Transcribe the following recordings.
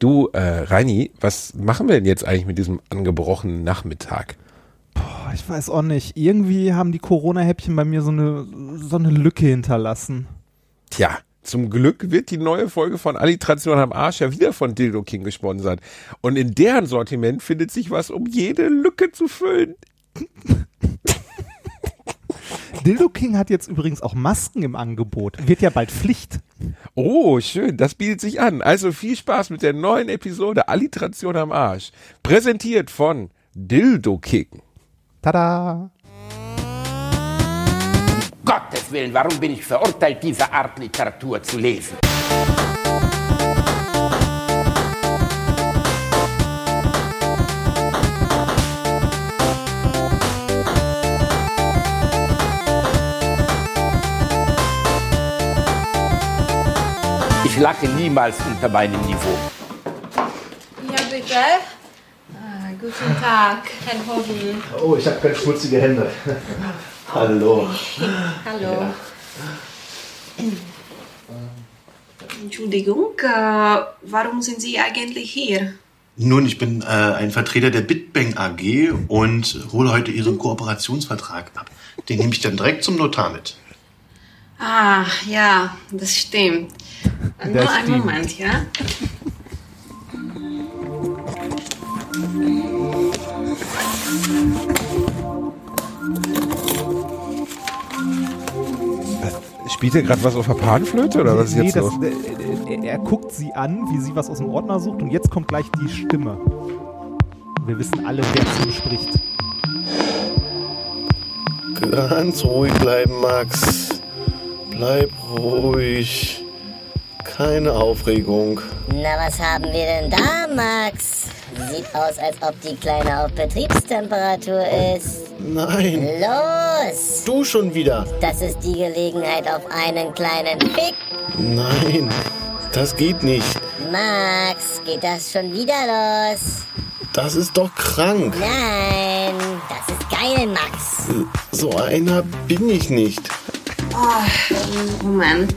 Du, äh, Reini, was machen wir denn jetzt eigentlich mit diesem angebrochenen Nachmittag? Boah, ich weiß auch nicht. Irgendwie haben die Corona-Häppchen bei mir so eine, so eine Lücke hinterlassen. Tja, zum Glück wird die neue Folge von Alliteration am Arsch ja wieder von Dildo King gesponsert. Und in deren Sortiment findet sich was, um jede Lücke zu füllen. Dildo King hat jetzt übrigens auch Masken im Angebot. Wird ja bald Pflicht. Oh, schön, das bietet sich an. Also viel Spaß mit der neuen Episode Alliteration am Arsch. Präsentiert von Dildo King. Tada! Gottes Willen, warum bin ich verurteilt, diese Art Literatur zu lesen? Ich lache niemals unter meinem Niveau. Ja, bitte. Ah, guten Tag, Herr Hoden. Oh, ich habe ganz schmutzige Hände. Hallo. Hallo. Entschuldigung, äh, warum sind Sie eigentlich hier? Nun, ich bin äh, ein Vertreter der Bitbank AG und hole heute Ihren Kooperationsvertrag ab. Den nehme ich dann direkt zum Notar mit. Ah, ja, das stimmt. Nur einen stimmt. Moment, ja? Spielt ihr gerade was auf der Panflöte oder was ist nee, jetzt das, los? äh, äh, er guckt sie an, wie sie was aus dem Ordner sucht und jetzt kommt gleich die Stimme. Wir wissen alle, wer zu ihm spricht. Ganz ruhig bleiben, Max. Bleib ruhig. Keine Aufregung. Na, was haben wir denn da, Max? Sieht aus, als ob die Kleine auf Betriebstemperatur ist. Nein, Los! du schon wieder. Das ist die Gelegenheit auf einen kleinen Fick. Nein, das geht nicht. Max, geht das schon wieder los? Das ist doch krank. Nein, das ist geil, Max. So einer bin ich nicht. Moment.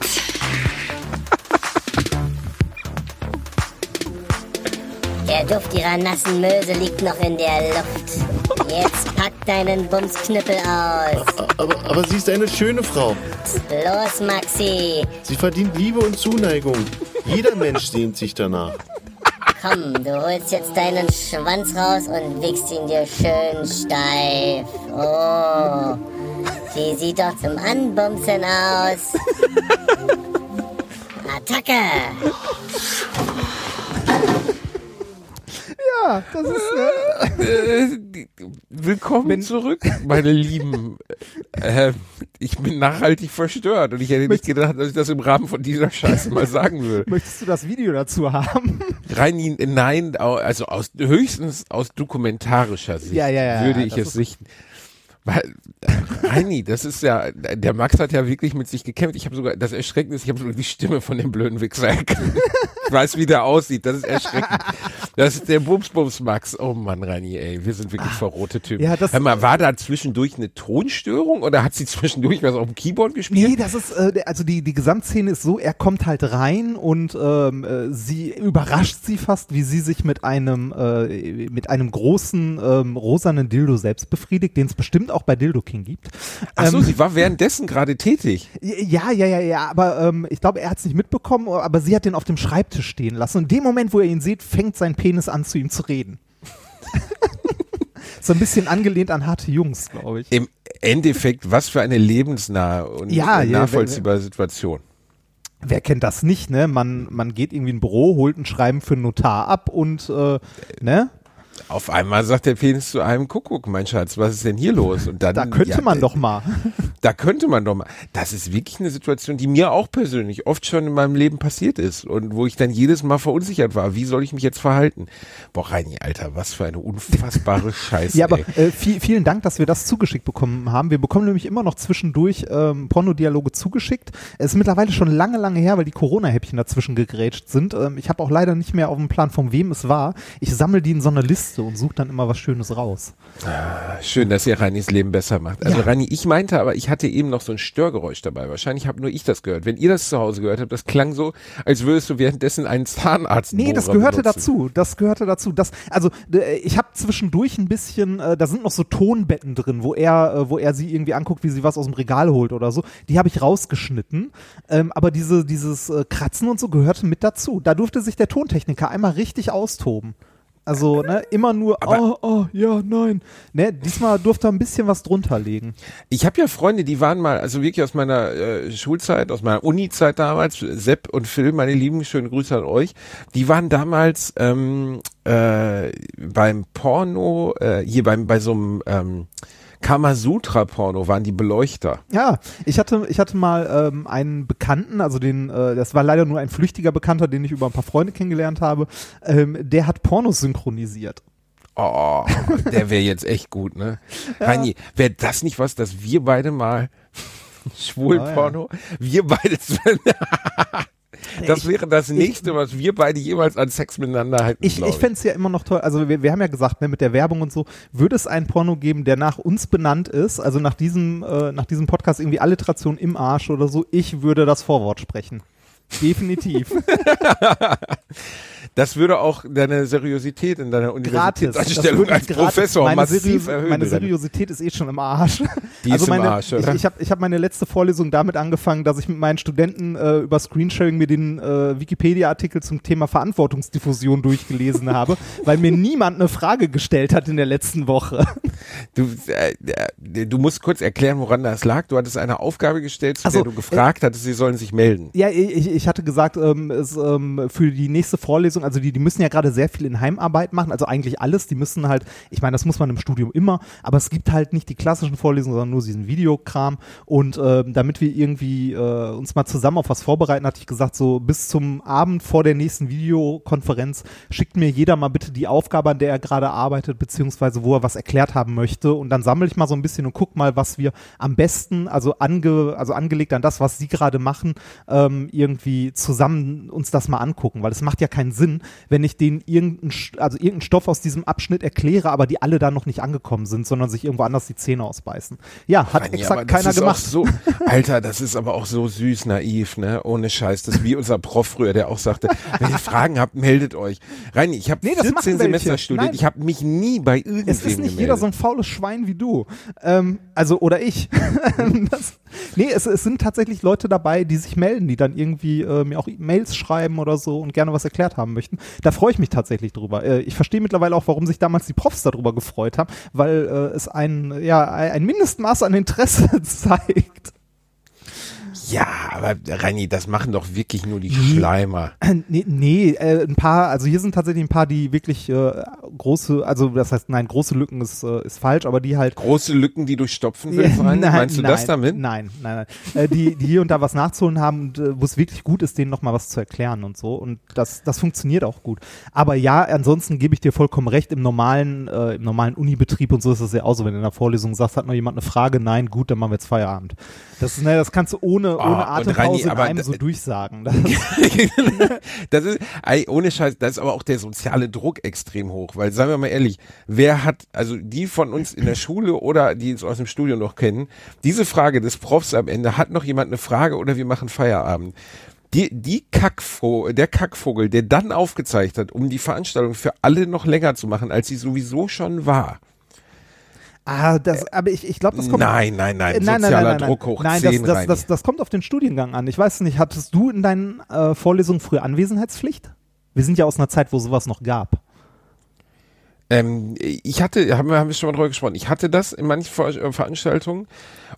Der Duft ihrer nassen Möse liegt noch in der Luft. Jetzt pack deinen Bumsknüppel aus. Aber, aber sie ist eine schöne Frau. Los, Maxi. Sie verdient Liebe und Zuneigung. Jeder Mensch sehnt sich danach. Komm, du holst jetzt deinen Schwanz raus und wickst ihn dir schön steif. Oh, die sieht doch zum Anbumsen aus. Attacke! Ja, das ist. Äh, Äh, willkommen zurück, meine Lieben. Äh, ich bin nachhaltig verstört und ich hätte nicht gedacht, dass ich das im Rahmen von dieser Scheiße mal sagen will. möchtest du das Video dazu haben? Rein, nein, also aus höchstens aus dokumentarischer Sicht Ja, ja, ja, würde ich es sichten. Weil, äh, Reini, das ist ja, der Max hat ja wirklich mit sich gekämpft. Ich habe sogar, das Erschreckende ist, ich habe sogar die Stimme von dem blöden Wichser erkannt. Ich weiß, wie der aussieht. Das ist erschreckend. Das ist der Bums Bums Max. Oh Mann, Reini, ey, wir sind wirklich verrohte Typen. Ah. Ja, das- Hör mal, war da zwischendurch eine Tonstörung oder hat sie zwischendurch was auf dem Keyboard gespielt? Nee, das ist, äh, also die, die Gesamtszene ist so, er kommt halt rein und ähm, äh, sie überrascht sie fast, wie sie sich mit einem, äh, mit einem großen ähm, rosanen Dildo selbst befriedigt, den es bestimmt auch bei Dildo King gibt. Ach so, Ähm, sie war währenddessen gerade tätig. Ja, ja, ja, ja, aber ähm, ich glaube, er hat es nicht mitbekommen, aber sie hat den auf dem Schreibtisch stehen lassen. Und in dem Moment, wo er ihn sieht, fängt sein Penis an, zu ihm zu reden. so ein bisschen angelehnt an harte Jungs, glaube ich. Im Endeffekt, was für eine lebensnahe und Ja, äh, ja, nachvollziehbare Situation. Wer kennt das nicht, ne? Man, man geht irgendwie in ein Büro, holt ein Schreiben für einen Notar ab und, äh, ne? Auf einmal sagt der Penis zu einem Kuckuck, mein Schatz, was ist denn hier los? Und dann, Da könnte ja, man äh, doch mal. Da könnte man doch mal. Das ist wirklich eine Situation, die mir auch persönlich oft schon in meinem Leben passiert ist und wo ich dann jedes Mal verunsichert war. Wie soll ich mich jetzt verhalten? Boah, Reini, Alter, was für eine unfassbare Scheiße. Ja, aber äh, viel, vielen Dank, dass wir das zugeschickt bekommen haben. Wir bekommen nämlich immer noch zwischendurch ähm, Pornodialoge zugeschickt. Es ist mittlerweile schon lange, lange her, weil die Corona-Häppchen dazwischen gegrätscht sind. Ähm, ich habe auch leider nicht mehr auf dem Plan, von wem es war. Ich sammle die in so einer Liste und suche dann immer was Schönes raus. Schön, dass ihr Reinis Leben besser macht. Also Ja. Reini, ich meinte aber, ich hatte eben noch so ein Störgeräusch dabei. Wahrscheinlich habe nur ich das gehört. Wenn ihr das zu Hause gehört habt, das klang so, als würdest du währenddessen einen Zahnarzt Nee, das gehörte dazu. Das gehörte dazu. Das, also ich habe zwischendurch ein bisschen, äh, da sind noch so Tonbetten drin, wo er, äh, wo er sie irgendwie anguckt, wie sie was aus dem Regal holt oder so. Die habe ich rausgeschnitten. Ähm, aber diese, dieses äh, Kratzen und so gehörte mit dazu. Da durfte sich der Tontechniker einmal richtig austoben. Also, ne, immer nur, oh, oh, ja, nein. Ne, diesmal durfte er ein bisschen was drunter legen. Ich habe ja Freunde, die waren mal, also wirklich aus meiner äh, Schulzeit, aus meiner Uni-Zeit damals, Sepp und Phil, meine Lieben, schöne Grüße an euch. Die waren damals ähm, äh, beim Porno, äh, hier beim bei so einem ähm, Kamasutra-Porno waren die Beleuchter. Ja, ich hatte, ich hatte mal ähm, einen Bekannten, also den, äh, das war leider nur ein flüchtiger Bekannter, den ich über ein paar Freunde kennengelernt habe, ähm, der hat Pornos synchronisiert. Oh, der wäre jetzt echt gut, ne? Ja. Heini, wäre das nicht was, dass wir beide mal Schwulporno, oh, ja. wir beide Das wäre das nächste, was wir beide jemals an Sex miteinander hätten. Ich, ich fände es ja immer noch toll. Also wir, wir haben ja gesagt, ne, mit der Werbung und so, würde es ein Porno geben, der nach uns benannt ist, also nach diesem, äh, nach diesem Podcast irgendwie Alliteration im Arsch oder so, ich würde das Vorwort sprechen. Definitiv. Das würde auch deine Seriosität in deiner Universitätsanstellung als Professor meine massiv Serios erhöhen. Meine Seriosität ist eh schon im Arsch. Die also ist meine, im Arsch, oder? Ich, ich habe ich hab meine letzte Vorlesung damit angefangen, dass ich mit meinen Studenten äh, über Screensharing mir den äh, Wikipedia-Artikel zum Thema Verantwortungsdiffusion durchgelesen habe, weil mir niemand eine Frage gestellt hat in der letzten Woche. Du, äh, äh, du musst kurz erklären, woran das lag. Du hattest eine Aufgabe gestellt, zu Ach so, der du gefragt hattest, sie sollen sich melden. Ja, ich, ich hatte gesagt, ähm, es, ähm, für die nächste Vorlesung, also die, die müssen ja gerade sehr viel in Heimarbeit machen, also eigentlich alles. Die müssen halt, ich meine, das muss man im Studium immer, aber es gibt halt nicht die klassischen Vorlesungen, sondern nur diesen Videokram. Und ähm, damit wir irgendwie äh, uns mal zusammen auf was vorbereiten, hatte ich gesagt, so bis zum Abend vor der nächsten Videokonferenz schickt mir jeder mal bitte die Aufgabe, an der er gerade arbeitet, beziehungsweise wo er was erklärt haben möchte. Und dann sammle ich mal so ein bisschen und guck mal, was wir am besten, also, ange, also angelegt an das, was sie gerade machen, ähm, irgendwie zusammen uns das mal angucken, weil es macht ja keinen Sinn, wenn ich denen irgendeinen, also irgendeinen Stoff aus diesem Abschnitt erkläre, aber die alle da noch nicht angekommen sind, sondern sich irgendwo anders die Zähne ausbeißen. Ja, hat Mann, ja, exakt das keiner gemacht. So, Alter, das ist aber auch so süß naiv, ne? Ohne Scheiß. Das ist wie unser Prof früher, der auch sagte, wenn ihr Fragen habt, meldet euch. Reini, ich habe Nee, das 14 machen welche. Semester studiert. Nein. Ich habe mich nie bei irgendwem Es ist nicht gemeldet. jeder so ein faules Schwein wie du. Ähm, also, oder ich. das, nee, es, es sind tatsächlich Leute dabei, die sich melden, die dann irgendwie äh, mir auch Mails schreiben oder so und gerne was erklärt haben möchten. Da freue ich mich tatsächlich drüber. Äh, ich verstehe mittlerweile auch, warum sich damals die Profs darüber gefreut haben, weil äh, es ein, ja, ein Mindestmaß an Interesse zeigt. Ja, aber Reini, das machen doch wirklich nur die Schleimer. Nee, nee äh, ein paar, also hier sind tatsächlich ein paar, die wirklich äh, große, also das heißt, nein, große Lücken ist, äh, ist falsch, aber die halt Große Lücken, die du stopfen willst, Reini? Meinst du nein, das damit? Nein, nein, nein. Äh, die, die hier und da was nachzuholen haben und äh, wo es wirklich gut ist, denen nochmal was zu erklären und so. Und das, das funktioniert auch gut. Aber ja, ansonsten gebe ich dir vollkommen recht, im normalen, äh, im normalen Unibetrieb und so ist das ja auch so, wenn du in der Vorlesung sagst, hat noch jemand eine Frage? Nein, gut, dann machen wir jetzt Feierabend. Das, ist, ne, das kannst du ohne, ohne und Atempause Reini, in einem so durchsagen. Das, das ist, ohne Scheiß, da ist aber auch der soziale Druck extrem hoch, weil, sagen wir mal ehrlich, wer hat, also die von uns in der Schule oder die es aus dem Studio noch kennen, diese Frage des Profs am Ende, hat noch jemand eine Frage oder wir machen Feierabend? Die, die Kackvogel, der Kackvogel, der dann aufgezeigt hat, um die Veranstaltung für alle noch länger zu machen, als sie sowieso schon war. Ah, das, aber ich, ich glaube, das kommt. Nein, nein, nein, Äh, nein, nein, sozialer nein, nein, Druck hoch Nein, 10 das, das, das, das kommt auf den Studiengang an. Ich weiß nicht, hattest du in deinen äh, Vorlesungen früher Anwesenheitspflicht? Wir sind ja aus einer Zeit, wo sowas noch gab. Ähm, ich hatte, haben wir, haben wir schon mal drüber gesprochen, ich hatte das in manchen Ver äh, Veranstaltungen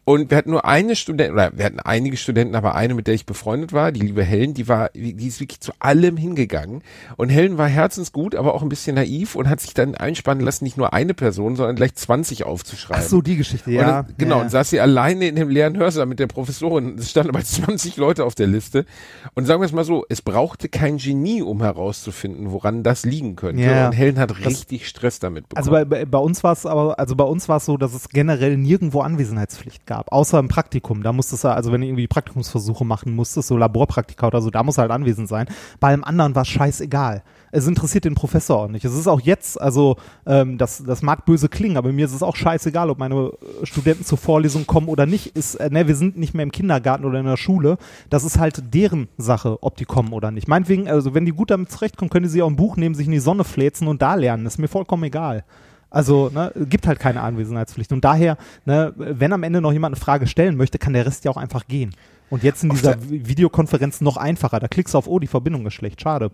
und wir hatten nur eine Studentin, oder wir hatten einige Studenten, aber eine, mit der ich befreundet war, die liebe Helen, die war, die ist wirklich zu allem hingegangen und Helen war herzensgut, aber auch ein bisschen naiv und hat sich dann einspannen lassen, nicht nur eine Person, sondern gleich 20 aufzuschreiben. Ach so, die Geschichte, Und ja. dann, genau, ja. und saß sie alleine in dem leeren Hörsaal mit der Professorin. Es standen aber 20 Leute auf der Liste. Und sagen wir es mal so, es brauchte kein Genie, um herauszufinden, woran das liegen könnte. Ja. Und Helen hat Das- richtig Stress damit bekommen. Also bei, bei, bei uns war es aber, also bei uns war es so, dass es generell nirgendwo Anwesenheitspflicht gab, außer im Praktikum. Da musstest du, also wenn du irgendwie Praktikumsversuche machen musstest, so Laborpraktika oder so, da musst du halt anwesend sein. Bei allem anderen war es scheißegal. Es interessiert den Professor auch nicht. Es ist auch jetzt, also ähm, das, das mag böse klingen, aber mir ist es auch scheißegal, ob meine Studenten zur Vorlesung kommen oder nicht. Ist, äh, ne, wir sind nicht mehr im Kindergarten oder in der Schule. Das ist halt deren Sache, ob die kommen oder nicht. Meinetwegen, also wenn die gut damit zurechtkommen, können die sich auch ein Buch nehmen, sich in die Sonne fläzen und da lernen. Das ist mir vollkommen egal. Also ne, gibt halt keine Anwesenheitspflicht. Und daher, ne, wenn am Ende noch jemand eine Frage stellen möchte, kann der Rest ja auch einfach gehen. Und jetzt in dieser Videokonferenz noch einfacher. Da klickst du auf, oh, die Verbindung ist schlecht. Schade.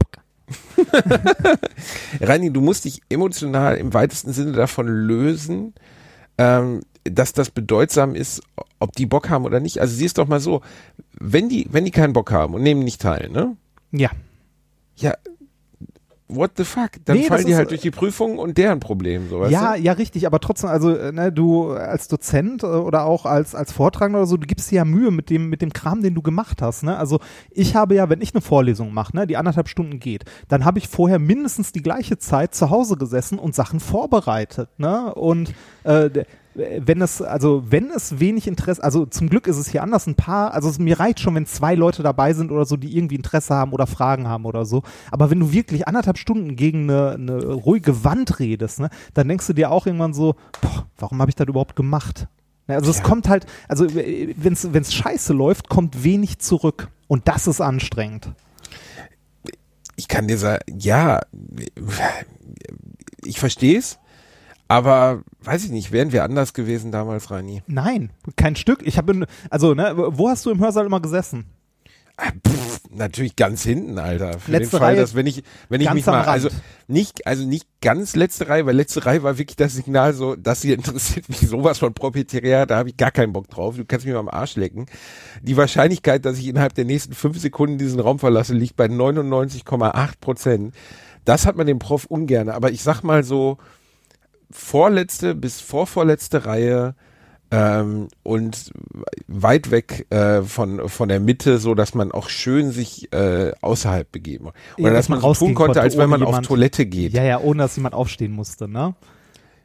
Reini, du musst dich emotional im weitesten Sinne davon lösen, ähm, dass das bedeutsam ist, ob die Bock haben oder nicht. Also siehst doch mal so, wenn die, wenn die keinen Bock haben und nehmen nicht teil, ne? Ja. Ja, what the fuck? Dann Nee, fallen die halt durch die Prüfung und deren Problem, so weißt Ja, du? ja, richtig, aber trotzdem, also äh, ne, du als Dozent äh, oder auch als, als Vortragender oder so, du gibst dir ja Mühe mit dem, mit dem Kram, den du gemacht hast. Ne? Also ich habe ja, wenn ich eine Vorlesung mache, ne, die anderthalb Stunden geht, dann habe ich vorher mindestens die gleiche Zeit zu Hause gesessen und Sachen vorbereitet. Ne? Und äh, wenn es, also wenn es wenig Interesse, also zum Glück ist es hier anders, ein paar, also es, mir reicht schon, wenn zwei Leute dabei sind oder so, die irgendwie Interesse haben oder Fragen haben oder so. Aber wenn du wirklich anderthalb Stunden gegen eine, eine ruhige Wand redest, ne, dann denkst du dir auch irgendwann so, boah, warum habe ich das überhaupt gemacht? Also es kommt halt, also wenn es scheiße läuft, kommt wenig zurück. Und das ist anstrengend. Ich kann dir sagen, ja, ich verstehe es, aber weiß ich nicht, wären wir anders gewesen damals, Reini? Nein, kein Stück. Ich habe, also, ne, wo hast du im Hörsaal immer gesessen? Ah, Pff, natürlich ganz hinten, Alter. Für Letzte den Fall, Reihe, dass wenn ich, wenn ich mich mal, also nicht, also nicht ganz letzte Reihe, weil letzte Reihe war wirklich das Signal so, das hier interessiert mich sowas von proprietär, da habe ich gar keinen Bock drauf. Du kannst mich mal am Arsch lecken. Die Wahrscheinlichkeit, dass ich innerhalb der nächsten fünf Sekunden diesen Raum verlasse, liegt bei 99,8 Prozent. Das hat man dem Prof ungern. Aber ich sag mal so, vorletzte bis vorvorletzte Reihe ähm, und weit weg äh, von von der Mitte, so dass man auch schön sich äh, außerhalb begeben oder Ja, dass man so tun rausgehen konnte, als wenn man auf jemand- Toilette geht. Ja, ja, ohne dass jemand aufstehen musste, ne?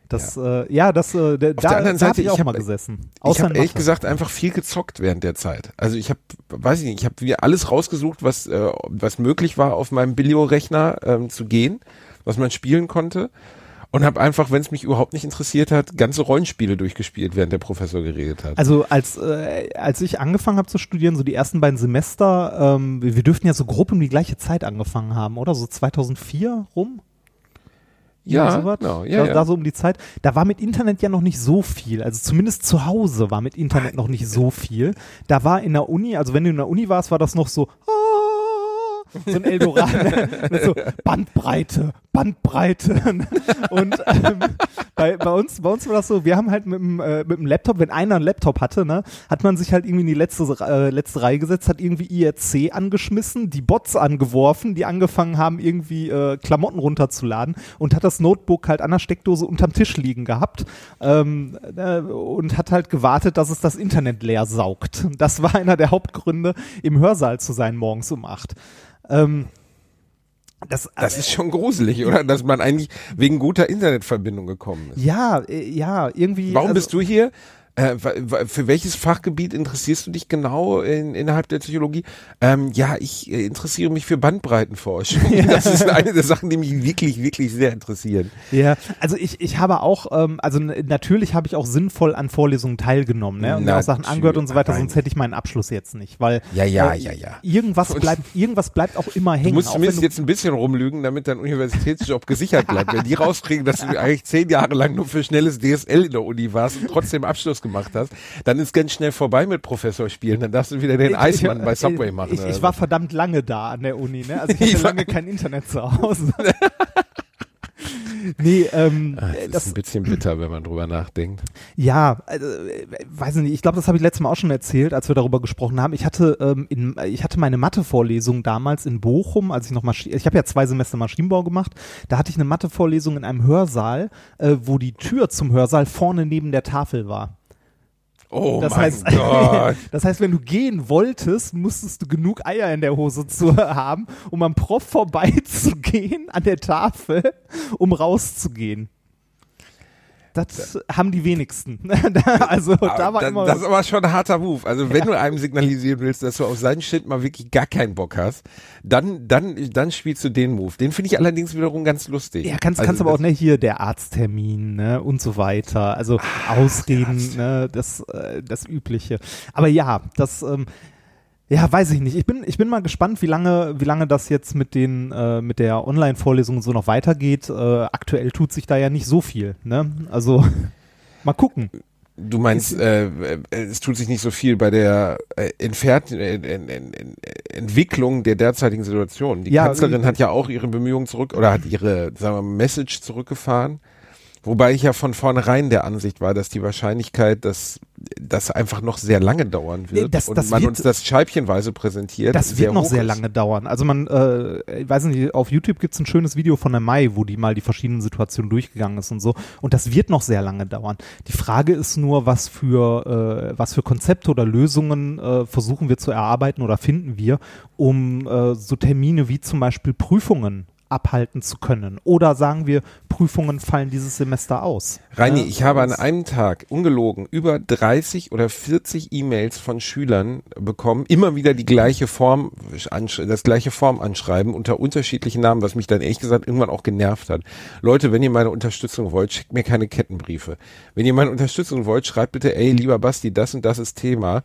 Das, ja, äh, ja das, äh, da, Auf der anderen da hab Seite, ich auch ich hab- mal gesessen. Ich habe ehrlich gesagt einfach viel gezockt während der Zeit. Also ich habe, weiß ich nicht, ich habe wieder alles rausgesucht, was äh, was möglich war, auf meinem Bilio-Rechner ähm, zu gehen, was man spielen konnte. Und habe einfach, wenn es mich überhaupt nicht interessiert hat, ganze Rollenspiele durchgespielt, während der Professor geredet hat. Also als, äh, als ich angefangen habe zu studieren, so die ersten beiden Semester, ähm, wir, wir dürften ja so grob um die gleiche Zeit angefangen haben, oder? So 2004 rum? ja, sowas. genau, ja, da, ja. da so um die Zeit. Da war mit Internet ja noch nicht so viel. Also zumindest zu Hause war mit Internet noch nicht so viel. Da war in der Uni, also wenn du in der Uni warst, war das noch so, ah, so ein Eldorado, mit so Bandbreite, Bandbreite. Und ähm, bei, bei, uns, bei uns war das so, wir haben halt mit dem, äh, mit dem Laptop, wenn einer einen Laptop hatte, ne, hat man sich halt irgendwie in die letzte, äh, letzte Reihe gesetzt, hat irgendwie IRC angeschmissen, die Bots angeworfen, die angefangen haben, irgendwie äh, Klamotten runterzuladen und hat das Notebook halt an der Steckdose unterm Tisch liegen gehabt ähm, äh, und hat halt gewartet, dass es das Internet leer saugt. Das war einer der Hauptgründe, im Hörsaal zu sein morgens um acht. Ähm, das, Das ist schon gruselig, oder? Dass man eigentlich wegen guter Internetverbindung gekommen ist. ja, äh, ja, irgendwie. Warum also, bist du hier? Äh, für welches Fachgebiet interessierst du dich genau in, innerhalb der Psychologie? Ähm, ja, ich äh, interessiere mich für Bandbreitenforschung. Das ist eine der Sachen, die mich wirklich, wirklich sehr interessieren. Ja, also ich, ich habe auch, ähm, also natürlich habe ich auch sinnvoll an Vorlesungen teilgenommen, ne? Und mir auch Sachen angehört und so weiter, nein. sonst hätte ich meinen Abschluss jetzt nicht, weil Ja, ja, äh, ja, ja. irgendwas bleibt, irgendwas bleibt auch immer Du hängen. musst auch zumindest du, jetzt ein bisschen rumlügen, damit dein Universitätsjob gesichert bleibt. Wenn die rauskriegen, dass du eigentlich zehn Jahre lang nur für schnelles DSL in der Uni warst und trotzdem Abschluss gemacht hast, dann ist ganz schnell vorbei mit Professor spielen. Dann darfst du wieder den Ich- Eismann ich, bei Subway machen. Ich, ich so. war verdammt lange da an der Uni, ne? Also ich Ich hatte war- lange kein Internet zu Hause. nee, ähm, Ah, das ist das, ein bisschen bitter, wenn man drüber nachdenkt. Ja, also, äh, weiß ich nicht, ich glaube, das habe ich letztes Mal auch schon erzählt, als wir darüber gesprochen haben. Ich hatte, ähm, in, ich hatte meine Mathe-Vorlesung damals in Bochum, als ich noch Maschi ich habe ja zwei Semester Maschinenbau gemacht, da hatte ich eine Mathe-Vorlesung in einem Hörsaal, äh, wo die Tür zum Hörsaal vorne neben der Tafel war. Oh Das mein heißt, Gott. das heißt, wenn du gehen wolltest, musstest du genug Eier in der Hose zu haben, um am Prof vorbeizugehen an der Tafel, um rauszugehen. Das haben die wenigsten. also da war da, immer. das ist aber schon ein harter Move. Also wenn du einem signalisieren willst, dass du auf seinen Shit mal wirklich gar keinen Bock hast, dann, dann, dann spielst du den Move. Den finde ich allerdings wiederum ganz lustig. ja, kannst, also kannst aber auch, ne, hier der Arzttermin, ne, und so weiter. Also Ausreden, ne, das, äh, das Übliche. Aber ja, das, ähm, ja, weiß ich nicht. Ich bin, ich bin mal gespannt, wie lange, wie lange das jetzt mit den, äh, mit der Online-Vorlesung so noch weitergeht. Äh, aktuell tut sich da ja nicht so viel, ne? Also, mal gucken. Du meinst, äh, äh, es tut sich nicht so viel bei der äh, Entfert äh, en- en- en- Entwicklung der derzeitigen Situation. Die Ja, Kanzlerin hat ja auch ihre Bemühungen zurück oder hat ihre, sagen wir Message zurückgefahren. Wobei ich ja von vornherein der Ansicht war, dass die Wahrscheinlichkeit, dass das einfach noch sehr lange dauern wird das- und das man wird- uns das scheibchenweise präsentiert. Das wird noch sehr ist. lange dauern. Also man, äh, ich weiß nicht, auf YouTube gibt es ein schönes Video von der Mai, wo die mal die verschiedenen Situationen durchgegangen ist und so. Und das wird noch sehr lange dauern. Die Frage ist nur, was für, äh, was für Konzepte oder Lösungen äh, versuchen wir zu erarbeiten oder finden wir, um äh, so Termine wie zum Beispiel Prüfungen abhalten zu können. Oder sagen wir, Prüfungen fallen dieses Semester aus. Reini, Ja, ich habe an einem Tag ungelogen über 30 oder 40 E-Mails von Schülern bekommen, immer wieder die gleiche Form, das gleiche Form anschreiben unter unterschiedlichen Namen, was mich dann ehrlich gesagt irgendwann auch genervt hat. Leute, wenn ihr meine Unterstützung wollt, schickt mir keine Kettenbriefe. Wenn ihr meine Unterstützung wollt, schreibt bitte, ey, lieber Basti, das und das ist Thema.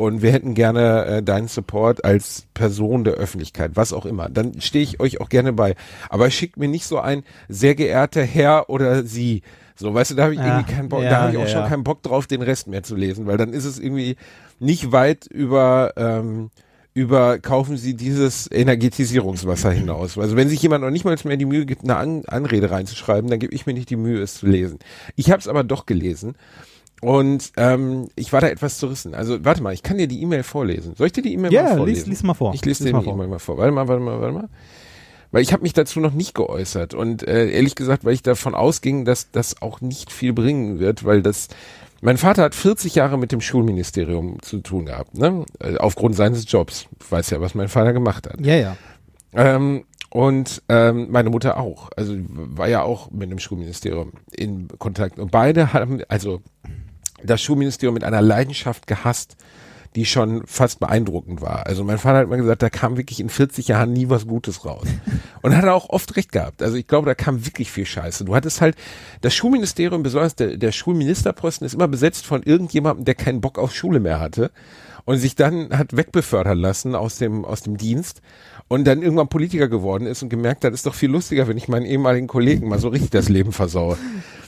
Und wir hätten gerne äh, deinen Support als Person der Öffentlichkeit, was auch immer. Dann stehe ich euch auch gerne bei. Aber schickt mir nicht so ein sehr geehrter Herr oder Sie. So, weißt du, da habe ich Ja, irgendwie keinen Bock, ja, da habe ich auch ja, schon keinen Bock drauf, den Rest mehr zu lesen, weil dann ist es irgendwie nicht weit über ähm, über kaufen Sie dieses Energetisierungswasser hinaus. Also wenn sich jemand noch nicht mal mehr die Mühe gibt, eine An Anrede reinzuschreiben, dann gebe ich mir nicht die Mühe, es zu lesen. Ich habe es aber doch gelesen und ähm, ich war da etwas zerrissen. Also warte mal, ich kann dir die E-Mail vorlesen. Soll ich dir die E-Mail Ja, mal lies- vorlesen? lies mal vor. Ich lese Lies dir mal die vor. E-Mail mal vor. Warte mal, warte mal, warte mal. Weil ich habe mich dazu noch nicht geäußert und äh, ehrlich gesagt, weil ich davon ausging, dass das auch nicht viel bringen wird, weil das mein Vater hat 40 Jahre mit dem Schulministerium zu tun gehabt, ne? Äh, Aufgrund seines Jobs. Ich weiß ja, was mein Vater gemacht hat. Ja, ja. Ähm, und ähm, meine Mutter auch. Also war ja auch mit dem Schulministerium in Kontakt. Und beide haben also das Schulministerium mit einer Leidenschaft gehasst, die schon fast beeindruckend war. Also mein Vater hat mal gesagt, da kam wirklich in 40 Jahren nie was Gutes raus. Und hat er auch oft recht gehabt. Also ich glaube, da kam wirklich viel Scheiße. Du hattest halt, das Schulministerium, besonders der, der Schulministerposten, ist immer besetzt von irgendjemandem, der keinen Bock auf Schule mehr hatte und sich dann hat wegbefördern lassen aus dem, aus dem Dienst und dann irgendwann Politiker geworden ist und gemerkt hat, ist doch viel lustiger, wenn ich meinen ehemaligen Kollegen mal so richtig das Leben versaue.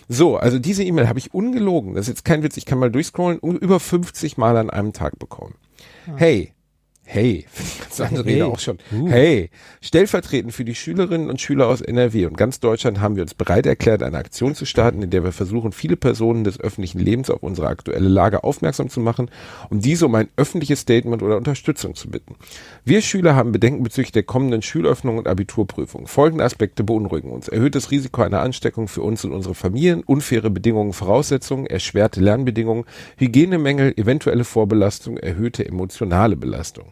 So, also diese E-Mail habe ich ungelogen, das ist jetzt kein Witz, ich kann mal durchscrollen, über 50 Mal an einem Tag bekommen. Hey, hey, ganz andere Hey. Rede auch schon. Hey, stellvertretend für die Schülerinnen und Schüler aus NRW und ganz Deutschland haben wir uns bereit erklärt, eine Aktion zu starten, in der wir versuchen, viele Personen des öffentlichen Lebens auf unsere aktuelle Lage aufmerksam zu machen, um diese um ein öffentliches Statement oder Unterstützung zu bitten. Wir Schüler haben Bedenken bezüglich der kommenden Schulöffnung und Abiturprüfung. Folgende Aspekte beunruhigen uns. Erhöhtes Risiko einer Ansteckung für uns und unsere Familien, unfaire Bedingungen, Voraussetzungen, erschwerte Lernbedingungen, Hygienemängel, eventuelle Vorbelastung, erhöhte emotionale Belastung.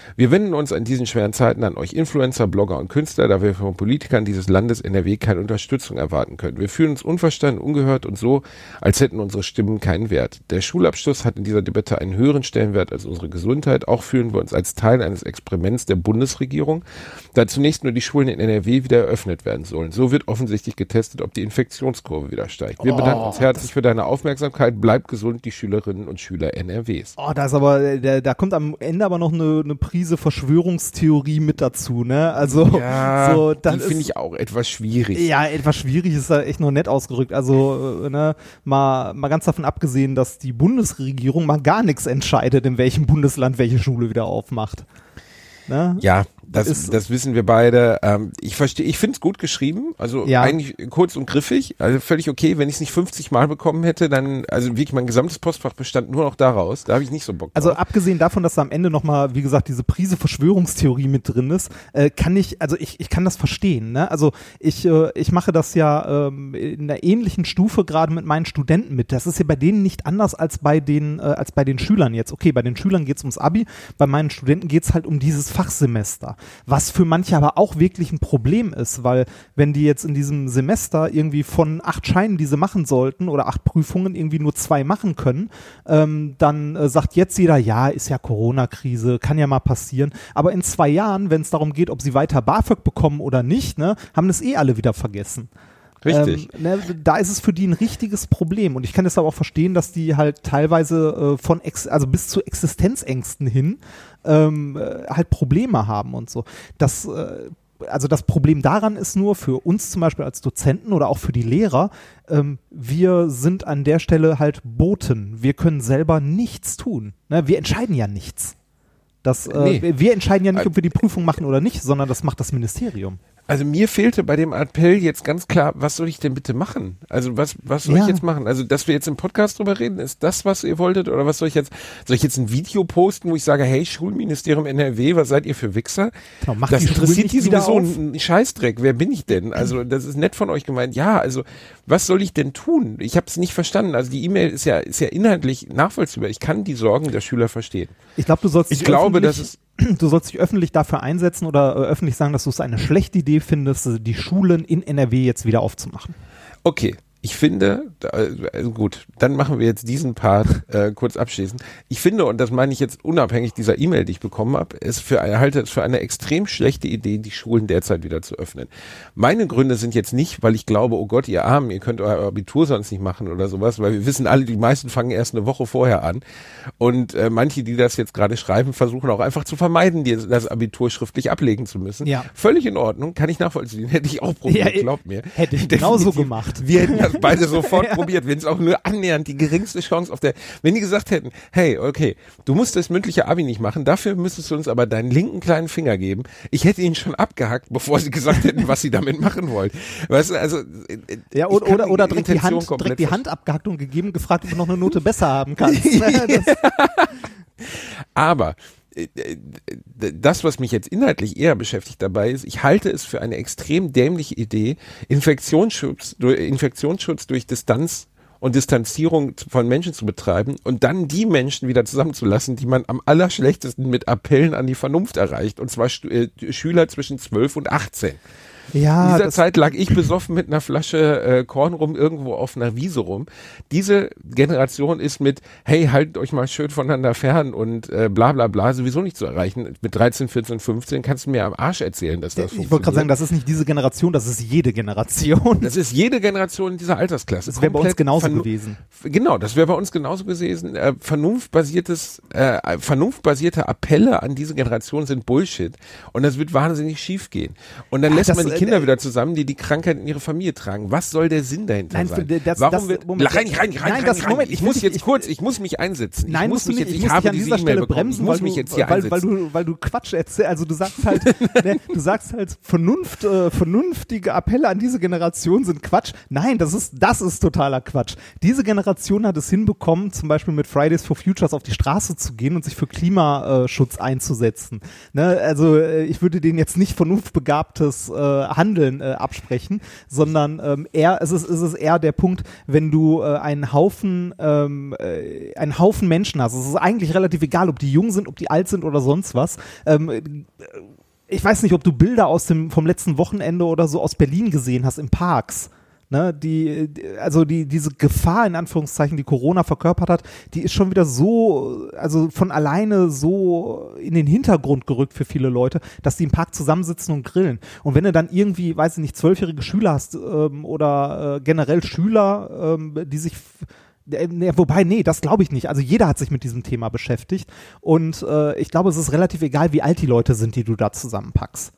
Wir wenden uns an diesen schweren Zeiten an euch Influencer, Blogger und Künstler, da wir von Politikern dieses Landes NRW keine Unterstützung erwarten können. Wir fühlen uns unverstanden, ungehört und so, als hätten unsere Stimmen keinen Wert. Der Schulabschluss hat in dieser Debatte einen höheren Stellenwert als unsere Gesundheit. Auch fühlen wir uns als Teil eines Experiments der Bundesregierung, da zunächst nur die Schulen in NRW wieder eröffnet werden sollen. So wird offensichtlich getestet, ob die Infektionskurve wieder steigt. Wir bedanken uns herzlich für deine Aufmerksamkeit. Bleibt gesund, die Schülerinnen und Schüler NRWs. Oh, da ist aber, äh, da, da kommt am Ende aber noch eine, eine Prise Verschwörungstheorie mit dazu, ne? Also, Ja, so, das die finde ich auch etwas schwierig. Ja, etwas schwierig ist da echt noch nett ausgerückt. Also, äh, ne, mal, mal ganz davon abgesehen, dass die Bundesregierung mal gar nichts entscheidet, in welchem Bundesland welche Schule wieder aufmacht. Ne? Ja, das, Ist- das wissen wir beide. Ähm, ich verstehe, ich finde es gut geschrieben, also Ja. eigentlich kurz und griffig, also völlig okay. Wenn ich es nicht 50 Mal bekommen hätte, dann, also wirklich mein gesamtes Postfach bestand nur noch daraus. Da habe ich nicht so Bock drauf. Also abgesehen davon, dass da am Ende nochmal, wie gesagt, diese Prise Verschwörungstheorie mit drin ist, äh, kann ich, also ich, ich kann das verstehen. Ne? Also ich, äh, ich mache das ja ähm, in einer ähnlichen Stufe gerade mit meinen Studenten mit. Das ist ja bei denen nicht anders als bei den, äh, als bei den Schülern jetzt. Okay, bei den Schülern geht's ums Abi, bei meinen Studenten geht's halt um dieses Fachsemester. Was für manche aber auch wirklich ein Problem ist, weil wenn die jetzt in diesem Semester irgendwie von acht Scheinen, die sie machen sollten oder acht Prüfungen irgendwie nur zwei machen können, ähm, dann äh, sagt jetzt jeder, ja, ist ja Corona-Krise, kann ja mal passieren. Aber in zwei Jahren, wenn es darum geht, ob sie weiter BAföG bekommen oder nicht, ne, haben das eh alle wieder vergessen. Richtig. Ähm, ne, da ist es für die ein richtiges Problem. Und ich kann aber auch verstehen, dass die halt teilweise äh, von, ex also bis zu Existenzängsten hin ähm, äh, halt Probleme haben und so. Das, äh, also das Problem daran ist nur für uns zum Beispiel als Dozenten oder auch für die Lehrer, ähm, wir sind an der Stelle halt Boten. Wir können selber nichts tun. Ne? Wir entscheiden ja nichts. Das, äh, Nee. Wir entscheiden ja nicht, ob wir die Prüfung machen oder nicht, sondern das macht das Ministerium. Also mir fehlte bei dem Appell jetzt ganz klar, was soll ich denn bitte machen? Also was, was soll Ja. ich jetzt machen? Also, dass wir jetzt im Podcast drüber reden, ist das, was ihr wolltet? Oder was soll ich jetzt, soll ich jetzt ein Video posten, wo ich sage, hey, Schulministerium NRW, was seid ihr für Wichser? Genau, macht das die interessiert die sowieso einen Scheißdreck. Wer bin ich denn? Also, das ist nett von euch gemeint. Ja, also, was soll ich denn tun? Ich habe es nicht verstanden. Also, die E-Mail ist ja, ist ja inhaltlich nachvollziehbar. Ich kann die Sorgen der Schüler verstehen. Ich glaube, du sollst Ich glaube, dass es du sollst dich öffentlich dafür einsetzen oder äh, öffentlich sagen, dass du es eine schlechte Idee findest, äh, die Schulen in NRW jetzt wieder aufzumachen. Okay, ich finde, also gut, dann machen wir jetzt diesen Part äh, kurz abschließen. Ich finde, und das meine ich jetzt unabhängig dieser E-Mail, die ich bekommen habe, es für halte es für eine extrem schlechte Idee, die Schulen derzeit wieder zu öffnen. Meine Gründe sind jetzt nicht, weil ich glaube, oh Gott, ihr Armen, ihr könnt euer Abitur sonst nicht machen oder sowas, weil wir wissen alle, die meisten fangen erst eine Woche vorher an. Und äh, manche, die das jetzt gerade schreiben, versuchen auch einfach zu vermeiden, die, das Abitur schriftlich ablegen zu müssen. Ja. Völlig in Ordnung, kann ich nachvollziehen, hätte ich auch probiert, Ja, glaubt mir. hätte ich genauso Definitiv. gemacht. Wir hätten das beide sofort probiert, wenn es auch nur annähernd die geringste Chance auf der, wenn die gesagt hätten, hey, okay, du musst das mündliche Abi nicht machen, dafür müsstest du uns aber deinen linken kleinen Finger geben. Ich hätte ihn schon abgehackt, bevor sie gesagt hätten, was sie damit machen wollen. Weißt du, also, äh, Ja, oder, oder, oder direkt, die Hand, direkt die. Hand abgehackt und gegeben, gefragt, ob du noch eine Note besser haben kannst. Aber das, was mich jetzt inhaltlich eher beschäftigt dabei ist, ich halte es für eine extrem dämliche Idee, Infektionsschutz, durch- Infektionsschutz durch Distanz und Distanzierung von Menschen zu betreiben und dann die Menschen wieder zusammenzulassen, die man am allerschlechtesten mit Appellen an die Vernunft erreicht, und zwar äh, Schüler zwischen 12 und 18. In ja, dieser das, Zeit lag ich besoffen mit einer Flasche äh, Korn rum irgendwo auf einer Wiese rum. Diese Generation ist mit, hey, haltet euch mal schön voneinander fern und äh, bla bla bla sowieso nicht zu erreichen. Mit 13, 14, 15 kannst du mir am Arsch erzählen, dass das ich wollte gerade sagen, das ist nicht diese Generation, das ist jede Generation. das ist jede Generation in dieser Altersklasse. Das wäre bei uns genauso vernu- gewesen. Genau, das wäre bei uns genauso gewesen. Äh, vernunftbasiertes, äh, vernunftbasierte Appelle an diese Generation sind Bullshit und das wird wahnsinnig schief gehen. Und dann Ach, lässt man die äh, Kinder äh, wieder zusammen, die die Krankheit in ihre Familie tragen. Was soll der Sinn dahinter Nein, sein? das- Warum das- wird, Moment, rein, rein, rein, nein, rein, das-. Moment, ich ich muss jetzt ich- kurz, ich muss mich einsetzen. Nein, ich muss mich jetzt, Ich habe an diese dieser E-Mail Stelle bekommen. bremsen, ich muss weil mich du, jetzt hier weil, weil, einsetzen. du, weil du Quatsch erzählst. Also du sagst halt, ne, du sagst halt, Vernunft, äh, vernünftige Appelle an diese Generation sind Quatsch. Nein, das ist, das ist totaler Quatsch. Diese Generation hat es hinbekommen, zum Beispiel mit Fridays for Futures auf die Straße zu gehen und sich für Klimaschutz einzusetzen. Ne, also äh, ich würde denen jetzt nicht vernunftbegabtes äh, Handeln äh, absprechen, sondern ähm, eher, es ist, es ist eher der Punkt, wenn du äh, einen Haufen, ähm, äh, einen Haufen Menschen hast. Es ist eigentlich relativ egal, ob die jung sind, ob die alt sind oder sonst was. Ähm, äh, ich weiß nicht, ob du Bilder aus dem vom letzten Wochenende oder so aus Berlin gesehen hast in Parks. Ne, die, also die, diese Gefahr in Anführungszeichen, die Corona verkörpert hat, die ist schon wieder so, also von alleine so in den Hintergrund gerückt für viele Leute, dass die im Park zusammensitzen und grillen. Und wenn du dann irgendwie, weiß ich nicht, zwölfjährige Schüler hast ähm, oder äh, generell Schüler, ähm, die sich äh, nee, wobei, nee, das glaube ich nicht. Also jeder hat sich mit diesem Thema beschäftigt. Und äh, ich glaube, es ist relativ egal, wie alt die Leute sind, die du da zusammenpackst.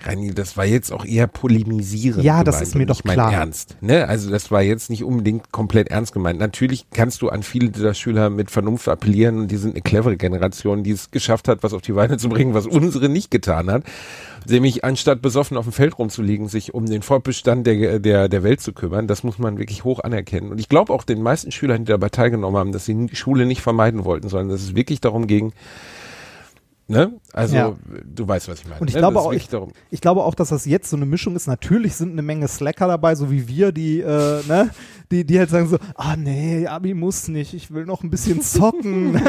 Rani, das war jetzt auch eher polemisierend. Ja, das ist mir doch klar. Ernst. Ne? Also das war jetzt nicht unbedingt komplett ernst gemeint. Natürlich kannst du an viele dieser Schüler mit Vernunft appellieren und die sind eine clevere Generation, die es geschafft hat, was auf die Beine zu bringen, was unsere nicht getan hat. Nämlich anstatt besoffen auf dem Feld rumzuliegen, sich um den Fortbestand der, der, der Welt zu kümmern. Das muss man wirklich hoch anerkennen. Und ich glaube auch den meisten Schülern, die dabei teilgenommen haben, dass sie die Schule nicht vermeiden wollten, sondern dass es wirklich darum ging, Ne? Also Ja. du weißt, was ich meine. Und ich ne? glaube auch, ich, ich glaube auch, dass das jetzt so eine Mischung ist. Natürlich sind eine Menge Slacker dabei, so wie wir, die, äh, ne, die, die halt sagen so, ah nee, Abi muss nicht, ich will noch ein bisschen zocken. Ist,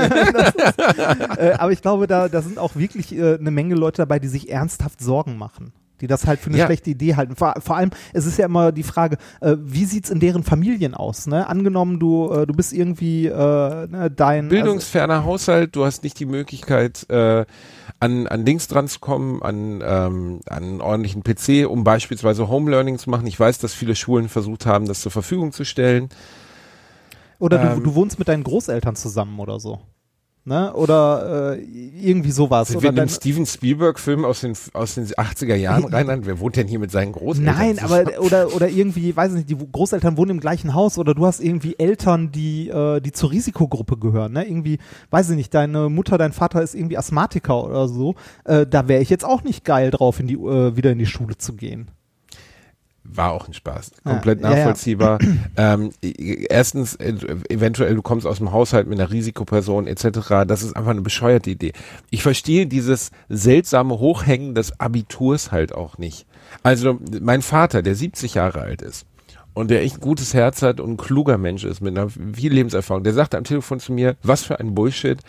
äh, aber ich glaube, da, da sind auch wirklich äh, eine Menge Leute dabei, die sich ernsthaft Sorgen machen. Die das halt für eine Ja. schlechte Idee halten. Vor, vor allem, es ist ja immer die Frage, äh, wie sieht's in deren Familien aus? Ne? Angenommen, du, äh, du bist irgendwie äh, ne, dein Bildungsferner Haushalt, du hast nicht die Möglichkeit, äh, an, an Dings dran zu kommen, an, ähm, an einen ordentlichen PC, um beispielsweise Home Learning zu machen. Ich weiß, dass viele Schulen versucht haben, das zur Verfügung zu stellen. Also, oder du, ähm, du wohnst mit deinen Großeltern zusammen oder so. Ne? Oder äh, irgendwie sowas. Sind wir in einem Steven Spielberg-Film aus den, aus den 80er Jahren rein? Wer wohnt denn hier mit seinen Großeltern? Nein, zusammen? aber oder oder irgendwie, weiß ich nicht, die Großeltern wohnen im gleichen Haus oder du hast irgendwie Eltern, die äh, die zur Risikogruppe gehören, ne? Irgendwie, weiß ich nicht, deine Mutter, dein Vater ist irgendwie Asthmatiker oder so. Äh, da wäre ich jetzt auch nicht geil drauf, in die äh, wieder in die Schule zu gehen. War auch ein Spaß. Ja, Komplett ja, ja. nachvollziehbar. ähm, erstens, äh, eventuell du kommst aus dem Haushalt mit einer Risikoperson etc. Das ist einfach eine bescheuerte Idee. Ich verstehe dieses seltsame Hochhängen des Abiturs halt auch nicht. Also mein Vater, der 70 Jahre alt ist und der echt ein gutes Herz hat und ein kluger Mensch ist mit einer viel Lebenserfahrung, der sagte am Telefon zu mir, was für ein Bullshit.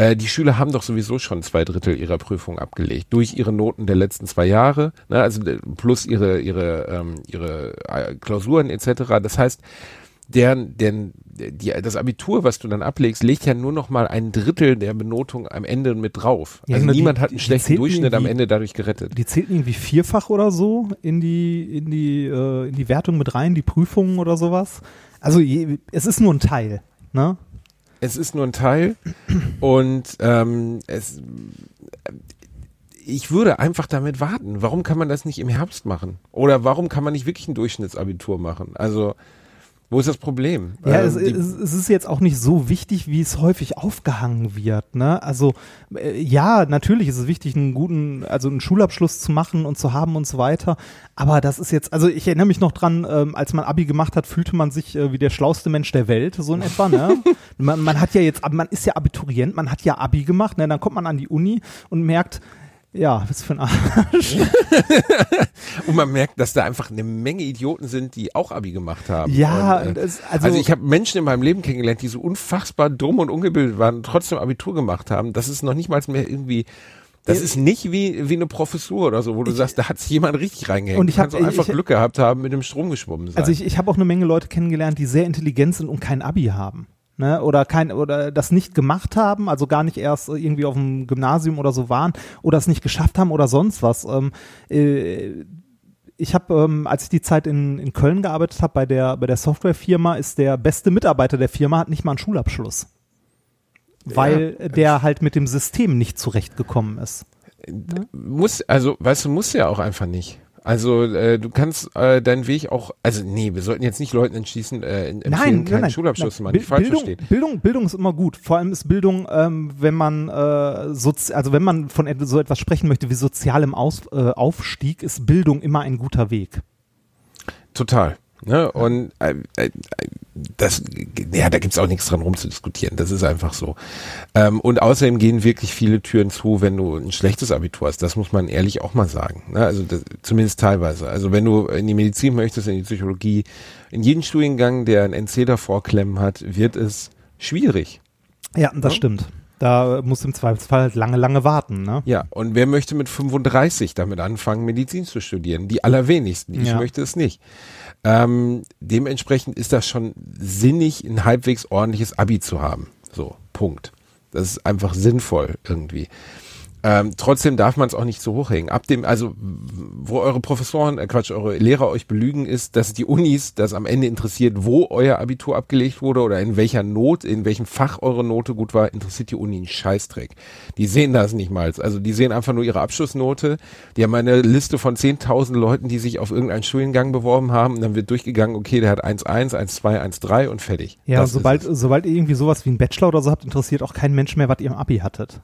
Äh, die Schüler haben doch sowieso schon zwei Drittel ihrer Prüfung abgelegt durch ihre Noten der letzten zwei Jahre, ne, also äh, plus ihre ihre ähm, ihre äh, Klausuren etc. Das heißt, deren, deren, die, das Abitur, was du dann ablegst, legt ja nur noch mal ein Drittel der Benotung am Ende mit drauf. Ja, also genau, die- niemand hat die einen schlechten Durchschnitt am Ende dadurch gerettet. Die zählten irgendwie vierfach oder so in die in die äh, in die Wertung mit rein, die Prüfungen oder sowas. Also je, es ist nur ein Teil, ne? Es ist nur ein Teil und ähm, es, ich würde einfach damit warten. Warum kann man das nicht im Herbst machen? Oder warum kann man nicht wirklich ein Durchschnittsabitur machen? Also, wo ist das Problem? Ja, Ähm, es, es ist jetzt auch nicht so wichtig, wie es häufig aufgehangen wird. Ne? Also äh, ja, natürlich ist es wichtig, einen guten, also einen Schulabschluss zu machen und zu haben und so weiter. Aber das ist jetzt, also ich erinnere mich noch dran, ähm, als man Abi gemacht hat, fühlte man sich äh, wie der schlauste Mensch der Welt, so in etwa. Ne? man, man hat ja jetzt, man ist ja Abiturient, man hat ja Abi gemacht, ne? dann kommt man an die Uni und merkt, ja, was für ein Arsch. und man merkt, dass da einfach eine Menge Idioten sind, die auch Abi gemacht haben. Ja, und, äh, das- also- also, ich habe Menschen in meinem Leben kennengelernt, die so unfassbar dumm und ungebildet waren und trotzdem Abitur gemacht haben. Das ist noch nicht mal mehr irgendwie das ist nicht wie, wie eine Professur oder so, wo du sagst, da hat sich jemand richtig reingehängt. Und ich du kannst hab- auch einfach ich- Glück gehabt haben, mit dem Strom geschwommen sein. Also ich, ich habe auch eine Menge Leute kennengelernt, die sehr intelligent sind und kein Abi haben. Ne, oder kein oder das nicht gemacht haben, also gar nicht erst irgendwie auf dem Gymnasium oder so waren oder es nicht geschafft haben oder sonst was. Ähm, äh, ich habe, ähm, als ich die Zeit in, in Köln gearbeitet habe bei der bei der Softwarefirma, ist der beste Mitarbeiter der Firma hat nicht mal einen Schulabschluss, weil der halt mit dem System nicht zurechtgekommen ist. muss, also, weißt du, muss ja auch einfach nicht. Also äh, du kannst äh, deinen Weg auch, also nee, wir sollten jetzt nicht Leuten entschließen, äh, empfehlen, Nein, keinen nein, Schulabschluss zu machen, nicht falsch Bildung, verstehen. Bildung, Bildung ist immer gut. Vor allem ist Bildung, ähm, wenn man äh, sozi also wenn man von so etwas sprechen möchte wie sozialem Aus äh, Aufstieg, ist Bildung immer ein guter Weg. Total. Ne? Und äh, äh, das, ja, da gibt's auch nichts dran rumzudiskutieren. Das ist einfach so. Ähm, und außerdem gehen wirklich viele Türen zu, wenn du ein schlechtes Abitur hast. Das muss man ehrlich auch mal sagen. Ne? Also das, zumindest teilweise. Also wenn du in die Medizin möchtest, in die Psychologie, in jeden Studiengang, der ein NC davor klemmen hat, wird es schwierig. Ja, das Ja. stimmt. Da muss im Zweifelsfall halt lange, lange warten. Ne? Ja, und wer möchte mit 35 damit anfangen, Medizin zu studieren? Die allerwenigsten. Ich Ja. möchte es nicht. Ähm, dementsprechend ist das schon sinnig, ein halbwegs ordentliches Abi zu haben. So, Punkt. Das ist einfach sinnvoll irgendwie. Ähm, trotzdem darf man es auch nicht so hochhängen. Ab dem, also wo eure Professoren, äh Quatsch, eure Lehrer euch belügen, ist, dass die Unis das am Ende interessiert, wo euer Abitur abgelegt wurde oder in welcher Not, in welchem Fach eure Note gut war, interessiert die Uni einen Scheißdreck. Die sehen das nicht mal. Also die sehen einfach nur ihre Abschlussnote. Die haben eine Liste von 10.000 Leuten, die sich auf irgendeinen Studiengang beworben haben und dann wird durchgegangen, okay, der hat 1,1, 1,2, 1,3 und fertig. Ja, Das sobald, sobald ihr irgendwie sowas wie ein Bachelor oder so habt, interessiert auch kein Mensch mehr, was ihr im Abi hattet.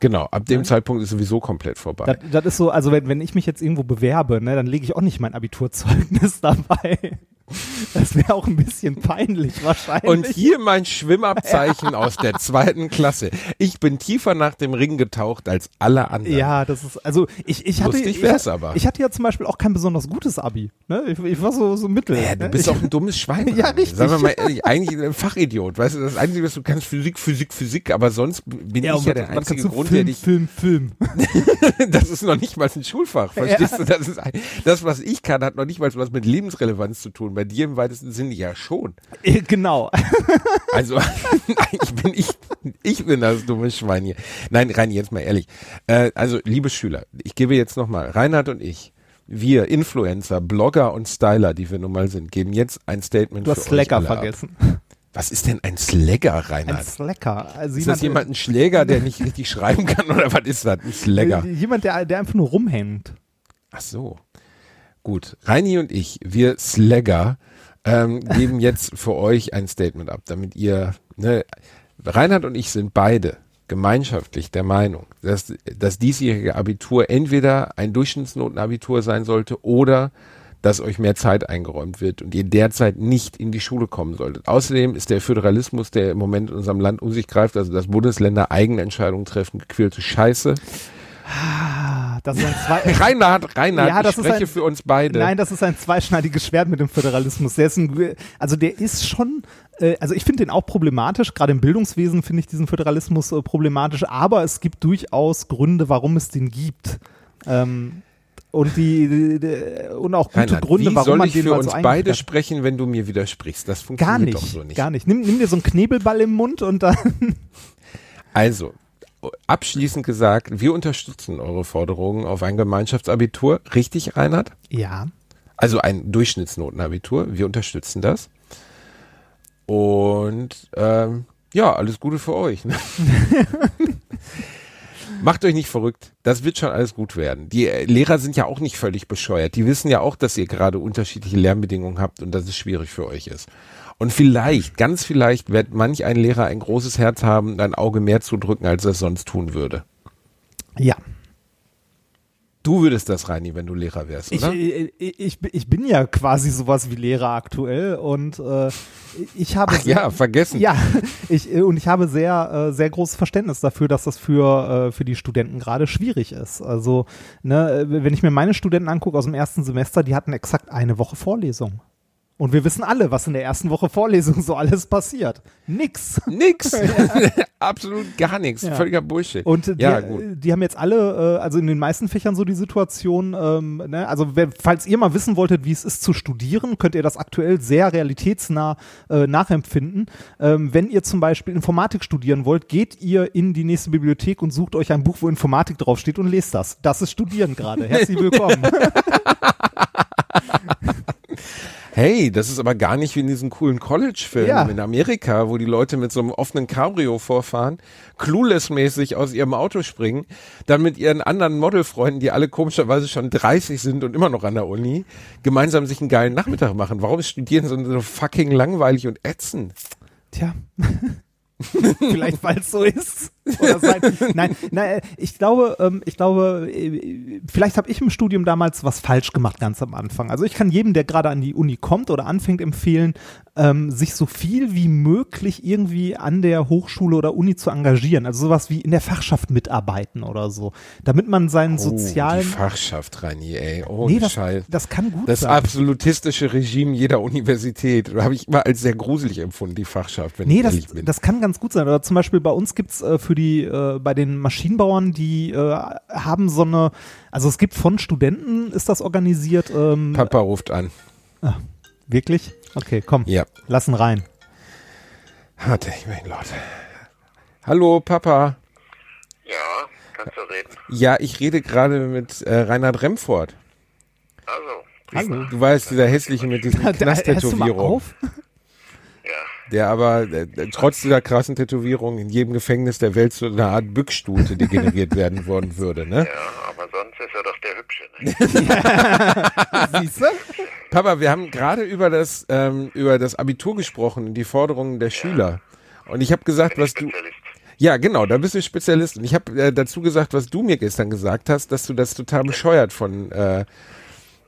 Genau, ab dem Zeitpunkt ist sowieso komplett vorbei. Das, das ist so, also wenn, wenn ich mich jetzt irgendwo bewerbe, ne, dann lege ich auch nicht mein Abiturzeugnis dabei. Das wäre auch ein bisschen peinlich wahrscheinlich. Und hier mein Schwimmabzeichen aus der zweiten Klasse. Ich bin tiefer nach dem Ring getaucht als alle anderen. Ja, das ist, also ich, ich hatte, Lustig ich, wär's aber. ich hatte ja zum Beispiel auch kein besonders gutes Abi. Ne? Ich, ich war so, so mittel. Ja, du ne? bist ich, auch ein dummes Schwein. Ja, richtig. Sagen wir mal ehrlich, eigentlich ein Fachidiot. Weißt du, das Einzige, was du kannst, Physik, Physik, Physik, aber sonst bin ja, ich ja der einzige? Grund, Film, der dich Film, Film. das ist noch nicht mal ein Schulfach, verstehst du? Das ist das, was ich kann, hat noch nicht mal was mit Lebensrelevanz zu tun. Bei dir im weitesten Sinne ja schon. Äh, genau. Also ich bin ich, ich bin das dumme Schwein hier. Nein, Reini, jetzt mal ehrlich. Äh, also liebe Schüler, ich gebe jetzt noch mal Reinhard und ich. Wir Influencer, Blogger und Styler, die wir nun mal sind, geben jetzt ein Statement Du für hast euch Slacker alle ab. vergessen. Was ist denn ein Slagger, Ein Reinhard? Slacker. Also ist das jemand ein Schläger, der nicht richtig schreiben kann oder was ist das? Ein Slagger. äh, Jemand, der, der einfach nur rumhängt. Ach so. Gut. Reini und ich, wir Slagger, ähm, geben jetzt für euch ein Statement ab, damit ihr, ne, Reinhard und ich sind beide gemeinschaftlich der Meinung, dass das diesjährige Abitur entweder ein Durchschnittsnotenabitur sein sollte oder dass euch mehr Zeit eingeräumt wird und ihr derzeit nicht in die Schule kommen solltet. Außerdem ist der Föderalismus, der im Moment in unserem Land um sich greift, also dass Bundesländer eigene Entscheidungen treffen, gequälte Scheiße. Das ist ein zwei Reinhard, Reinhard, Ja, das ich spreche ein- für uns beide. Nein, das ist ein zweischneidiges Schwert mit dem Föderalismus. Der ein, also der ist schon, äh, also ich finde den auch problematisch. Gerade im Bildungswesen finde ich diesen Föderalismus äh, problematisch. Aber es gibt durchaus Gründe, warum es den gibt. Ähm, und die, die, die und auch gute Reinhard, Gründe, warum soll man ich den für uns so beide hat. sprechen, wenn du mir widersprichst? Das Gar funktioniert nicht, doch so nicht. gar nicht. Nimm, nimm dir so einen Knebelball im Mund und dann. Also, abschließend gesagt, wir unterstützen eure Forderungen auf ein Gemeinschaftsabitur. Richtig, Reinhard? Ja. Also ein Durchschnittsnotenabitur. Wir unterstützen das. Und ähm, ja, alles Gute für euch. Ne? Macht euch nicht verrückt. Das wird schon alles gut werden. Die äh, Lehrer sind ja auch nicht völlig bescheuert. Die wissen ja auch, dass ihr gerade unterschiedliche Lernbedingungen habt und dass es schwierig für euch ist. Und vielleicht, ganz vielleicht, wird manch ein Lehrer ein großes Herz haben ein Auge mehr zudrücken, als er es sonst tun würde. Ja. Du würdest das, Reini, wenn du Lehrer wärst, Ich, oder? ich, ich, ich bin ja quasi sowas wie Lehrer aktuell und äh, ich habe Ach ja, vergessen. ja ich äh, und ich habe sehr äh, sehr großes Verständnis dafür, dass das für äh, für die Studenten gerade schwierig ist. Also ne, äh, wenn ich mir meine Studenten angucke aus dem ersten Semester, die hatten exakt eine Woche Vorlesung. Und wir wissen alle, was in der ersten Woche Vorlesung so alles passiert. Nix. Nix. Absolut gar nichts. Ja. Völliger Bullshit. Und die, ja, die haben jetzt alle, äh, also in den meisten Fächern so die Situation, ähm, ne, also wer, falls ihr mal wissen wolltet, wie es ist zu studieren, könnt ihr das aktuell sehr realitätsnah äh, nachempfinden. Ähm, wenn ihr zum Beispiel Informatik studieren wollt, geht ihr in die nächste Bibliothek und sucht euch ein Buch, wo Informatik draufsteht und lest das. Das ist Studieren gerade. Herzlich willkommen. Hey, das ist aber gar nicht wie in diesen coolen College-Filmen Ja. in Amerika, wo die Leute mit so einem offenen Cabrio vorfahren, clueless-mäßig aus ihrem Auto springen, dann mit ihren anderen Modelfreunden, die alle komischerweise schon 30 sind und immer noch an der Uni, gemeinsam sich einen geilen Nachmittag machen. Warum ist Studieren so, so fucking langweilig und ätzend? Tja. Vielleicht, weil es so ist. Nein, nein, ich glaube, ähm, ich glaube, äh, vielleicht habe ich im Studium damals was falsch gemacht, ganz am Anfang. Also ich kann jedem, der gerade an die Uni kommt oder anfängt, empfehlen, ähm, sich so viel wie möglich irgendwie an der Hochschule oder Uni zu engagieren. Also sowas wie in der Fachschaft mitarbeiten oder so. Damit man seinen Oh, die sozialen. Fachschaft, Reini, ey. Oh, nee, das, Scheiß. das kann gut Das sein. absolutistische Regime jeder Universität habe ich immer als sehr gruselig empfunden, die Fachschaft, wenn Nee, ich das, bin. das kann ganz gut sein. Oder zum Beispiel bei uns gibt's äh, für die, äh, bei den Maschinenbauern, die äh, haben so eine, also es gibt von Studenten, ist das organisiert. Ähm, Papa ruft an. wirklich? Okay, komm, Ja. lassen rein. Warte, ich ihn laut. Hallo, Papa. Ja, kannst du reden. Ja, ich rede gerade mit äh, Reinhard Remford. Also, Hallo. Du weißt, dieser hässliche mit diesen Da- hörst du mal Knasttätowierungen, auf? ja. Der aber äh, trotz dieser krassen Tätowierung in jedem Gefängnis der Welt zu einer Art Bückstute degeneriert werden worden würde, ne? Ja, aber sonst ist er doch der Hübsche, ne? Siehst du? Papa, wir haben gerade über das ähm, über das Abitur gesprochen und die Forderungen der Schüler. Und ich habe gesagt, was du. Ja, genau, da bist du Spezialist. Und ich habe äh, dazu gesagt, was du mir gestern gesagt hast, dass du das total bescheuert von äh,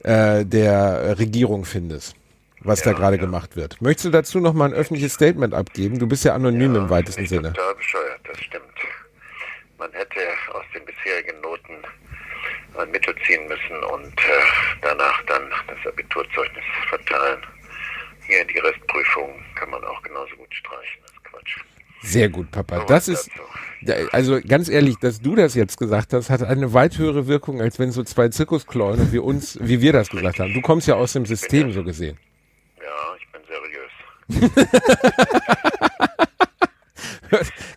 äh, der Regierung findest. Was da gerade gemacht wird. Möchtest du dazu noch mal ein öffentliches Statement abgeben? Du bist ja anonym im weitesten Sinne. Total bescheuert, das stimmt. Man hätte aus den bisherigen Noten ein Mittel ziehen müssen und äh, danach dann das Abiturzeugnis verteilen. Hier die Restprüfung kann man auch genauso gut streichen. Das ist Quatsch. Sehr gut, Papa. So Das ist, also ganz ehrlich, dass du das jetzt gesagt hast, hat eine weit höhere Wirkung, als wenn so zwei Zirkusclown und wir uns, wie wir das gesagt haben. Du kommst ja aus dem System so gesehen. Ja, ich bin seriös.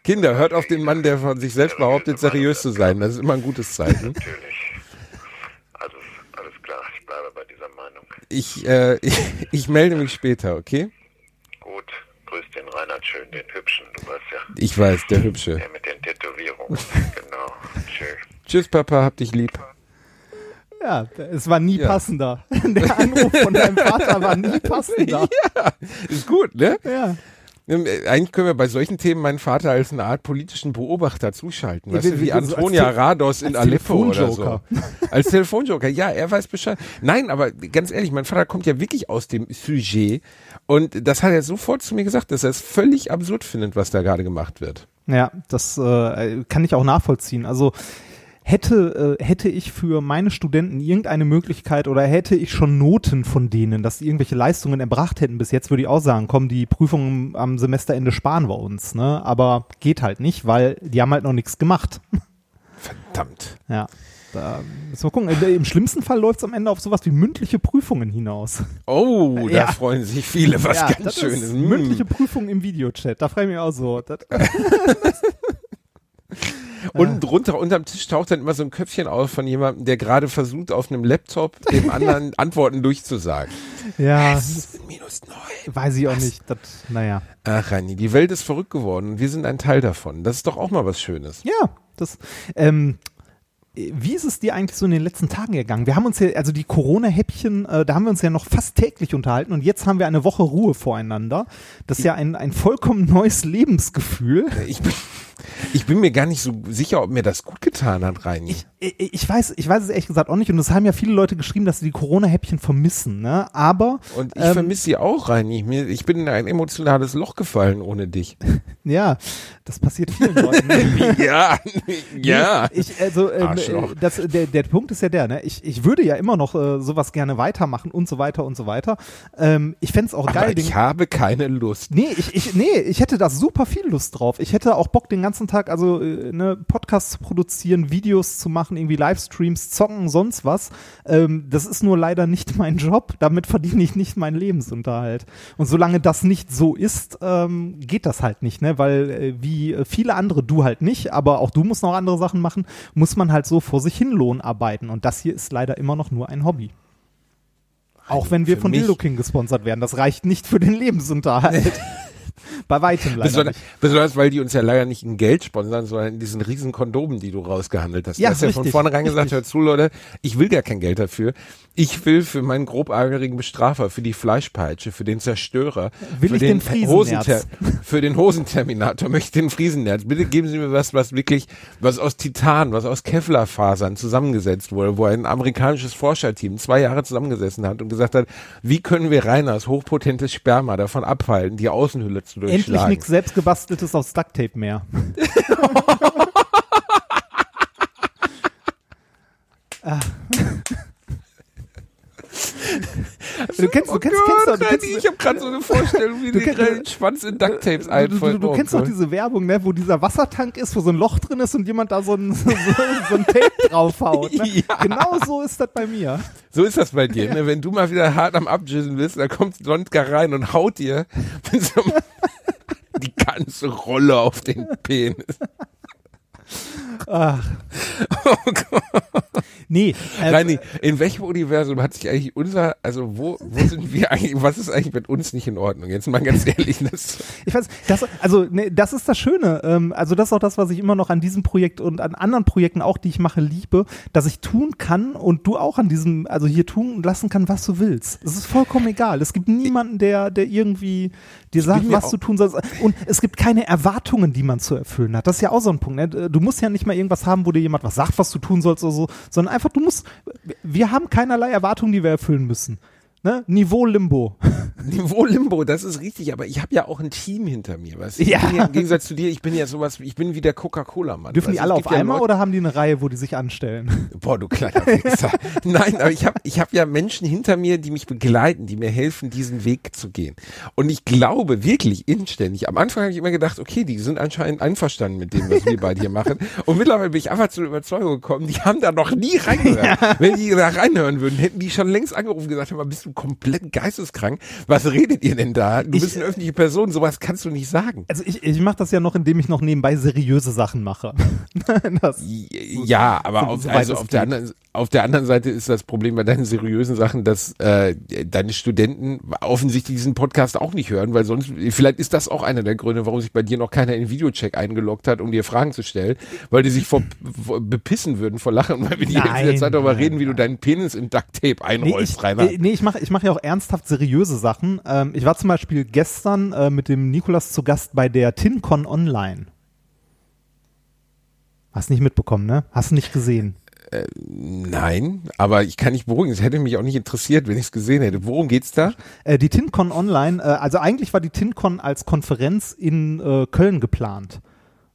Kinder, hört auf den Mann, der von sich selbst behauptet, seriös zu sein. Das ist immer ein gutes Zeichen. Natürlich. Also, alles klar, ich bleibe bei dieser Meinung. Ich, äh, ich, ich melde mich später, okay? Gut, grüß den Reinhard schön, den Hübschen, du weißt ja, Ich weiß, der Hübsche. der mit den Tätowierungen. genau, tschüss. Tschüss, Papa, hab dich lieb. Ja, es war nie Ja. passender. Der Anruf von deinem Vater war nie passender. Ja, ist gut, ne? Ja. Ähm, äh, Eigentlich können wir bei solchen Themen meinen Vater als eine Art politischen Beobachter zuschalten. Ja, Weißt du, wie- Antonia Rados in Aleppo oder so. Telefonjoker. Als Telefonjoker, ja, er weiß Bescheid. Nein, aber ganz ehrlich, mein Vater kommt ja wirklich aus dem Sujet und das hat er sofort zu mir gesagt, dass er es völlig absurd findet, was da gerade gemacht wird. Ja, das äh, kann ich auch nachvollziehen. Also hätte, äh, hätte ich für meine Studenten irgendeine Möglichkeit oder hätte ich schon Noten von denen, dass sie irgendwelche Leistungen erbracht hätten bis jetzt, würde ich auch sagen, komm, die Prüfungen am Semesterende sparen wir uns. Ne? Aber geht halt nicht, weil die haben halt noch nichts gemacht. Verdammt. Ja. Da müssen wir gucken. Im schlimmsten Fall läuft es am Ende auf sowas wie mündliche Prüfungen hinaus. Oh, da Ja. freuen sich viele, was ja, ganz Schönes. Ist mündliche Prüfungen im Videochat. Da frage ich mich auch so. Unten drunter, unterm Tisch taucht dann immer so ein Köpfchen auf von jemandem, der gerade versucht, auf einem Laptop dem anderen Antworten durchzusagen. ja, ist minus neun. weiß ich auch nicht. Das, naja. Ach, Rani, die Welt ist verrückt geworden und wir sind ein Teil davon. Das ist doch auch mal was Schönes. Ja, das. Ähm, wie ist es dir eigentlich so in den letzten Tagen gegangen? Wir haben uns ja, also die Corona-Häppchen, äh, da haben wir uns ja noch fast täglich unterhalten und jetzt haben wir eine Woche Ruhe voreinander. Das ist ja ein, ein vollkommen neues Lebensgefühl. Ich bin, ich bin mir gar nicht so sicher, ob mir das gut getan hat, Reini. Ich, ich, ich weiß, ich weiß es ehrlich gesagt auch nicht und es haben ja viele Leute geschrieben, dass sie die Corona-Häppchen vermissen, ne? Aber und ich ähm, vermisse sie auch, Reini. Mir, ich bin in ein emotionales Loch gefallen ohne dich. ja, das passiert vielen Leuten. ja, ja. Nee, ich, also, ähm, äh, das, der, der Punkt ist ja der, ne? Ich, ich würde ja immer noch äh, sowas gerne weitermachen und so weiter und so weiter. Ähm, ich fände es auch Aber geil. den- ich habe keine Lust. Nee, ich, ich, nee, ich hätte da super viel Lust drauf. Ich hätte auch Bock, den ganzen Tag, also äh, ne, Podcasts zu produzieren, Videos zu machen, irgendwie Livestreams, zocken, sonst was. Ähm, das ist nur leider nicht mein Job. Damit verdiene ich nicht meinen Lebensunterhalt. Und solange das nicht so ist, ähm, geht das halt nicht, ne? Weil äh, wie viele andere, du halt nicht, aber auch du musst noch andere Sachen machen, muss man halt so vor sich hin Lohn arbeiten. Und das hier ist leider immer noch nur ein Hobby. Auch wenn wir für von Dildo King gesponsert werden, das reicht nicht für den Lebensunterhalt. Bei weitem leider Besonders, nicht. besonders, weil die uns ja leider nicht in Geld sponsern, sondern in diesen riesen Kondomen, die du rausgehandelt hast. Ja, du hast ja von richtig, vornherein gesagt, richtig. hör zu, Leute, ich will gar kein Geld dafür. Ich will für meinen grobärgerigen Bestrafer, für die Fleischpeitsche, für den Zerstörer, Will für ich den Friesennerz. Hosenter für den Hosenterminator möchte ich den Friesennerz. Bitte geben Sie mir was, was wirklich, was aus Titan, was aus Kevlarfasern zusammengesetzt wurde, wo ein amerikanisches Forscherteam zwei Jahre zusammengesessen hat und gesagt hat, wie können wir Reiners hochpotentes Sperma davon abhalten, die Außenhülle zu durchschlagen. Endlich nichts selbstgebasteltes aus Ducktape mehr. Du kennst, du kennst, kennst, doch- du kennst, ich habe gerade so eine Vorstellung, wie Du kennst- den Schwanz in Ducktapes du, du, du, du kennst doch diese Werbung, ne, wo dieser Wassertank ist, wo so ein Loch drin ist und jemand da so ein, so, so ein Tape draufhaut. Ne? Ja. Genau so ist das bei mir. So ist das bei dir, ne? Wenn du mal wieder hart am Abjissen bist, dann kommt Sontka rein und haut dir so die ganze Rolle auf den Penis. Ach. Oh Gott. Nee, äh, Reini, in welchem Universum hat sich eigentlich unser, also wo, wo sind wir eigentlich, was ist eigentlich mit uns nicht in Ordnung? Jetzt mal ganz ehrlich, das, Ich weiß, das, also ne, das ist das Schöne. Ähm, also das ist auch das, was ich immer noch an diesem Projekt und an anderen Projekten auch, die ich mache, liebe, dass ich tun kann und du auch an diesem, also hier tun lassen kann, was du willst. Es ist vollkommen egal. Es gibt niemanden, der, der irgendwie dir sagt, was du tun sollst. Und es gibt keine Erwartungen, die man zu erfüllen hat. Das ist ja auch so ein Punkt. Ne? Du musst ja nicht mal irgendwas haben, wo dir jemand was sagt, was du tun sollst oder so, sondern einfach, du musst, wir haben keinerlei Erwartungen, die wir erfüllen müssen. Ne? Niveau Limbo. Niveau-Limbo, das ist richtig, aber ich habe ja auch ein Team hinter mir. Weißt? du? Ja. ja. Im Gegensatz zu dir, ich bin ja sowas, ich bin wie der Coca-Cola-Mann. Dürfen die alle auf ja einmal Leute- oder haben die eine Reihe, wo die sich anstellen? Boah, du kleiner Wichser. Nein, aber ich habe ich hab ja Menschen hinter mir, die mich begleiten, die mir helfen, diesen Weg zu gehen. Und ich glaube wirklich inständig, am Anfang habe ich immer gedacht, okay, die sind anscheinend einverstanden mit dem, was wir beide hier machen. Und mittlerweile bin ich einfach zur Überzeugung gekommen, die haben da noch nie reingehört. Wenn die da reinhören würden, hätten die schon längst angerufen und gesagt, hör mal, bist du komplett geisteskrank? Was redet ihr denn da? Du Ich- bist eine öffentliche Person, sowas kannst du nicht sagen. Also ich, ich mache das ja noch, indem ich noch nebenbei seriöse Sachen mache. das, Ja, aber so- auf, soweit also auf, der anderen, auf der anderen Seite ist das Problem bei deinen seriösen Sachen, dass äh, deine Studenten offensichtlich diesen Podcast auch nicht hören, weil sonst, vielleicht ist das auch einer der Gründe, warum sich bei dir noch keiner in den Videocheck eingeloggt hat, um dir Fragen zu stellen, weil die sich vor, vor bepissen würden vor Lachen, weil wir die Nein, Zeit darüber nein, reden, wie du deinen Penis in Duct Tape Nee, einrollst, ich, Rainer. nee, ich mache ich mach ja auch ernsthaft seriöse Sachen. Ähm, ich war zum Beispiel gestern äh, mit dem Nikolas zu Gast bei der TinCon Online. Hast nicht mitbekommen, ne? Hast nicht gesehen. Nein, aber ich kann nicht beruhigen. Es hätte mich auch nicht interessiert, wenn ich es gesehen hätte. Worum geht's da? Äh, die TinCon Online, äh, also eigentlich war die TinCon als Konferenz in äh, Köln geplant.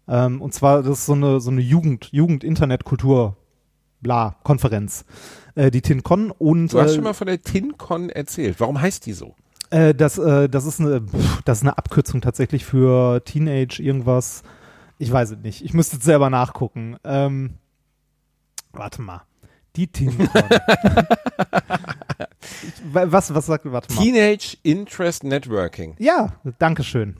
Ähm, und zwar, das ist so eine, so eine Jugend, Jugend-Internet-Kultur, bla, Konferenz. Äh, die TinCon und Du hast äh, schon mal von der TinCon erzählt. Warum heißt die so? Äh, das, das, ist eine, pff, das ist eine Abkürzung tatsächlich für Teenage irgendwas. Ich weiß es nicht. Ich müsste jetzt selber nachgucken. Ähm, warte mal. Die wa- was, was sagt, warte mal. Teenage Interest Networking. ja, danke schön.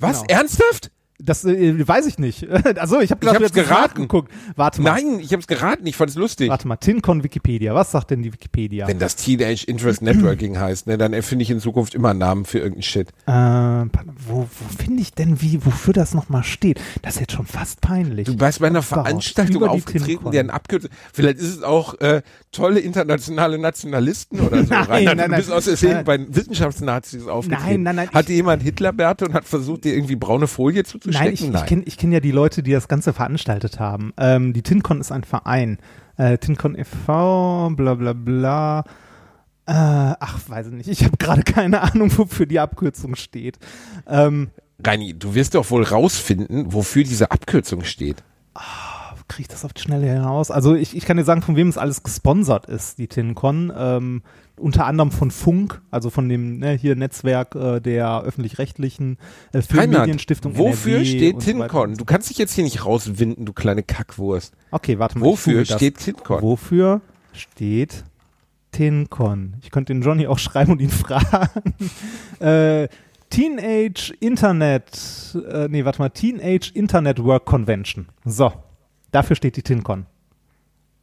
Was? Genau. Ernsthaft? Das äh, weiß ich nicht. Also ich habe Ich hab's nicht geraten. nachgeguckt. Warte mal. Nein, ich habe es geraten, ich fand es lustig. Warte mal. TinCon Wikipedia. Was sagt denn die Wikipedia? Wenn das Teenage Interest Networking heißt, ne, dann erfinde ich in Zukunft immer Namen für irgendeinen Shit. Äh, wo wo finde ich denn, wie, wofür das nochmal steht? Das ist jetzt schon fast peinlich. Du warst bei einer Veranstaltung aufgetreten, deren Abkürzung. Vielleicht ist es auch äh, tolle internationale Nationalisten oder so. Nein, Rainer, nein, du bist nein. aus Versehen bei Wissenschaftsnazis aufgetreten. Nein, nein, nein, Hatte jemand Hitlerbärte und hat versucht, dir irgendwie braune Folie zuzustecken? Nein, ich, ich kenne kenn ja die Leute, die das Ganze veranstaltet haben. Ähm, die TinCon ist ein Verein. Äh, TinCon e.V., bla bla bla. Äh, ach, weiß ich nicht. Ich habe gerade keine Ahnung, wofür die Abkürzung steht. Ähm, Reini, du wirst doch wohl rausfinden, wofür diese Abkürzung steht. Kriege ich das auf die Schnelle heraus? Also ich, ich kann dir sagen, von wem es alles gesponsert ist, die TinCon. Ähm, unter anderem von Funk, also von dem ne, hier Netzwerk äh, der öffentlich-rechtlichen äh, Filmmedienstiftung wofür NRW steht TinCon? so Du kannst dich jetzt hier nicht rauswinden, du kleine Kackwurst. Okay, warte mal. Wofür steht TinCon? Wofür steht TinCon? Ich könnte den Johnny auch schreiben und ihn fragen. äh, Teenage Internet, äh, nee, warte mal, Teenage Internet Work Convention. So, dafür steht die TinCon.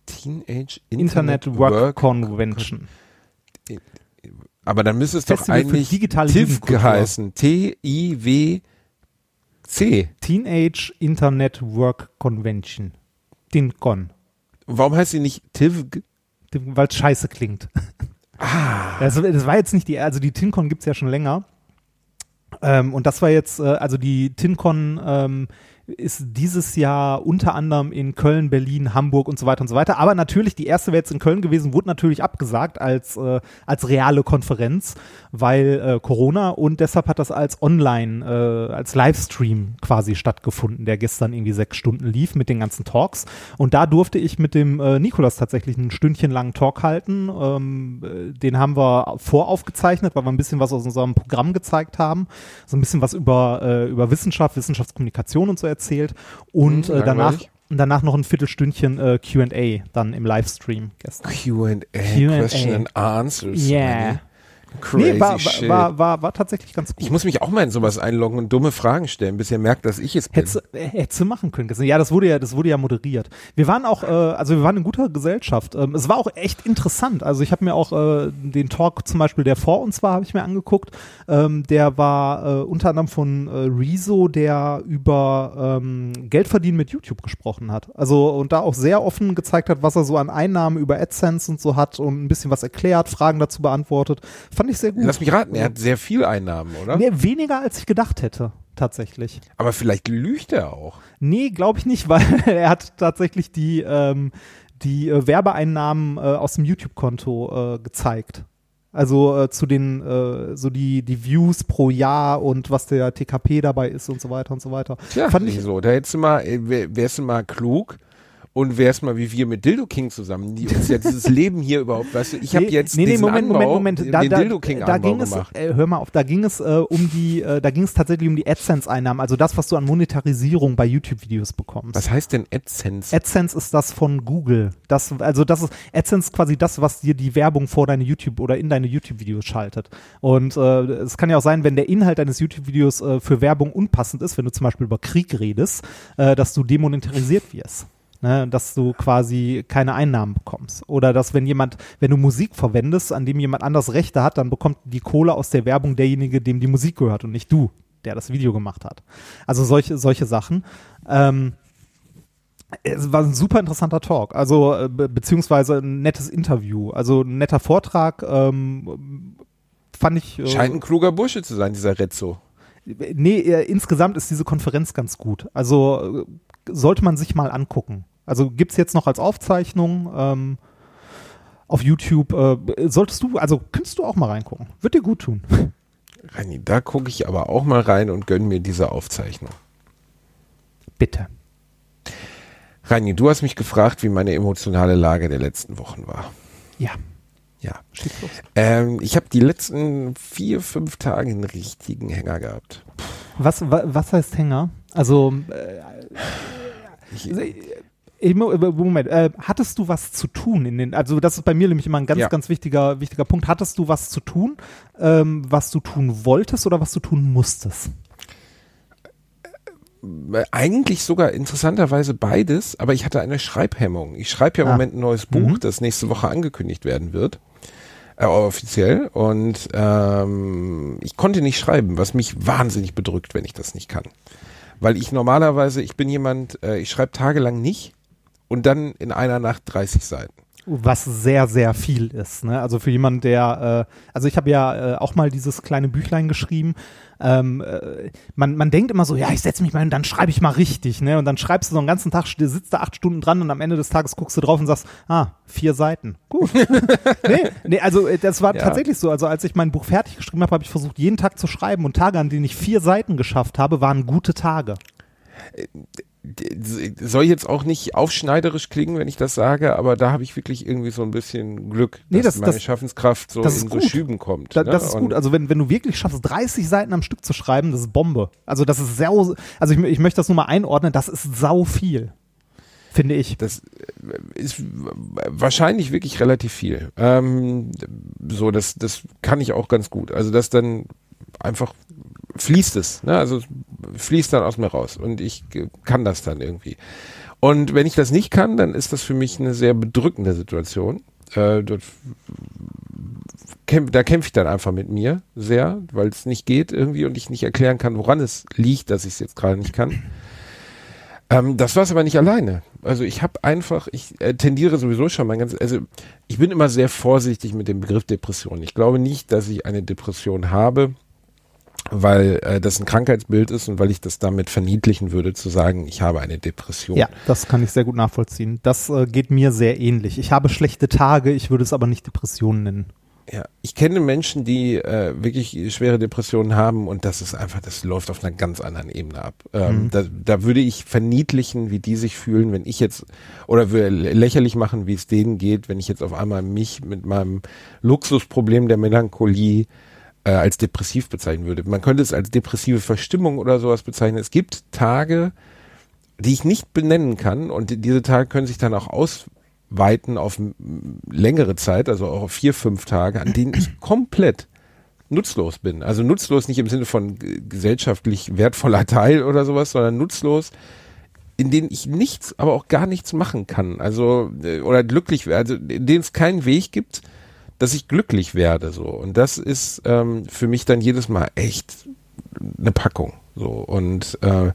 Teenage Internet, Work, Convention. Aber dann müsste es doch Festival für eigentlich digitale TIV geheißen. T-I-W-C. Teenage Internet Work Convention. TinCon. Warum heißt sie nicht TIV? Weil es scheiße klingt. Ah. Also, das war jetzt nicht die, also die TinCon gibt's ja schon länger. Ähm, und das war jetzt, äh, also die TinCon ähm, ist dieses Jahr unter anderem in Köln, Berlin, Hamburg und so weiter und so weiter. Aber natürlich, die erste wäre jetzt in Köln gewesen, wurde natürlich abgesagt als, äh, als reale Konferenz, weil äh, Corona und deshalb hat das als Online, äh, als Livestream quasi stattgefunden, der gestern irgendwie sechs Stunden lief mit den ganzen Talks. Und da durfte ich mit dem äh, Nikolas tatsächlich einen Stündchen langen Talk halten. Ähm, äh, den haben wir voraufgezeichnet, weil wir ein bisschen was aus unserem Programm gezeigt haben. So ein bisschen was über, äh, über Wissenschaft, Wissenschaftskommunikation und so erzählt. Und Hm, äh, danach, danach noch ein Viertelstündchen äh, QA dann im Livestream gestern. Q&A, Q&A. Question and Answers. Yeah. Crazy nee, war, shit. war, war, war, war tatsächlich ganz gut. ich muss mich auch mal in sowas einloggen und dumme Fragen stellen, bis ihr merkt, dass ich es bin. Hättest, äh, hättest du machen können. Ja, das wurde ja, das wurde ja moderiert. Wir waren auch, äh, also wir waren in guter Gesellschaft. Ähm, es war auch echt interessant. Also ich habe mir auch äh, den Talk zum Beispiel, der vor uns war, habe ich mir angeguckt. Ähm, der war äh, unter anderem von äh, Rezo, der über ähm, Geld verdienen mit YouTube gesprochen hat. Also und da auch sehr offen gezeigt hat, was er so an Einnahmen über AdSense und so hat und ein bisschen was erklärt, Fragen dazu beantwortet. Fand ich sehr gut. Lass mich raten, er hat sehr viel Einnahmen, oder? Nee, weniger als ich gedacht hätte, tatsächlich. Aber vielleicht lügt er auch. Nee, glaube ich nicht, weil er hat tatsächlich die, ähm, die äh, Werbeeinnahmen äh, aus dem YouTube-Konto äh, gezeigt. Also äh, zu den, äh, so die, die Views pro Jahr und was der TKP dabei ist und so weiter und so weiter. Tja, Fand ich, so. Da hättest du mal, äh, wär- wärst du mal klug und wärst mal wie wir mit Dildo King zusammen, die uns ja dieses Leben hier überhaupt, weißt du, ich habe Nee, jetzt nee, nee, diesen Moment, Anbau, Moment, Moment. Da, den da, Dildo King da Anbau ging es, gemacht. äh, hör mal auf, da ging es äh, um die, äh, da ging es tatsächlich um die AdSense-Einnahmen, also das, was du an Monetarisierung bei YouTube-Videos bekommst. Was heißt denn AdSense? AdSense ist das von Google. Das, also das ist AdSense quasi das, was dir die Werbung vor deine YouTube oder in deine YouTube-Videos schaltet. Und äh, es kann ja auch sein, wenn der Inhalt deines YouTube-Videos äh, für Werbung unpassend ist, wenn du zum Beispiel über Krieg redest, äh, dass du demonetarisiert wirst. Ne, dass du quasi keine Einnahmen bekommst. Oder dass, wenn jemand, wenn du Musik verwendest, an dem jemand anders Rechte hat, dann bekommt die Kohle aus der Werbung derjenige, dem die Musik gehört und nicht du, der das Video gemacht hat. Also solche, solche Sachen. Ähm, es war ein super interessanter Talk, also äh, be beziehungsweise ein nettes Interview, also ein netter Vortrag. Ähm, fand ich. Äh, Scheint ein kluger Bursche zu sein, dieser Rezzo. nee, äh, insgesamt ist diese Konferenz ganz gut. Also äh, sollte man sich mal angucken. Also gibt's jetzt noch als Aufzeichnung ähm, auf YouTube. Äh, solltest du, also könntest du auch mal reingucken. Wird dir gut tun. Reini, da gucke ich aber auch mal rein und gönn mir diese Aufzeichnung. Bitte. Reini, du hast mich gefragt, wie meine emotionale Lage der letzten Wochen war. Ja. Ja. Ähm, ich habe die letzten vier, fünf Tage einen richtigen Hänger gehabt. Was, wa, was heißt Hänger? Also, äh, Ich, äh, Moment, äh, hattest du was zu tun in den, also das ist bei mir nämlich immer ein ganz, Ja. ganz wichtiger, wichtiger Punkt. Hattest du was zu tun, ähm, was du tun wolltest oder was du tun musstest? äh, eigentlich sogar interessanterweise beides, aber ich hatte eine Schreibhemmung. Ich schreibe ja im Ah. Moment ein neues Buch, Mhm. das nächste Woche angekündigt werden wird. Äh, offiziell. Und ähm, ich konnte nicht schreiben, was mich wahnsinnig bedrückt, wenn ich das nicht kann. Weil ich normalerweise, ich bin jemand, äh, ich schreibe tagelang nicht und dann in einer Nacht 30 Seiten. Was sehr, sehr viel ist. Ne? Also für jemanden, der, äh, also ich habe ja äh, auch mal dieses kleine Büchlein geschrieben. Ähm, äh, man, man denkt immer so, ja, ich setze mich mal hin, dann schreibe ich mal richtig. Ne? Und dann schreibst du so einen ganzen Tag, sitzt da acht Stunden dran und am Ende des Tages guckst du drauf und sagst, ah, vier Seiten. Gut. nee, nee, also äh, das war Ja. tatsächlich so. Also als ich mein Buch fertig geschrieben habe, habe ich versucht, jeden Tag zu schreiben. Und Tage, an denen ich vier Seiten geschafft habe, waren gute Tage. Soll jetzt auch nicht aufschneiderisch klingen, wenn ich das sage, aber da habe ich wirklich irgendwie so ein bisschen Glück, Nee, dass das- meine das- Schaffenskraft so in so gut. Schüben kommt. Da, ne? das ist Und gut. Also wenn, wenn du wirklich schaffst, 30 Seiten am Stück zu schreiben, das ist Bombe. Also das ist sau, also ich, ich möchte das nur mal einordnen, das ist sau viel. Finde ich. Das äh, ist wahrscheinlich wirklich relativ viel. Ähm, so, das, das kann ich auch ganz gut. Also das dann einfach fließt es, ne? Also fließt dann aus mir raus und ich kann das dann irgendwie. Und wenn ich das nicht kann, dann ist das für mich eine sehr bedrückende Situation. Äh, dort kämpf, da kämpfe ich dann einfach mit mir sehr, weil es nicht geht irgendwie und ich nicht erklären kann, woran es liegt, dass ich es jetzt gerade nicht kann. Ähm, das war es aber nicht alleine. Also ich habe einfach, ich äh, tendiere sowieso schon mein ganzes, also ich bin immer sehr vorsichtig mit dem Begriff Depression. Ich glaube nicht, dass ich eine Depression habe, weil äh, das ein Krankheitsbild ist und weil ich das damit verniedlichen würde, zu sagen, ich habe eine Depression. Ja, das kann ich sehr gut nachvollziehen. Das äh, geht mir sehr ähnlich. Ich habe schlechte Tage, ich würde es aber nicht Depressionen nennen. Ja, ich kenne Menschen, die äh, wirklich schwere Depressionen haben und das ist einfach, das läuft auf einer ganz anderen Ebene ab. Ähm, Mhm. da, da würde ich verniedlichen, wie die sich fühlen, wenn ich jetzt, oder würde lächerlich machen, wie es denen geht, wenn ich jetzt auf einmal mich mit meinem Luxusproblem der Melancholie äh, als depressiv bezeichnen würde. Man könnte es als depressive Verstimmung oder sowas bezeichnen. Es gibt Tage, die ich nicht benennen kann und die- diese Tage können sich dann auch ausweiten auf längere Zeit, also auch auf vier, fünf Tage, an denen ich komplett nutzlos bin. Also nutzlos nicht im Sinne von gesellschaftlich wertvoller Teil oder sowas, sondern nutzlos, in denen ich nichts, aber auch gar nichts machen kann. Also, äh, oder glücklich werde, also in denen es keinen Weg gibt, dass ich glücklich werde, so. Und das ist ähm, für mich dann jedes Mal echt eine Packung, so. Und, äh,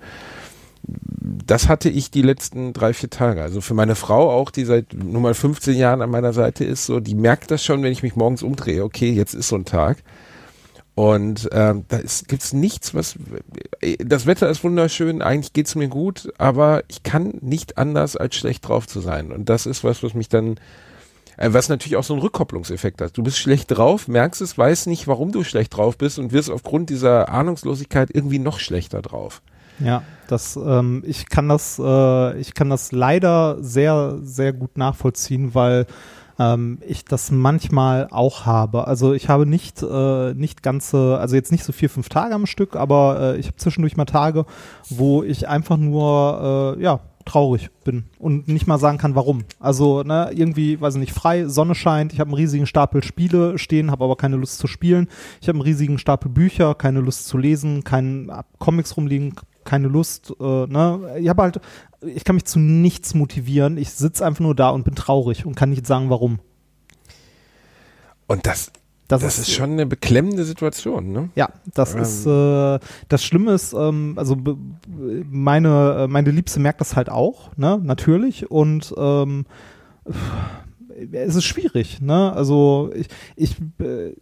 das hatte ich die letzten drei, vier Tage. Also für meine Frau auch, die seit nur mal 15 Jahren an meiner Seite ist, so, die merkt das schon, wenn ich mich morgens umdrehe. Okay, jetzt ist so ein Tag. Und ähm, da ist, gibt's nichts, was. Das Wetter ist wunderschön, eigentlich geht's mir gut, aber ich kann nicht anders, als schlecht drauf zu sein. Und das ist was, was mich dann. Äh, Was natürlich auch so einen Rückkopplungseffekt hat. Du bist schlecht drauf, merkst es, weißt nicht, warum du schlecht drauf bist und wirst aufgrund dieser Ahnungslosigkeit irgendwie noch schlechter drauf. Ja, das, ähm, ich kann das, äh, ich kann das leider sehr, sehr gut nachvollziehen, weil ähm, ich das manchmal auch habe. Also ich habe nicht, äh, nicht ganze, also jetzt nicht so vier, fünf Tage am Stück, aber äh, ich habe zwischendurch mal Tage, wo ich einfach nur, äh, ja, traurig bin und nicht mal sagen kann, warum. Also, ne, irgendwie, weiß ich nicht, frei, Sonne scheint, ich habe einen riesigen Stapel Spiele stehen, habe aber keine Lust zu spielen. Ich habe einen riesigen Stapel Bücher, keine Lust zu lesen, keinen Comics rumliegen, keine Lust, äh, ne? Ich habe halt, ich kann mich zu nichts motivieren. Ich sitze einfach nur da und bin traurig und kann nicht sagen, warum. Und das, Das, das ist schon eine beklemmende Situation, ne? Ja, das Ähm. ist äh, das Schlimme ist, ähm, also meine äh, meine Liebste merkt das halt auch, ne, natürlich und ähm, es ist schwierig, ne? Also ich ich äh,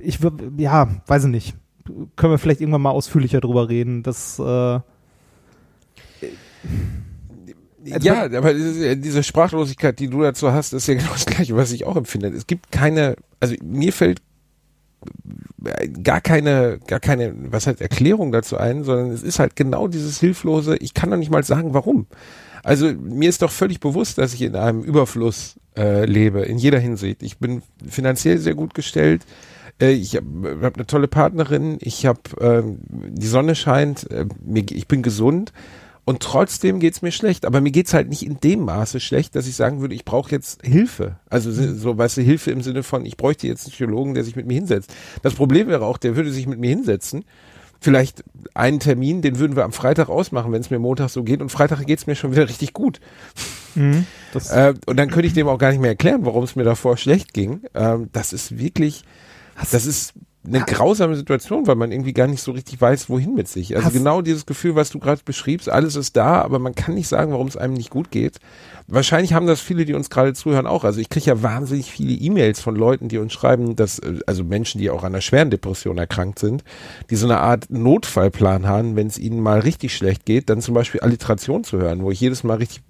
ich ja, weiß ich nicht. Können wir vielleicht irgendwann mal ausführlicher drüber reden, das äh, Also ja, aber diese, diese Sprachlosigkeit, die du dazu hast, ist ja genau das Gleiche, was ich auch empfinde. Es gibt keine, also mir fällt gar keine, gar keine, was heißt Erklärung dazu ein, sondern es ist halt genau dieses hilflose, ich kann doch nicht mal sagen, warum. Also mir ist doch völlig bewusst, dass ich in einem Überfluss äh, lebe, in jeder Hinsicht. Ich bin finanziell sehr gut gestellt. Äh, ich habe hab eine tolle Partnerin. Ich habe, ähm, die Sonne scheint. Äh, mir, ich bin gesund. Und trotzdem geht's mir schlecht. Aber mir geht's halt nicht in dem Maße schlecht, dass ich sagen würde, ich brauche jetzt Hilfe. Also so, weißt du, Hilfe im Sinne von, ich bräuchte jetzt einen Psychologen, der sich mit mir hinsetzt. Das Problem wäre auch, der würde sich mit mir hinsetzen. Vielleicht einen Termin, den würden wir am Freitag ausmachen, wenn es mir Montag so geht. Und Freitag geht's mir schon wieder richtig gut. das Äh, und dann könnte ich dem auch gar nicht mehr erklären, warum es mir davor schlecht ging. Ähm, das ist wirklich, das ist eine grausame Situation, weil man irgendwie gar nicht so richtig weiß, wohin mit sich. Also Hast- genau dieses Gefühl, was du gerade beschriebst, alles ist da, aber man kann nicht sagen, warum es einem nicht gut geht. Wahrscheinlich haben das viele, die uns gerade zuhören, auch. Also ich kriege ja wahnsinnig viele E-Mails von Leuten, die uns schreiben, dass, äh, also Menschen, die auch an einer schweren Depression erkrankt sind, die so eine Art Notfallplan haben, wenn es ihnen mal richtig schlecht geht, dann zum Beispiel Alliteration zu hören, wo ich jedes Mal richtig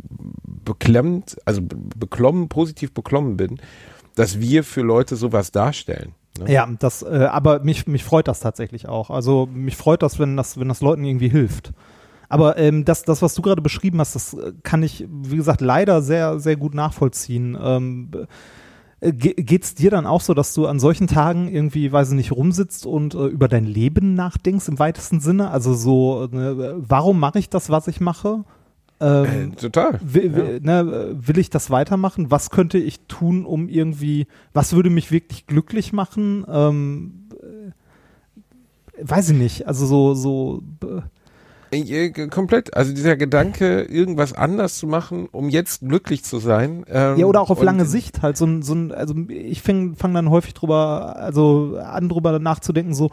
beklemmt, also be- beklommen, positiv beklommen bin, dass wir für Leute sowas darstellen. Ne? Ja, das, äh, aber mich, mich freut das tatsächlich auch. Also mich freut das, wenn das, wenn das Leuten irgendwie hilft. Aber ähm, das, das, was du gerade beschrieben hast, das äh, kann ich, wie gesagt, leider sehr, sehr gut nachvollziehen. Ähm, äh, ge- geht's dir dann auch so, dass du an solchen Tagen irgendwie, weiß ich nicht, rumsitzt und äh, über dein Leben nachdenkst im weitesten Sinne? Also so, ne, warum mache ich das, was ich mache? Ähm, Äh, total. Will, will, ne, will ich das weitermachen? Was könnte ich tun, um irgendwie, was würde mich wirklich glücklich machen? Ähm, äh, weiß ich nicht. Also so, so, äh, Äh, Komplett. Also dieser Gedanke, irgendwas anders zu machen, um jetzt glücklich zu sein. Ähm, ja, oder auch auf lange Sicht halt so ein, so ein also ich fange fang dann häufig drüber, also an drüber nachzudenken, so,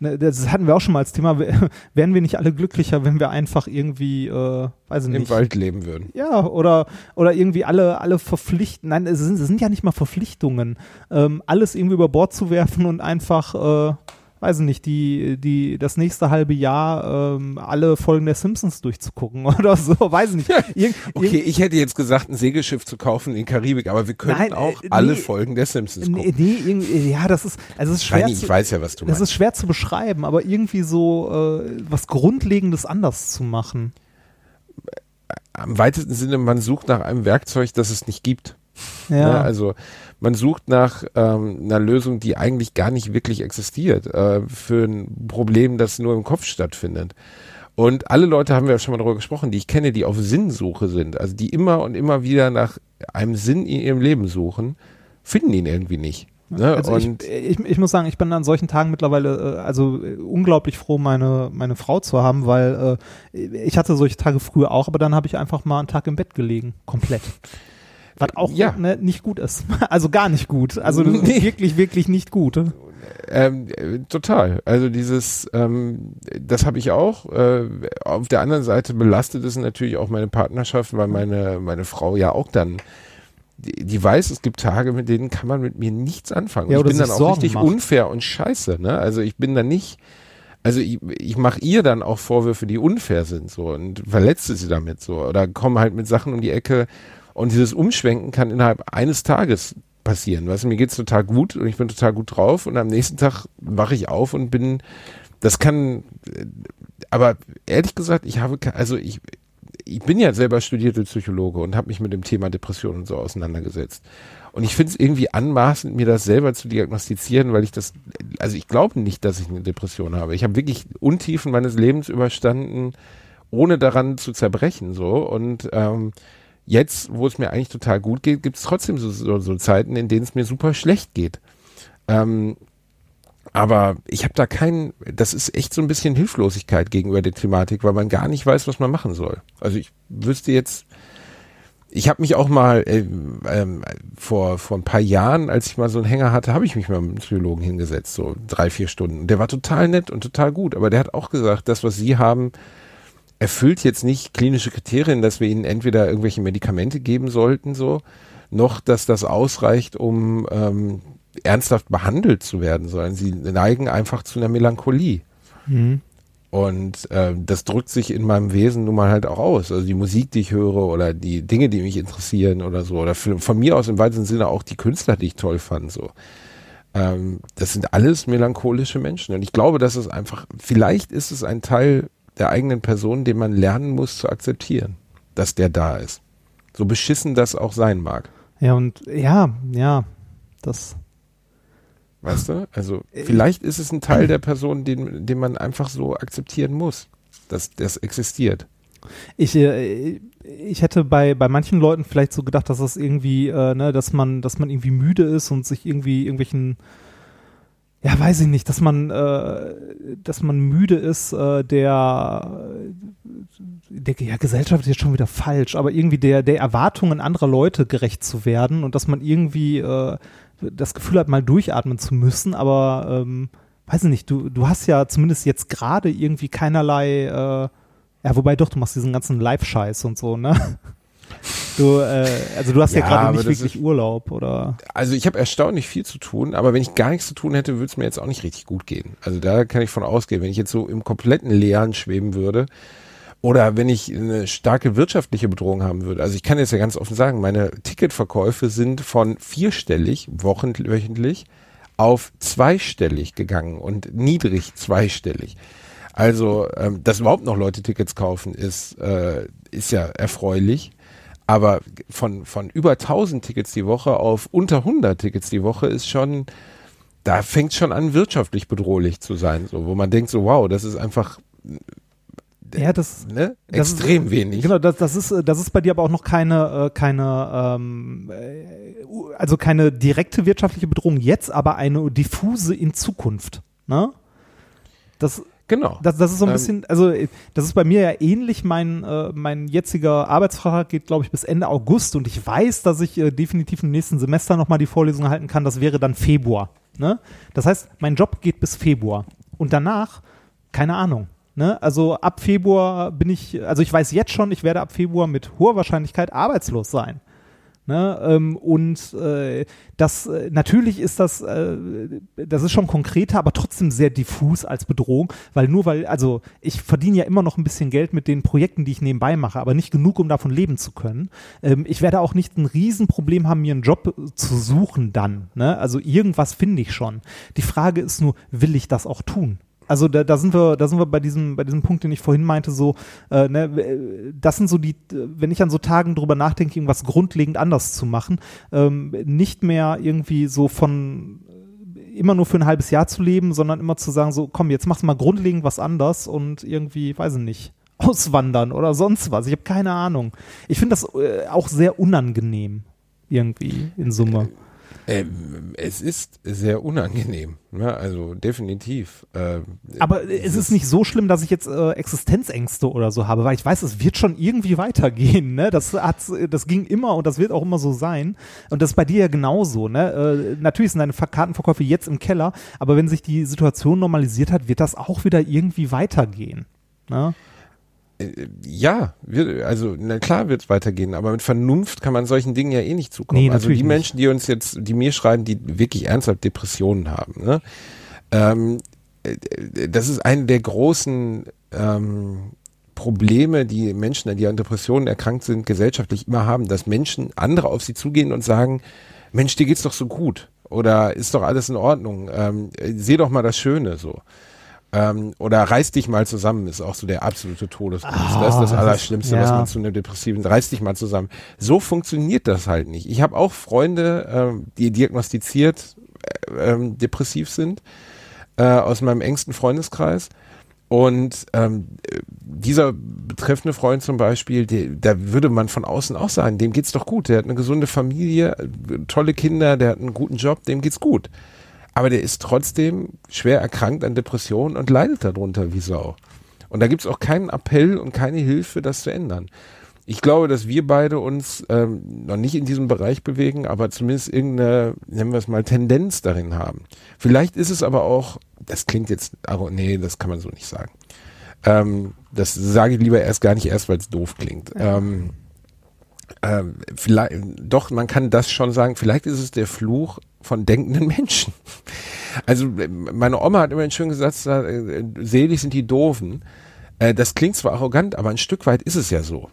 das hatten wir auch schon mal als Thema, wären wir nicht alle glücklicher, wenn wir einfach irgendwie, äh, weiß ich Im nicht. Wald leben würden. Ja, oder, oder irgendwie alle, alle verpflichten, nein, es sind, es sind ja nicht mal Verpflichtungen, ähm, alles irgendwie über Bord zu werfen und einfach, äh, weiß ich nicht, die, die, das nächste halbe Jahr ähm, alle Folgen der Simpsons durchzugucken oder so, weiß ich nicht. Irg Okay, ich hätte jetzt gesagt, ein Segelschiff zu kaufen in Karibik, aber wir könnten Nein, auch äh, alle nee. Folgen der Simpsons Nee, gucken. nee, irgendwie, ja, das ist, also es ist schwer Shiny, zu, ich weiß ja, was du das meinst. ist schwer zu beschreiben, aber irgendwie so äh, was Grundlegendes anders zu machen. Am weitesten Sinne, man sucht nach einem Werkzeug, das es nicht gibt. Ja, Ne? Also man sucht nach ähm, einer Lösung, die eigentlich gar nicht wirklich existiert, äh, für ein Problem, das nur im Kopf stattfindet. Und alle Leute haben wir ja schon mal darüber gesprochen, die ich kenne, die auf Sinnsuche sind, also die immer und immer wieder nach einem Sinn in ihrem Leben suchen, finden ihn irgendwie nicht. Ne? Also ich, ich, ich muss sagen, ich bin an solchen Tagen mittlerweile äh, also äh, unglaublich froh, meine, meine Frau zu haben, weil äh, ich hatte solche Tage früher auch, aber dann habe ich einfach mal einen Tag im Bett gelegen, komplett. Was auch Ja. ne, nicht gut ist. Also gar nicht gut. Also Nee. wirklich, wirklich nicht gut. Ähm, äh, total. Also dieses, ähm, das habe ich auch. Äh, auf der anderen Seite belastet es natürlich auch meine Partnerschaft, weil meine, meine Frau ja auch dann, die, die weiß, es gibt Tage, mit denen kann man mit mir nichts anfangen. Ja, ich bin dann auch Sorgen richtig macht. unfair und scheiße. Ne? Also ich bin dann nicht, also ich, ich mache ihr dann auch Vorwürfe, die unfair sind so und verletze sie damit so oder komme halt mit Sachen um die Ecke Und dieses Umschwenken kann innerhalb eines Tages passieren. Weißt du, mir geht's total gut und ich bin total gut drauf und am nächsten Tag wache ich auf und bin, das kann, äh, aber ehrlich gesagt, ich habe, also ich, ich bin ja selber studierte Psychologe und habe mich mit dem Thema Depression und so auseinandergesetzt. Und ich finde es irgendwie anmaßend, mir das selber zu diagnostizieren, weil ich das, also ich glaube nicht, dass ich eine Depression habe. Ich habe wirklich Untiefen meines Lebens überstanden, ohne daran zu zerbrechen, so. Und ähm, jetzt, wo es mir eigentlich total gut geht, gibt es trotzdem so, so, so Zeiten, in denen es mir super schlecht geht. Ähm, aber ich habe da keinen, das ist echt so ein bisschen Hilflosigkeit gegenüber der Thematik, weil man gar nicht weiß, was man machen soll. Also ich wüsste jetzt, ich habe mich auch mal äh, ähm, vor, vor ein paar Jahren, als ich mal so einen Hänger hatte, habe ich mich mal mit einem Psychologen hingesetzt, so drei, vier Stunden. Der war total nett und total gut, aber der hat auch gesagt, das, was Sie haben, erfüllt jetzt nicht klinische Kriterien, dass wir Ihnen entweder irgendwelche Medikamente geben sollten, so, noch, dass das ausreicht, um ähm, ernsthaft behandelt zu werden, sondern sie neigen einfach zu einer Melancholie. Und äh, das drückt sich in meinem Wesen nun mal halt auch aus. Also die Musik, die ich höre oder die Dinge, die mich interessieren oder so. Oder für, von mir aus im weitesten Sinne auch die Künstler, die ich toll fand. So. Ähm, das sind alles melancholische Menschen. Und ich glaube, dass es einfach, vielleicht ist es ein Teil der eigenen Person, den man lernen muss zu akzeptieren, dass der da ist. So beschissen das auch sein mag. Ja, und ja, ja, das. Weißt du? Also vielleicht ist es ein Teil der Person, den, den man einfach so akzeptieren muss, dass das existiert. Ich, äh, ich hätte bei, bei manchen Leuten vielleicht so gedacht, dass das irgendwie, äh, ne, dass man, dass man irgendwie müde ist und sich irgendwie irgendwelchen, ja, weiß ich nicht, dass man, äh, dass man müde ist, äh, der, der, ja, Gesellschaft ist jetzt schon wieder falsch, aber irgendwie der, der Erwartungen anderer Leute gerecht zu werden und dass man irgendwie äh, das Gefühl hat, mal durchatmen zu müssen, aber ähm, weiß ich nicht, du, du hast ja zumindest jetzt gerade irgendwie keinerlei, äh, ja, wobei doch, du machst diesen ganzen Live-Scheiß und so, ne? Du, äh, also du hast ja, Ja, gerade nicht wirklich ist- Urlaub, oder? Also ich habe erstaunlich viel zu tun, aber wenn ich gar nichts zu tun hätte, würde es mir jetzt auch nicht richtig gut gehen. Also da kann ich von ausgehen, wenn ich jetzt so im kompletten Leeren schweben würde oder wenn ich eine starke wirtschaftliche Bedrohung haben würde. Also ich kann jetzt ja ganz offen sagen, meine Ticketverkäufe sind von vierstellig wochen- wöchentlich auf zweistellig gegangen und niedrig zweistellig. Also, ähm, dass überhaupt noch Leute Tickets kaufen, ist, äh, ist ja erfreulich. Aber von, von über 1000 Tickets die Woche auf unter 100 Tickets die Woche ist schon, da fängt schon an, wirtschaftlich bedrohlich zu sein, so, wo man denkt so, wow, das ist einfach, Ja, das, ne, das extrem ist, wenig. Genau, das, das ist, äh, das ist bei dir aber auch noch keine, äh, keine, ähm, äh, also keine direkte wirtschaftliche Bedrohung jetzt, aber eine diffuse in Zukunft, ne? Das, Genau. Das, das ist so ein Ähm, bisschen, also äh, das ist bei mir ja ähnlich. Mein, äh, mein jetziger Arbeitsvertrag geht, glaube ich, bis Ende August und ich weiß, dass ich äh, definitiv im nächsten Semester nochmal die Vorlesung halten kann. Das wäre dann Februar. Ne? Das heißt, mein Job geht bis Februar und danach, keine Ahnung. Ne? Also ab Februar bin ich, also ich weiß jetzt schon, ich werde ab Februar mit hoher Wahrscheinlichkeit arbeitslos sein. Ne, ähm, und äh, das äh, natürlich ist das, äh, das ist schon konkreter, aber trotzdem sehr diffus als Bedrohung, weil nur weil, also ich verdiene ja immer noch ein bisschen Geld mit den Projekten, die ich nebenbei mache, aber nicht genug, um davon leben zu können. Ähm, ich werde auch nicht ein Riesenproblem haben, mir einen Job äh, zu suchen dann. Ne? Also irgendwas finde ich schon. Die Frage ist nur, will ich das auch tun? Also da, da sind wir, da sind wir bei diesem, bei diesem Punkt, den ich vorhin meinte, so, äh, ne, das sind so die, wenn ich an so Tagen drüber nachdenke, irgendwas grundlegend anders zu machen, ähm, nicht mehr irgendwie so von äh, immer nur für ein halbes Jahr zu leben, sondern immer zu sagen, so, komm, jetzt machst du mal grundlegend was anders und irgendwie, weiß ich nicht, auswandern oder sonst was. Ich habe keine Ahnung. Ich finde das äh, auch sehr unangenehm, irgendwie in Summe. Ähm, es ist sehr unangenehm, ne? also definitiv. Ähm, Aber es ist nicht so schlimm, dass ich jetzt äh, Existenzängste oder so habe, weil ich weiß, es wird schon irgendwie weitergehen. Ne? Das, hat, das ging immer und das wird auch immer so sein. Und das ist bei dir ja genauso. Ne? Äh, natürlich sind deine Ver- Kartenverkäufe jetzt im Keller, aber wenn sich die Situation normalisiert hat, wird das auch wieder irgendwie weitergehen. Ne? Äh, Ja, wir, also na klar wird es weitergehen, aber mit Vernunft kann man solchen Dingen ja eh nicht zukommen. Nee, also die nicht. Menschen, die uns jetzt, die mir schreiben, die wirklich ernsthaft Depressionen haben, ne? ähm, äh, das ist eine der großen ähm, Probleme, die Menschen, die an Depressionen erkrankt sind, gesellschaftlich immer haben, dass Menschen, andere auf sie zugehen und sagen, Mensch, dir geht's doch so gut oder ist doch alles in Ordnung, ähm, seh doch mal das Schöne so. Ähm, oder reiß dich mal zusammen, ist auch so der absolute Todesgruß. Ah, das ist das das Allerschlimmste, ist- was ja. man zu einem Depressiven, reiß dich mal zusammen. So funktioniert das halt nicht. Ich habe auch Freunde, ähm, die diagnostiziert äh, ähm, depressiv sind, äh, aus meinem engsten Freundeskreis. Und ähm, äh, dieser betreffende Freund zum Beispiel, der, da würde man von außen auch sagen, dem geht's doch gut. Der hat eine gesunde Familie, äh, tolle Kinder, der hat einen guten Job, dem geht's gut. Aber der ist trotzdem schwer erkrankt an Depressionen und leidet darunter wie Sau. Und da gibt's auch keinen Appell und keine Hilfe, das zu ändern. Ich glaube, dass wir beide uns ähm, noch nicht in diesem Bereich bewegen, aber zumindest irgendeine, nennen wir es mal, Tendenz darin haben. Vielleicht ist es aber auch, das klingt jetzt, aber nee, das kann man so nicht sagen. Ähm, das sage ich lieber erst gar nicht erst, weil es doof klingt. Ähm, ähm, vielleicht, doch, man kann das schon sagen, vielleicht ist es der Fluch von denkenden Menschen. Also äh, meine Oma hat immer einen schönen Satz, äh, selig sind die Doofen. Äh, das klingt zwar arrogant, aber ein Stück weit ist es ja so.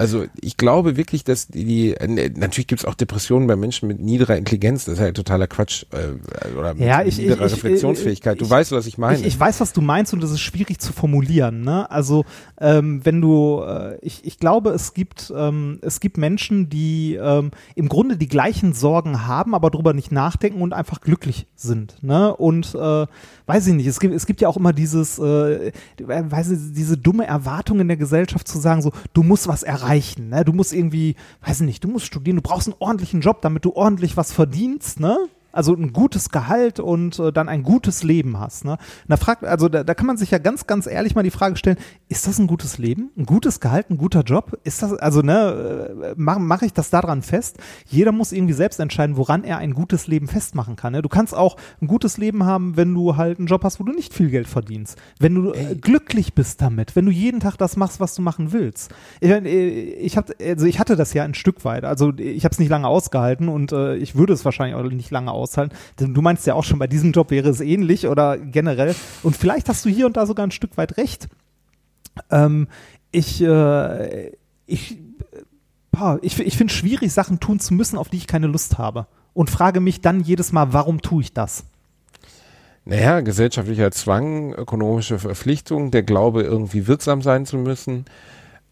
Also ich glaube wirklich, dass die, äh, natürlich gibt es auch Depressionen bei Menschen mit niederer Intelligenz, das ist ja totaler Quatsch äh, oder mit Ja, ich- niederer ich- Reflexionsfähigkeit. Du ich- weißt, was ich meine. Ich, ich weiß, was du meinst und das ist schwierig zu formulieren. Ne? Also ähm, wenn du, äh, ich, ich glaube, es gibt, ähm, es gibt Menschen, die ähm, im Grunde die gleichen Sorgen haben, aber darüber nicht nachdenken und einfach glücklich sind. Ne? Und äh, weiß ich nicht, es gibt, es gibt ja auch immer dieses, äh, weiß ich, diese dumme Erwartung in der Gesellschaft zu sagen, so, du musst was erreichen, ne? du musst irgendwie, weiß ich nicht, du musst studieren, du brauchst einen ordentlichen Job, damit du ordentlich was verdienst, ne? Also ein gutes Gehalt und äh, dann ein gutes Leben hast. Ne? Da fragt, also da, da kann man sich ja ganz, ganz ehrlich mal die Frage stellen: Ist das ein gutes Leben, ein gutes Gehalt, ein guter Job? Ist das also ne? Mache mach ich das daran fest? Jeder muss irgendwie selbst entscheiden, woran er ein gutes Leben festmachen kann. Ne? Du kannst auch ein gutes Leben haben, wenn du halt einen Job hast, wo du nicht viel Geld verdienst, wenn du äh, glücklich bist damit, wenn du jeden Tag das machst, was du machen willst. Ich, äh, ich hab, also ich hatte das ja ein Stück weit. Also ich habe es nicht lange ausgehalten und äh, ich würde es wahrscheinlich auch nicht lange aushalten. Denn du meinst ja auch schon, bei diesem Job wäre es ähnlich oder generell. Und vielleicht hast du hier und da sogar ein Stück weit recht. Ähm, ich, äh, ich, boah, ich, ich finde es schwierig, Sachen tun zu müssen, auf die ich keine Lust habe. Und frage mich dann jedes Mal, warum tue ich das? Naja, gesellschaftlicher Zwang, ökonomische Verpflichtung, der Glaube, irgendwie wirksam sein zu müssen.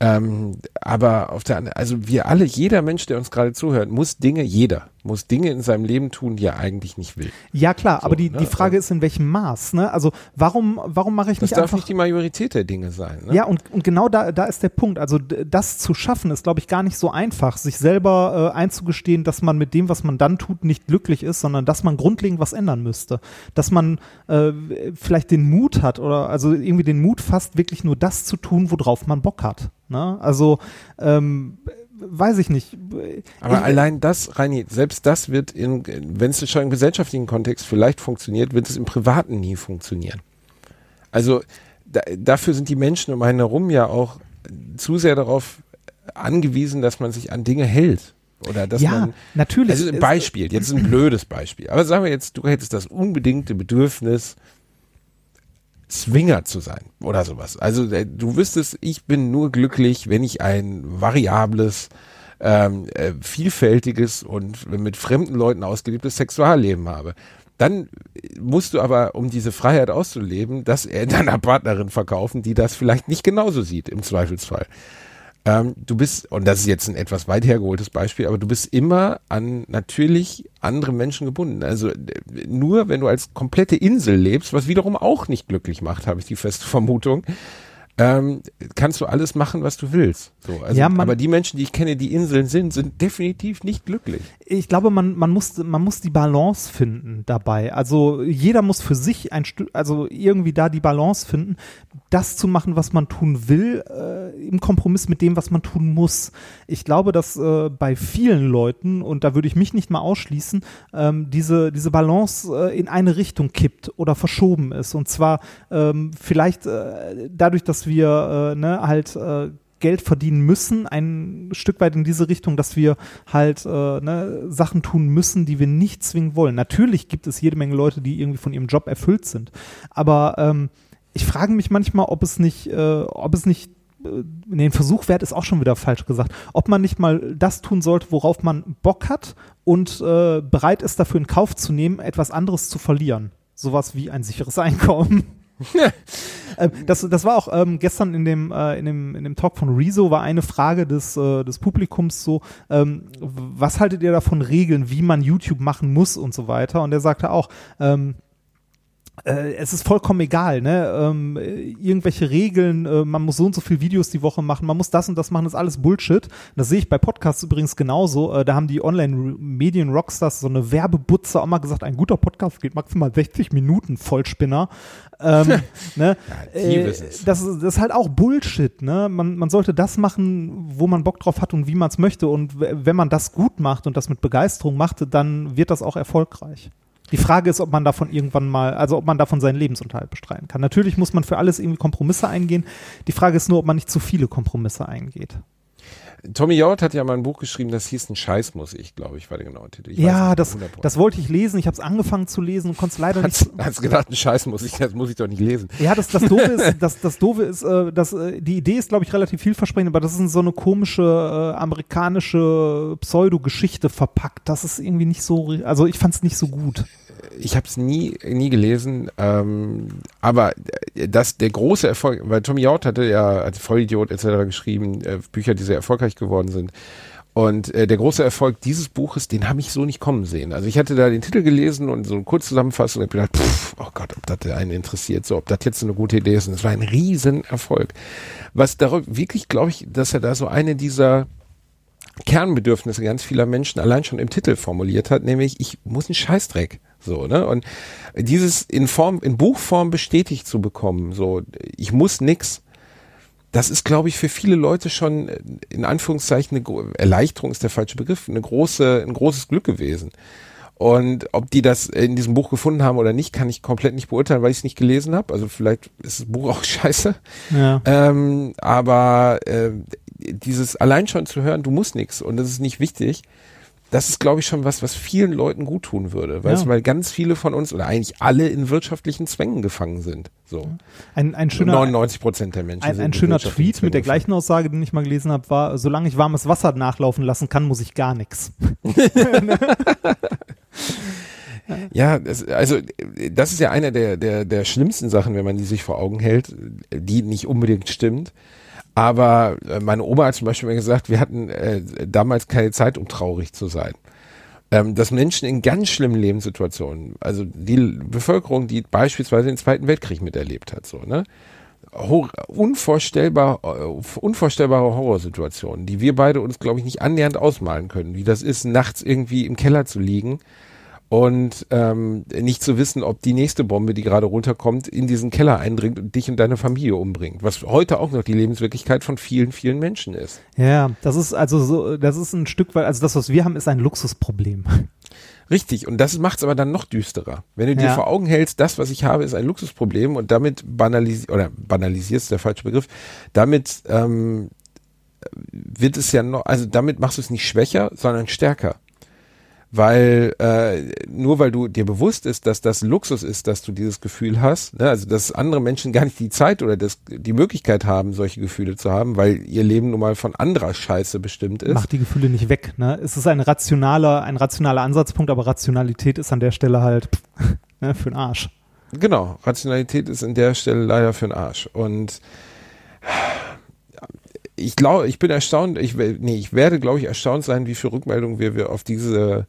Ähm, aber auf der anderen, also wir alle, jeder Mensch, der uns gerade zuhört, muss Dinge, jeder, muss Dinge in seinem Leben tun, die er eigentlich nicht will. Ja, klar, So, aber die, ne, die Frage ist, in welchem Maß, ne? Also warum, warum mache ich Das nicht darf einfach nicht die Majorität der Dinge sein. Ne? Ja, und, und genau da, da ist der Punkt. Also das zu schaffen, ist, glaube ich, gar nicht so einfach, sich selber äh, einzugestehen, dass man mit dem, was man dann tut, nicht glücklich ist, sondern dass man grundlegend was ändern müsste. Dass man äh, vielleicht den Mut hat oder also irgendwie den Mut fasst, wirklich nur das zu tun, worauf man Bock hat. Ne? Also ähm, weiß ich nicht. Aber ich, allein das, Reini, selbst das wird, in, wenn es schon im gesellschaftlichen Kontext vielleicht funktioniert, wird es im Privaten nie funktionieren. Also da, dafür sind die Menschen um einen herum ja auch zu sehr darauf angewiesen, dass man sich an Dinge hält. Oder dass ja, man. natürlich. Also ein Beispiel, jetzt ein blödes Beispiel. Aber sagen wir jetzt, du hättest das unbedingte Bedürfnis, Swinger zu sein oder sowas. Also äh, du wüsstest, ich bin nur glücklich, wenn ich ein variables, ähm, äh, vielfältiges und mit fremden Leuten ausgelebtes Sexualleben habe. Dann musst du aber, um diese Freiheit auszuleben, das deiner Partnerin verkaufen, die das vielleicht nicht genauso sieht im Zweifelsfall. Ähm, du bist, und das ist jetzt ein etwas weit hergeholtes Beispiel, aber du bist immer an natürlich andere Menschen gebunden. Also äh, nur wenn du als komplette Insel lebst, was wiederum auch nicht glücklich macht, habe ich die feste Vermutung, ähm, kannst du alles machen, was du willst. So, also, Ja, aber die Menschen, die ich kenne, die Inseln sind, sind definitiv nicht glücklich. Ich glaube, man, man, muss, man muss die Balance finden dabei. Also jeder muss für sich ein Stück, also irgendwie da die Balance finden, das zu machen, was man tun will, äh, im Kompromiss mit dem, was man tun muss. Ich glaube, dass äh, bei vielen Leuten, und da würde ich mich nicht mal ausschließen, ähm, diese, diese Balance äh, in eine Richtung kippt oder verschoben ist. Und zwar ähm, vielleicht äh, dadurch, dass wir äh, ne, halt äh, Geld verdienen müssen, ein Stück weit in diese Richtung, dass wir halt äh, ne, Sachen tun müssen, die wir nicht zwingend wollen. Natürlich gibt es jede Menge Leute, die irgendwie von ihrem Job erfüllt sind, aber ähm, ich frage mich manchmal, ob es nicht, äh, ob es nicht äh, ein Versuch wert ist auch schon wieder falsch gesagt, ob man nicht mal das tun sollte, worauf man Bock hat und äh, bereit ist, dafür in Kauf zu nehmen, etwas anderes zu verlieren. Sowas wie ein sicheres Einkommen. Ähm, das, das war auch ähm, gestern in dem, äh, in, dem, in dem Talk von Rezo war eine Frage des, äh, des Publikums so, ähm, was haltet ihr davon Regeln, wie man YouTube machen muss und so weiter? Und er sagte auch, ähm, äh, es ist vollkommen egal, ne? Ähm, irgendwelche Regeln, äh, man muss so und so viele Videos die Woche machen, man muss das und das machen, das ist alles Bullshit. Das sehe ich bei Podcasts übrigens genauso. Äh, da haben die Online-Medien-Rockstars so eine Werbebutze auch mal gesagt, ein guter Podcast geht maximal 60 Minuten, Vollspinner. ähm, ne? Ja, die äh, das, ist- das ist halt auch Bullshit, ne? Man, man sollte das machen, wo man Bock drauf hat und wie man es möchte. Und wenn man das gut macht und das mit Begeisterung macht, dann wird das auch erfolgreich. Die Frage ist, ob man davon irgendwann mal, also ob man davon seinen Lebensunterhalt bestreiten kann. Natürlich muss man für alles irgendwie Kompromisse eingehen. Die Frage ist nur, ob man nicht zu viele Kompromisse eingeht. Tommy Jord hat ja mal ein Buch geschrieben, das hieß Ein Scheiß muss ich, glaube ich, war der genaue Titel. Ich ja, nicht, das, 100%. das wollte ich lesen. Ich habe es angefangen zu lesen und konnte es leider nicht. Hat's, hat's gedacht, ein Scheiß muss ich, das muss ich doch nicht lesen. Ja, das, das Doofe ist, das, das Doofe ist, äh, dass, äh, die Idee ist, glaube ich, relativ vielversprechend, aber das ist in so eine komische äh, amerikanische Pseudo-Geschichte verpackt. Das ist irgendwie nicht so, also ich fand es nicht so gut. Ich habe es nie, nie gelesen, ähm, aber äh, das, der große Erfolg, weil Tommy Jord hatte ja als Vollidiot etc. geschrieben, äh, Bücher, die sehr erfolgreich geworden sind. Und äh, der große Erfolg dieses Buches, den habe ich so nicht kommen sehen. Also ich hatte da den Titel gelesen und so eine Kurzzusammenfassung und gedacht, pff, oh Gott, ob das einen interessiert, so ob das jetzt eine gute Idee ist. Und es war ein Riesenerfolg. Was darauf wirklich, glaube ich, dass er da so eine dieser Kernbedürfnisse ganz vieler Menschen allein schon im Titel formuliert hat, nämlich ich muss einen Scheißdreck. So, ne? Und dieses in Form, in Buchform bestätigt zu bekommen, so, ich muss nix, das ist, glaube ich, für viele Leute schon äh, in Anführungszeichen eine Erleichterung ist der falsche Begriff, eine große, ein großes Glück gewesen. Und ob die das in diesem Buch gefunden haben oder nicht, kann ich komplett nicht beurteilen, weil ich es nicht gelesen habe. Also vielleicht ist das Buch auch scheiße. Ja. Ähm, aber äh, dieses allein schon zu hören, du musst nix und das ist nicht wichtig, das ist, glaube ich, schon was, was vielen Leuten gut tun würde. Weißt Ja. weil ganz viele von uns oder eigentlich alle in wirtschaftlichen Zwängen gefangen sind. So. Ein, ein schöner, 99 Prozent der Menschen ein, ein in schöner Tweet mit der Zwängen gleichen Aussage, den ich mal gelesen habe, war, solange ich warmes Wasser nachlaufen lassen kann, muss ich gar nichts. Ja, das, also das ist ja einer der, der, der schlimmsten Sachen, wenn man die sich vor Augen hält, die nicht unbedingt stimmt. Aber äh, meine Oma hat zum Beispiel mal gesagt, wir hatten äh, damals keine Zeit, um traurig zu sein. Ähm, dass Menschen in ganz schlimmen Lebenssituationen, also die Bevölkerung, die beispielsweise den Zweiten Weltkrieg miterlebt hat, so, ne? Unvorstellbar, äh, unvorstellbare Horrorsituationen, die wir beide uns, glaube ich, nicht annähernd ausmalen können, wie das ist, nachts irgendwie im Keller zu liegen und ähm, nicht zu wissen, ob die nächste Bombe, die gerade runterkommt, in diesen Keller eindringt und dich und deine Familie umbringt. Was heute auch noch die Lebenswirklichkeit von vielen, vielen Menschen ist. Ja, das ist also so, das ist ein Stück weit, also das, was wir haben, ist ein Luxusproblem. Richtig, und das macht es aber dann noch düsterer. Wenn du dir Ja. vor Augen hältst, das, was ich habe, ist ein Luxusproblem und damit banalisierst, oder banalisierst der falsche Begriff, damit ähm, wird es ja noch, also damit machst du es nicht schwächer, sondern stärker. Weil äh, nur weil du dir bewusst ist, dass das Luxus ist, dass du dieses Gefühl hast, ne, also dass andere Menschen gar nicht die Zeit oder das, die Möglichkeit haben, solche Gefühle zu haben, weil ihr Leben nun mal von anderer Scheiße bestimmt ist. Macht die Gefühle nicht weg. Ne? Es ist ein rationaler, ein rationaler Ansatzpunkt, aber Rationalität ist an der Stelle halt ne, für den Arsch. Genau, Rationalität ist in der Stelle leider für den Arsch. Und ich glaube, ich bin erstaunt, ich, nee, ich werde, glaube ich, erstaunt sein, wie viele Rückmeldungen wir, wir auf diese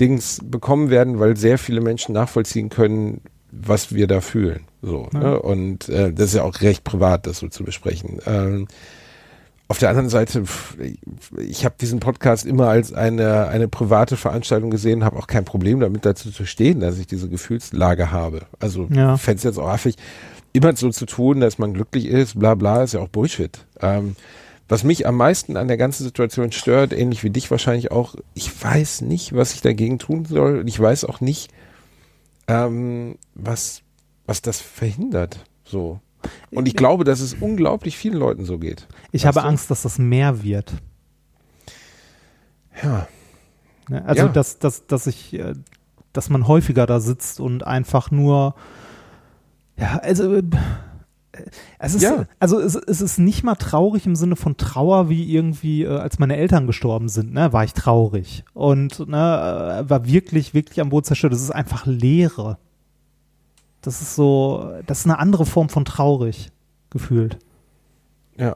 Dings bekommen werden, weil sehr viele Menschen nachvollziehen können, was wir da fühlen. So, Ja. ne? Und äh, das ist ja auch recht privat, das so zu besprechen. Ähm, auf der anderen Seite, ich habe diesen Podcast immer als eine, eine private Veranstaltung gesehen, habe auch kein Problem damit dazu zu stehen, dass ich diese Gefühlslage habe. Also Ja. fände es jetzt auch affig, immer so zu tun, dass man glücklich ist, bla bla, ist ja auch Bullshit. Ähm, was mich am meisten an der ganzen Situation stört, ähnlich wie dich wahrscheinlich auch, ich weiß nicht, was ich dagegen tun soll und ich weiß auch nicht, ähm, was, was das verhindert. So. Und ich glaube, dass es unglaublich vielen Leuten so geht. Ich Weißt habe du? Angst, dass das mehr wird. Ja. Ne? Also, Ja. dass, dass, dass ich, äh, dass man häufiger da sitzt und einfach nur, ja, also, äh, Es ist, Ja. Also es, es ist nicht mal traurig im Sinne von Trauer, wie irgendwie, äh, als meine Eltern gestorben sind, ne, war ich traurig. Und ne, äh, war wirklich, wirklich am Boden zerstört. Das ist einfach Leere. Das ist so, das ist eine andere Form von traurig gefühlt. Ja.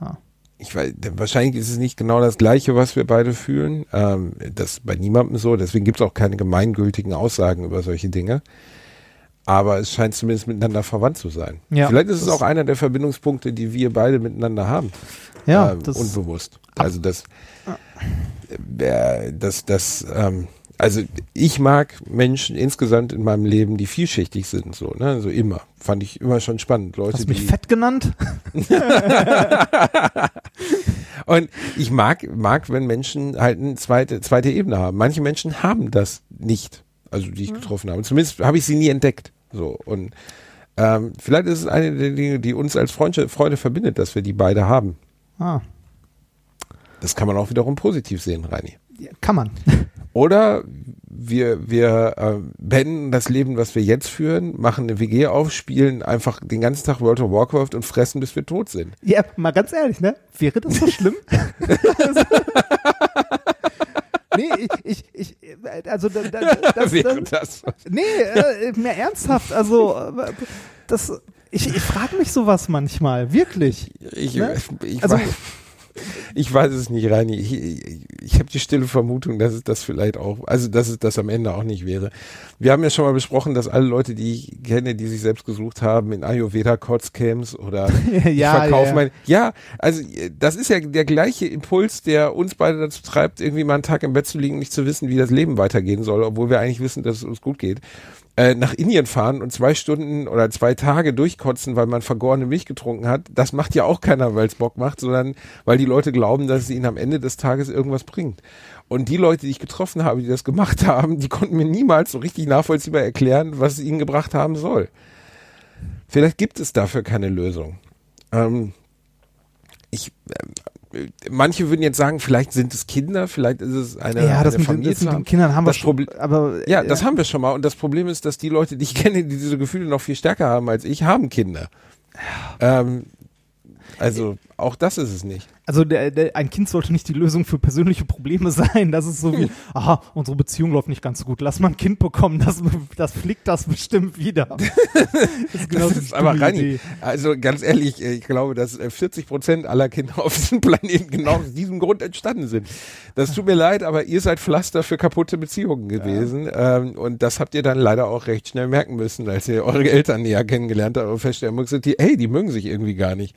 Ja. Ich weiß, wahrscheinlich ist es nicht genau das Gleiche, was wir beide fühlen. Ähm, das ist bei niemandem so. Deswegen gibt es auch keine gemeingültigen Aussagen über solche Dinge. Aber es scheint zumindest miteinander verwandt zu sein. Ja, Vielleicht ist es auch einer der Verbindungspunkte, die wir beide miteinander haben. Ja, das- unbewusst. Also das, äh, das, das, ähm, also ich mag Menschen insgesamt in meinem Leben, die vielschichtig sind, so, ne, so immer. Fand ich immer schon spannend. Leute, Hast du mich fett genannt? Und ich mag, mag, wenn Menschen halt eine zweite, zweite Ebene haben. Manche Menschen haben das nicht, also die ich getroffen habe. Zumindest habe ich sie nie entdeckt. So. Und ähm, vielleicht ist es eine der Dinge, die uns als Freunde, Freude verbindet, dass wir die beide haben. Ah, Das kann man auch wiederum positiv sehen, Reini. ja, kann man. Oder wir, wir äh, beenden das Leben, was wir jetzt führen, machen eine WG auf, spielen einfach den ganzen Tag World of Warcraft und fressen, bis wir tot sind. Ja, mal ganz ehrlich, ne? Wäre das so schlimm? nee, ich, ich, ich, also da, da, das, Wäre das, das. nee, äh, mehr ernsthaft, also äh, das, ich, ich frage mich sowas manchmal, wirklich. Ich, Ne? ich, Also- weiß, ich weiß es nicht, Reini. Ich, ich, ich habe die stille Vermutung, dass es das vielleicht auch, also dass es das am Ende auch nicht wäre. Wir haben ja schon mal besprochen, dass alle Leute, die ich kenne, die sich selbst gesucht haben, in Ayurveda-Kotzcamps oder ich Ja, verkaufe ja, mein. Ja, also das ist ja der gleiche Impuls, der uns beide dazu treibt, irgendwie mal einen Tag im Bett zu liegen und nicht zu wissen, wie das Leben weitergehen soll, obwohl wir eigentlich wissen, dass es uns gut geht. Äh, nach Indien fahren und zwei Stunden oder zwei Tage durchkotzen, weil man vergorene Milch getrunken hat, das macht ja auch keiner, weil es Bock macht, sondern weil die Leute glauben, dass es ihnen am Ende des Tages irgendwas bringt. Und die Leute, die ich getroffen habe, die das gemacht haben, die konnten mir niemals so richtig nachvollziehbar erklären, was es ihnen gebracht haben soll. Vielleicht gibt es dafür keine Lösung. Ähm, ich, ähm, manche würden jetzt sagen, vielleicht sind es Kinder, vielleicht ist es eine, ja, das eine mit, Familie das zu mit haben. den Kindern haben wir Das schon, Proble- aber Ja, äh, das haben wir schon mal. Und das Problem ist, dass die Leute, die ich kenne, die diese Gefühle noch viel stärker haben als ich, haben Kinder. Ähm, also auch das ist es nicht. Also der, der, ein Kind sollte nicht die Lösung für persönliche Probleme sein. Das ist so wie, aha, unsere Beziehung läuft nicht ganz so gut. Lass mal ein Kind bekommen, das, das flickt das bestimmt wieder. Das ist, genau Das ist aber Idee. also ganz ehrlich, äh, ich glaube, dass äh, 40 Prozent aller Kinder auf diesem Planeten genau aus diesem Grund entstanden sind. Das tut mir leid, aber ihr seid Pflaster für kaputte Beziehungen gewesen. Ähm, und das habt ihr dann leider auch recht schnell merken müssen, als ihr eure Eltern näher kennengelernt habt und feststellen musstet, die, hey, die mögen sich irgendwie gar nicht.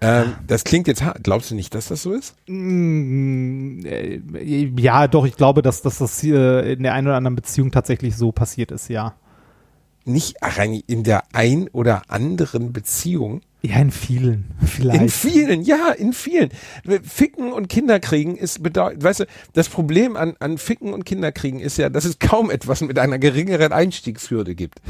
Ähm, das klingt jetzt hart. Glaubst du nicht, dass das so ist? Mm, äh, Ja, doch, ich glaube, dass, dass das hier in der einen oder anderen Beziehung tatsächlich so passiert ist, ja. Nicht Rani, in der ein oder anderen Beziehung. Ja, in vielen, vielleicht. In vielen, ja, in vielen. Ficken und Kinderkriegen ist bedeutend, weißt du, das Problem an, an Ficken und Kinderkriegen ist ja, dass es kaum etwas mit einer geringeren Einstiegshürde gibt.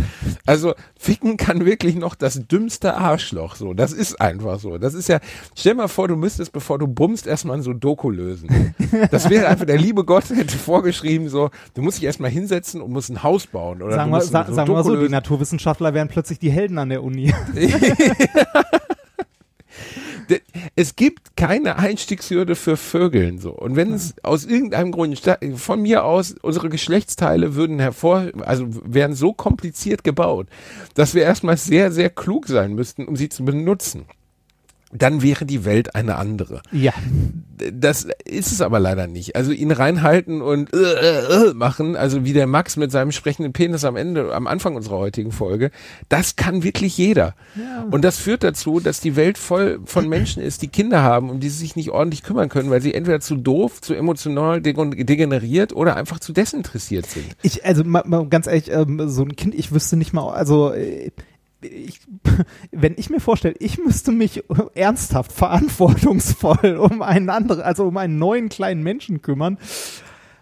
Also Ficken kann wirklich noch das dümmste Arschloch so. Das ist einfach so. Das ist ja, stell mal vor, du müsstest, bevor du bummst, erstmal so Doku lösen. Das wäre einfach, der liebe Gott hätte vorgeschrieben, so, du musst dich erstmal hinsetzen und musst ein Haus bauen. Oder sagen wir, sa ein sagen wir so, die. Naturwissenschaftler wären plötzlich die Helden an der Uni. Es gibt keine Einstiegshürde für Vögeln so. Und wenn es aus irgendeinem Grund von mir aus unsere Geschlechtsteile würden hervor, also wären so kompliziert gebaut, dass wir erstmal sehr sehr klug sein müssten, um sie zu benutzen. Dann wäre die Welt eine andere. ja. Das ist es aber leider nicht. Also ihn reinhalten und äh, äh, äh machen, also wie der Max mit seinem sprechenden Penis am Ende, am Anfang unserer heutigen Folge, das kann wirklich jeder. Und das führt dazu, dass die Welt voll von Menschen ist, die Kinder haben, um die sie sich nicht ordentlich kümmern können, weil sie entweder zu doof, zu emotional degen- degeneriert oder einfach zu desinteressiert sind. Ich, also mal, mal ganz ehrlich, ähm, so ein Kind, ich wüsste nicht mal, also äh, ich, wenn ich mir vorstelle, ich müsste mich ernsthaft, verantwortungsvoll um einen anderen, also um einen neuen kleinen Menschen kümmern.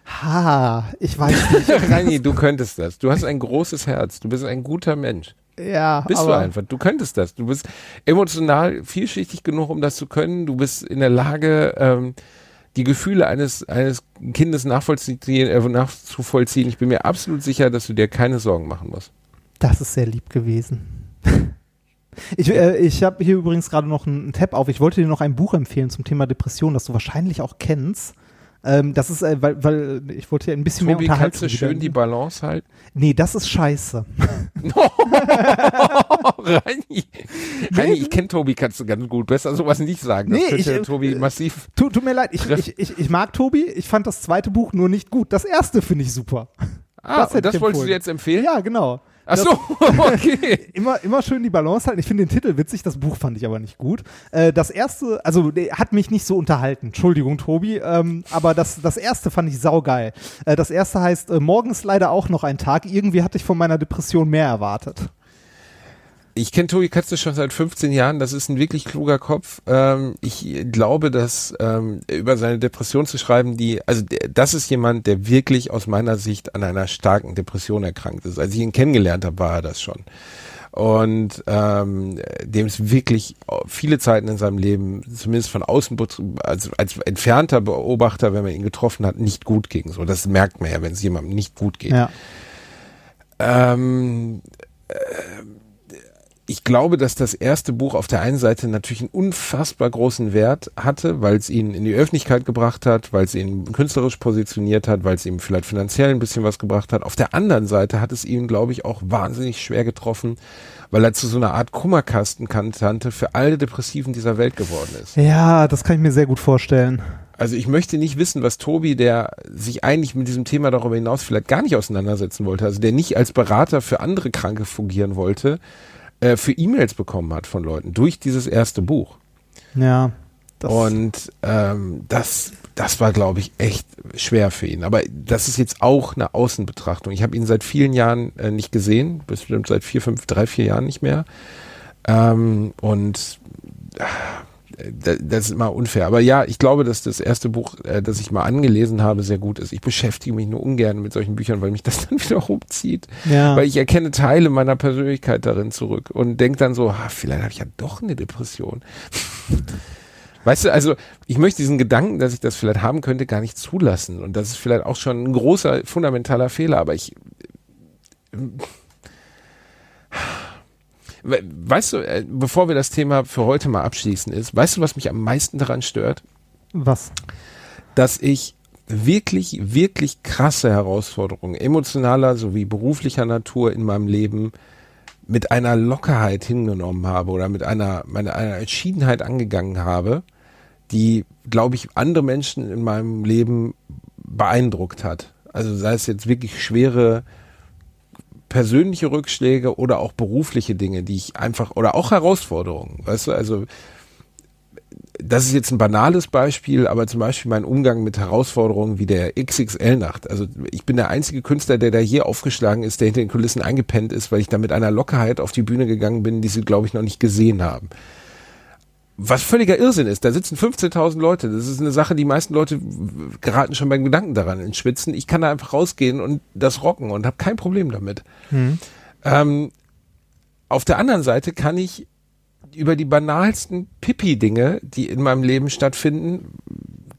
Ha, ich weiß nicht. Reini, du könntest das. Du hast ein großes Herz. Du bist ein guter Mensch. Ja, Bist aber, du einfach. Du könntest das. Du bist emotional vielschichtig genug, um das zu können. Du bist in der Lage, ähm, die Gefühle eines, eines Kindes nachvollziehen, äh, nachzuvollziehen. Ich bin mir absolut sicher, dass du dir keine Sorgen machen musst. Das ist sehr lieb gewesen. Ich, äh, ich habe hier übrigens gerade noch einen Tab auf. Ich wollte dir noch ein Buch empfehlen zum Thema Depression, das du wahrscheinlich auch kennst. Ähm, das ist, äh, weil, weil ich wollte ja ein bisschen Tobi, mehr kannst Unterhaltung. du schön wieder- die Balance halten? Nee, das ist scheiße. Reini, Reini, ich kenne Tobi, kannst du ganz gut. Besser sowas nicht sagen. Das Nee, könnte ich, äh, Tobi massiv. Tut, tut mir leid, ich, ich, ich, ich mag Tobi. Ich fand das zweite Buch nur nicht gut. Das erste finde ich super. Ah, das ich wolltest du jetzt empfehlen? Ja, genau. Ach so, okay. Immer, immer schön die Balance halten. Ich finde den Titel witzig, das Buch fand ich aber nicht gut. Äh, das erste, also hat mich nicht so unterhalten. Entschuldigung, Tobi. Ähm, aber das, das erste fand ich saugeil. Äh, das erste heißt, äh, morgen ist leider auch noch ein Tag. Irgendwie hatte ich von meiner Depression mehr erwartet. Ich kenne Tobi Katze schon seit 15 Jahren. Das ist ein wirklich kluger Kopf. Ähm, ich glaube, dass ähm, über seine Depression zu schreiben, die, also das ist jemand, der wirklich aus meiner Sicht an einer starken Depression erkrankt ist. Als ich ihn kennengelernt habe, war er das schon. Und ähm, dem es wirklich viele Zeiten in seinem Leben, zumindest von außen, also als entfernter Beobachter, wenn man ihn getroffen hat, nicht gut ging. So, das merkt man ja, wenn es jemandem nicht gut geht. Ja. Ähm, äh, ich glaube, dass das erste Buch auf der einen Seite natürlich einen unfassbar großen Wert hatte, weil es ihn in die Öffentlichkeit gebracht hat, weil es ihn künstlerisch positioniert hat, weil es ihm vielleicht finanziell ein bisschen was gebracht hat. Auf der anderen Seite hat es ihn, glaube ich, auch wahnsinnig schwer getroffen, weil er zu so einer Art Kummerkastentante für alle Depressiven dieser Welt geworden ist. Ja, das kann ich mir sehr gut vorstellen. Also ich möchte nicht wissen, was Tobi, der sich eigentlich mit diesem Thema darüber hinaus vielleicht gar nicht auseinandersetzen wollte, also der nicht als Berater für andere Kranke fungieren wollte, äh, für E-Mails bekommen hat von Leuten durch dieses erste Buch. Ja. Das, Und ähm, das, das war, glaube ich, echt schwer für ihn. Aber das ist jetzt auch eine Außenbetrachtung. Ich habe ihn seit vielen Jahren äh, nicht gesehen, bestimmt seit vier, fünf, drei, vier Jahren nicht mehr. Ähm, und äh, das ist immer unfair. Aber ja, ich glaube, dass das erste Buch, äh, das ich mal angelesen habe, sehr gut ist. Ich beschäftige mich nur ungern mit solchen Büchern, weil mich das dann wieder rumzieht. Ja. Weil ich erkenne Teile meiner Persönlichkeit darin zurück und denke dann so, ha, vielleicht habe ich ja doch eine Depression. Weißt du, also ich möchte diesen Gedanken, dass ich das vielleicht haben könnte, gar nicht zulassen. Und das ist vielleicht auch schon ein großer, fundamentaler Fehler. Aber ich, We- weißt du, äh, bevor wir das Thema für heute mal abschließen ist, weißt du, was mich am meisten daran stört? was? dass ich wirklich, wirklich krasse Herausforderungen, emotionaler sowie beruflicher Natur in meinem Leben mit einer Lockerheit hingenommen habe oder mit einer, meiner, einer Entschiedenheit angegangen habe, die, glaube ich, andere Menschen in meinem Leben beeindruckt hat. Also sei es jetzt wirklich schwere persönliche Rückschläge oder auch berufliche Dinge, die ich einfach, oder auch Herausforderungen, weißt du, also das ist jetzt ein banales Beispiel, aber zum Beispiel mein Umgang mit Herausforderungen wie der XXL-Nacht. Also ich bin der einzige Künstler, der da hier aufgeschlagen ist, der hinter den Kulissen eingepennt ist, weil ich da mit einer Lockerheit auf die Bühne gegangen bin, die sie, glaube ich, noch nicht gesehen haben. Was völliger Irrsinn ist, da sitzen 15.000 Leute. Das ist eine Sache, die meisten Leute geraten schon beim Gedanken daran ins Schwitzen. Ich kann da einfach rausgehen und das rocken und habe kein Problem damit. Ähm, auf der anderen Seite kann ich über die banalsten Pipi-Dinge, die in meinem Leben stattfinden,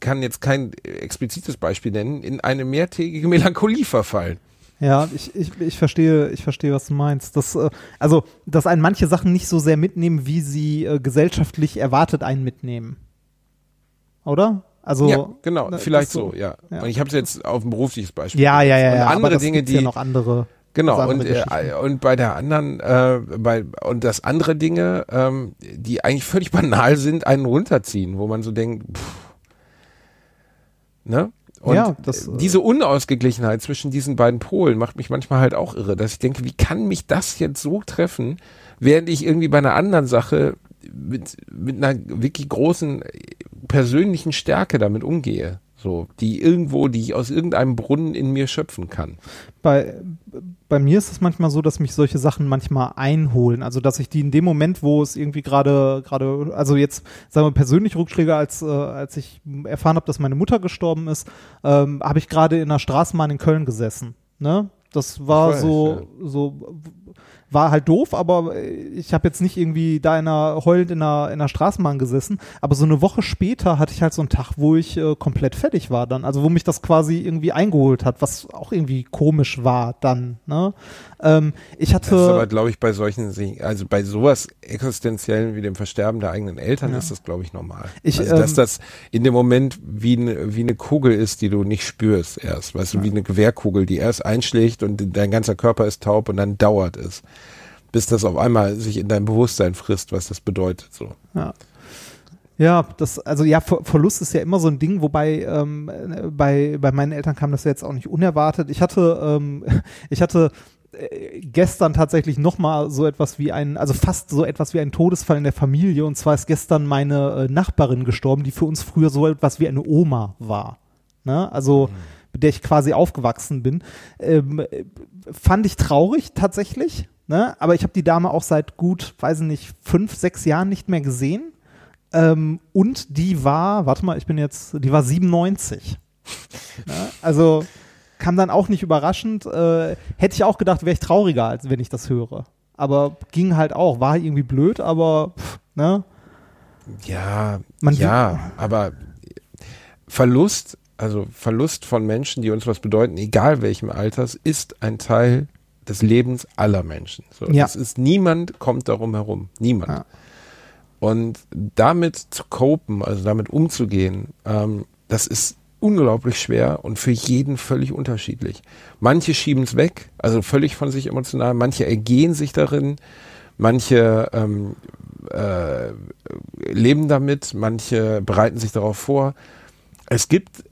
kann jetzt kein explizites Beispiel nennen, in eine mehrtägige Melancholie verfallen. Ja, ich, ich, ich verstehe, ich verstehe, was du meinst. Das, äh, also, dass einen manche Sachen nicht so sehr mitnehmen, wie sie äh, gesellschaftlich erwartet einen mitnehmen. Oder? Also, ja, genau, ne, vielleicht so, ja. ja. Und ich habe es jetzt auf ein berufliches Beispiel. Ja, ja, ja, Und ja. andere Dinge, die ja noch andere. Genau, und, äh, und bei der anderen, äh, bei, und das andere Dinge, ähm, die eigentlich völlig banal sind, einen runterziehen, wo man so denkt, pff, ne? Und Ja, das, äh, diese Unausgeglichenheit zwischen diesen beiden Polen macht mich manchmal halt auch irre, dass ich denke, wie kann mich das jetzt so treffen, während ich irgendwie bei einer anderen Sache mit, mit einer wirklich großen persönlichen Stärke damit umgehe. So, die irgendwo, die ich aus irgendeinem Brunnen in mir schöpfen kann. bei, bei mir ist es manchmal so, dass mich solche Sachen manchmal einholen. Also dass ich die in dem Moment, wo es irgendwie gerade, gerade, also jetzt sagen wir persönlich Rückschläge, als, äh, als ich erfahren habe, dass meine Mutter gestorben ist, ähm, habe ich gerade in einer Straßenbahn in Köln gesessen. Ne? Das war weiß, so, so, war halt doof, aber ich habe jetzt nicht irgendwie da in einer, heulend in einer, in einer Straßenbahn gesessen. Aber so eine Woche später hatte ich halt so einen Tag, wo ich äh, komplett fertig war dann. Also wo mich das quasi irgendwie eingeholt hat, was auch irgendwie komisch war dann. Ne? Ähm, ich hatte. Das ist aber, glaube ich, bei solchen, also bei sowas Existenziellen wie dem Versterben der eigenen Eltern Ja. ist das, glaube ich, normal. Ich, also, dass ähm, das in dem Moment wie eine, wie eine Kugel ist, die du nicht spürst erst. Weißt du, wie eine Gewehrkugel, die erst einschlägt und dein ganzer Körper ist taub und dann dauert es. Bis das auf einmal sich in dein Bewusstsein frisst, was das bedeutet, so. Ja. Ja, das, also ja, Ver Verlust ist ja immer so ein Ding, wobei ähm, äh, bei, bei meinen Eltern kam das ja jetzt auch nicht unerwartet. Ich hatte, ähm, ich hatte äh, gestern tatsächlich nochmal so etwas wie ein, also fast so etwas wie ein Todesfall in der Familie. Und zwar ist gestern meine äh, Nachbarin gestorben, die für uns früher so etwas wie eine Oma war. Ne? Also, mit der ich quasi aufgewachsen bin. Ähm, äh, fand ich traurig tatsächlich. Ne? Aber ich habe die Dame auch seit gut, weiß ich nicht, fünf, sechs Jahren nicht mehr gesehen. Ähm, und die war, warte mal, ich bin jetzt, die war 97. ne? Also kam dann auch nicht überraschend. Äh, hätte ich auch gedacht, wäre ich trauriger, als wenn ich das höre. Aber ging halt auch, war irgendwie blöd, aber pff, ne? Ja, Man ja, aber Verlust, also Verlust von Menschen, die uns was bedeuten, egal welchem Alters, ist ein Teil des Lebens aller Menschen. So, Ja. Das ist niemand kommt darum herum, niemand. Ja. Und damit zu copen, also damit umzugehen, ähm, das ist unglaublich schwer und für jeden völlig unterschiedlich. Manche schieben es weg, also völlig von sich emotional, manche ergehen sich darin, manche ähm, äh, leben damit, manche bereiten sich darauf vor. Es gibt,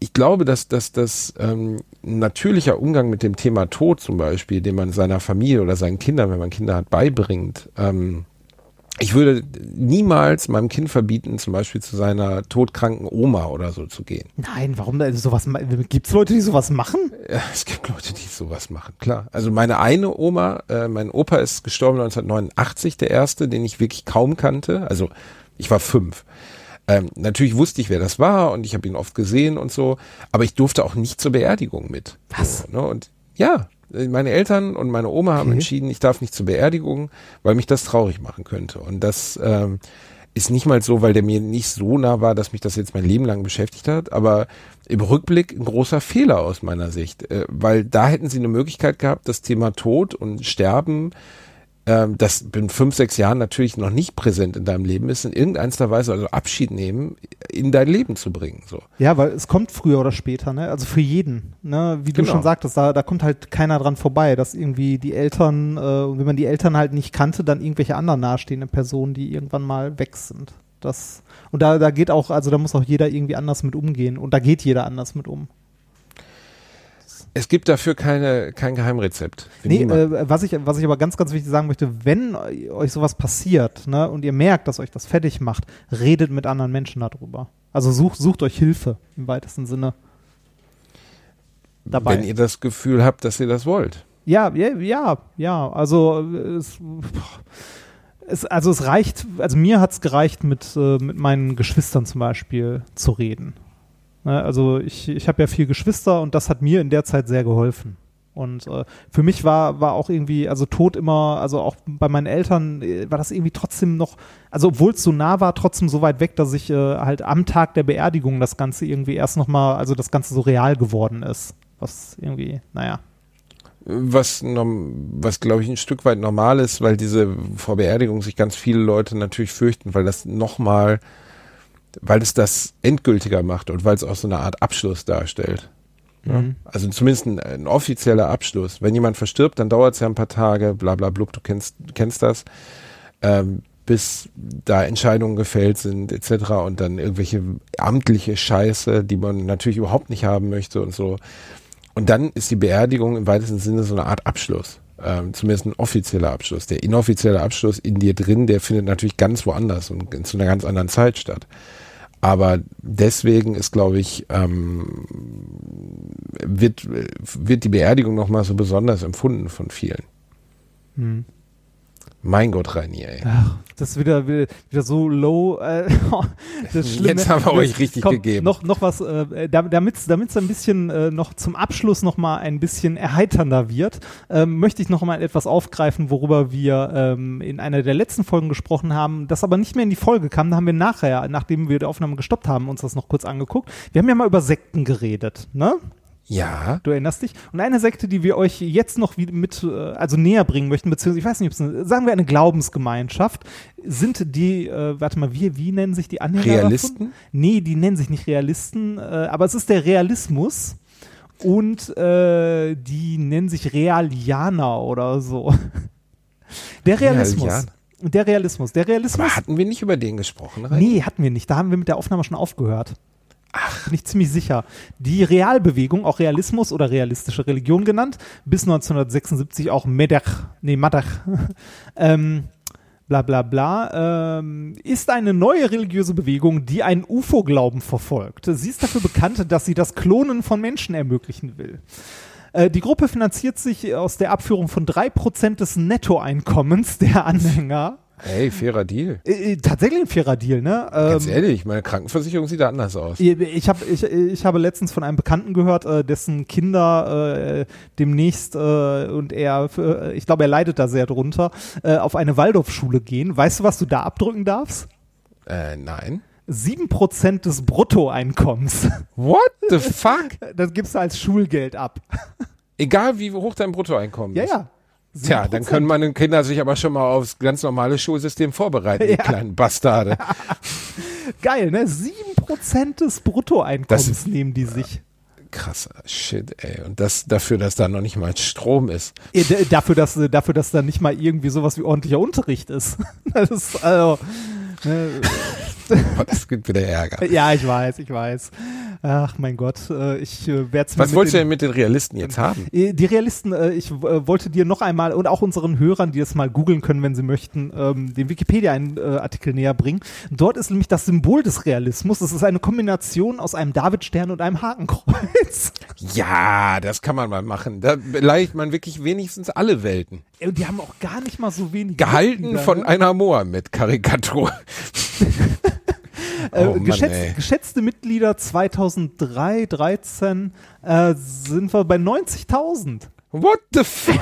ich glaube, dass, dass das ähm, natürlicher Umgang mit dem Thema Tod zum Beispiel, den man seiner Familie oder seinen Kindern, wenn man Kinder hat, beibringt, ähm, ich würde niemals meinem Kind verbieten, zum Beispiel zu seiner todkranken Oma oder so zu gehen. Nein, warum denn sowas? ma- Gibt's Leute, die sowas machen? Ja, es gibt Leute, die sowas machen, klar. Also meine eine Oma, äh, mein Opa ist gestorben 1989, der erste, den ich wirklich kaum kannte. Also ich war fünf. Ähm, natürlich wusste ich, wer das war und ich habe ihn oft gesehen und so, aber ich durfte auch nicht zur Beerdigung mit. Was? So, ne? Und ja, äh, meine Eltern und meine Oma haben Okay. entschieden, ich darf nicht zur Beerdigung, weil mich das traurig machen könnte. Und das ähm, ist nicht mal so, weil der mir nicht so nah war, dass mich das jetzt mein Leben lang beschäftigt hat, aber im Rückblick ein großer Fehler aus meiner Sicht, äh, weil da hätten sie eine Möglichkeit gehabt, das Thema Tod und Sterben, ähm, das in fünf, sechs Jahren natürlich noch nicht präsent in deinem Leben ist, in irgendeiner Weise, also Abschied nehmen, in dein Leben zu bringen. So. Ja, weil es kommt früher oder später, ne? Also für jeden, ne? Wie du Genau. schon sagtest, da, da kommt halt keiner dran vorbei, dass irgendwie die Eltern, äh, wenn man die Eltern halt nicht kannte, dann irgendwelche anderen nahestehenden Personen, die irgendwann mal weg sind. Das, und da, da geht auch, also da muss auch jeder irgendwie anders mit umgehen. Und da geht jeder anders mit um. Es gibt dafür keine, kein Geheimrezept. Nee, äh, was, ich, was ich aber ganz, ganz wichtig sagen möchte, wenn euch sowas passiert ne, und ihr merkt, dass euch das fertig macht, redet mit anderen Menschen darüber. Also sucht, sucht euch Hilfe im weitesten Sinne. Dabei. Wenn ihr das Gefühl habt, dass ihr das wollt. Ja, ja, ja, ja. Also äh, es, es, also es reicht, also mir hat es gereicht, mit, äh, mit meinen Geschwistern zum Beispiel zu reden. Ne, also ich, ich habe ja vier Geschwister und das hat mir in der Zeit sehr geholfen. Und äh, für mich war, war auch irgendwie, also Tod immer, also auch bei meinen Eltern äh, war das irgendwie trotzdem noch, also obwohl es so nah war, trotzdem so weit weg, dass ich äh, halt am Tag der Beerdigung das Ganze irgendwie erst nochmal, also das Ganze so real geworden ist. Was irgendwie, naja. Was, was glaube ich ein Stück weit normal ist, weil diese vor Beerdigung sich ganz viele Leute natürlich fürchten, weil das nochmal, weil es das endgültiger macht und weil es auch so eine Art Abschluss darstellt. Ja? Mhm. Also zumindest ein, ein offizieller Abschluss. Wenn jemand verstirbt, dann dauert es ja ein paar Tage, bla bla blub, du kennst, kennst das, ähm, bis da Entscheidungen gefällt sind, etc. und dann irgendwelche amtliche Scheiße, die man natürlich überhaupt nicht haben möchte und so. Und dann ist die Beerdigung im weitesten Sinne so eine Art Abschluss. Ähm, zumindest ein offizieller Abschluss. Der inoffizielle Abschluss in dir drin, der findet natürlich ganz woanders und zu einer ganz anderen Zeit statt. Aber deswegen ist, glaube ich, ähm, wird, wird die Beerdigung nochmal so besonders empfunden von vielen. Hm. Mein Gott, Reini, ey. Ach, das ist wieder, wieder, wieder so low. Äh, das Schlimme. Jetzt haben wir euch richtig Komm, gegeben. Noch, noch was, äh, damit es ein bisschen äh, noch zum Abschluss noch mal ein bisschen erheiternder wird, ähm, möchte ich noch mal etwas aufgreifen, worüber wir ähm, in einer der letzten Folgen gesprochen haben, das aber nicht mehr in die Folge kam. Da haben wir nachher, nachdem wir die Aufnahme gestoppt haben, uns das noch kurz angeguckt. Wir haben ja mal über Sekten geredet, ne? Ja. Du erinnerst dich? Und eine Sekte, die wir euch jetzt noch mit, äh, also näher bringen möchten, beziehungsweise ich weiß nicht, ob es eine, sagen wir eine Glaubensgemeinschaft, sind die, äh, warte mal, wie, wie nennen sich die Anhänger Realisten? Davon? Nee, die nennen sich nicht Realisten, äh, aber es ist der Realismus und äh, die nennen sich Realianer oder so. Der Realismus. Realianer. Der Realismus. Der Realismus. Aber hatten wir nicht über den gesprochen, Reini? Nee, hatten wir nicht. Da haben wir mit der Aufnahme schon aufgehört. Ach. Bin ich ziemlich sicher. Die Realbewegung, auch Realismus oder realistische Religion genannt, bis 1976 auch Medach, nee, Madach, ähm, bla bla bla, ähm, ist eine neue religiöse Bewegung, die einen UFO-Glauben verfolgt. Sie ist dafür bekannt, dass sie das Klonen von Menschen ermöglichen will. Äh, Die Gruppe finanziert sich aus der Abführung von 3% des Nettoeinkommens der Anhänger. Ey, fairer Deal. Äh, äh, tatsächlich ein fairer Deal, ne? Ganz Ähm, ehrlich, meine Krankenversicherung sieht da anders aus. ich, hab, ich, ich habe letztens von einem Bekannten gehört, äh, dessen Kinder äh, demnächst äh, und er, ich glaube, er leidet da sehr drunter, äh, auf eine Waldorfschule gehen. Weißt du, was du da abdrücken darfst? Äh, nein. 7% des Bruttoeinkommens. What the fuck? Das gibst du als Schulgeld ab. Egal wie hoch dein Bruttoeinkommen Ja, ist. ja. Tja, dann können meine Kinder sich aber schon mal aufs ganz normale Schulsystem vorbereiten, die Ja. kleinen Bastarde. Geil, ne? 7% des Bruttoeinkommens Das- nehmen die sich. Krasser Shit, ey. Und das dafür, dass da noch nicht mal Strom ist. Dafür, dass, dafür, dass da nicht mal irgendwie sowas wie ordentlicher Unterricht ist. Das ist, also, ne, das gibt wieder Ärger. Ja, ich weiß, ich weiß. Ach mein Gott, äh, ich äh, werde es Was wolltest du denn mit den Realisten jetzt haben? Die Realisten, äh, ich äh, wollte dir noch einmal und auch unseren Hörern, die es mal googeln können, wenn sie möchten, ähm, den Wikipedia-Artikel näher bringen. Dort ist nämlich das Symbol des Realismus. Das ist eine Kombination aus einem Davidstern und einem Hakenkreuz. Ja, das kann man mal machen. Da beleidigt man wirklich wenigstens alle Welten. Und die haben auch gar nicht mal so wenig. Gehalten Mitglieder, von ne? einer Mohammed-Karikatur. Äh, Oh Mann, geschätzt, ey. geschätzte Mitglieder 2003, 13 äh, sind wir bei 90.000. What the fuck?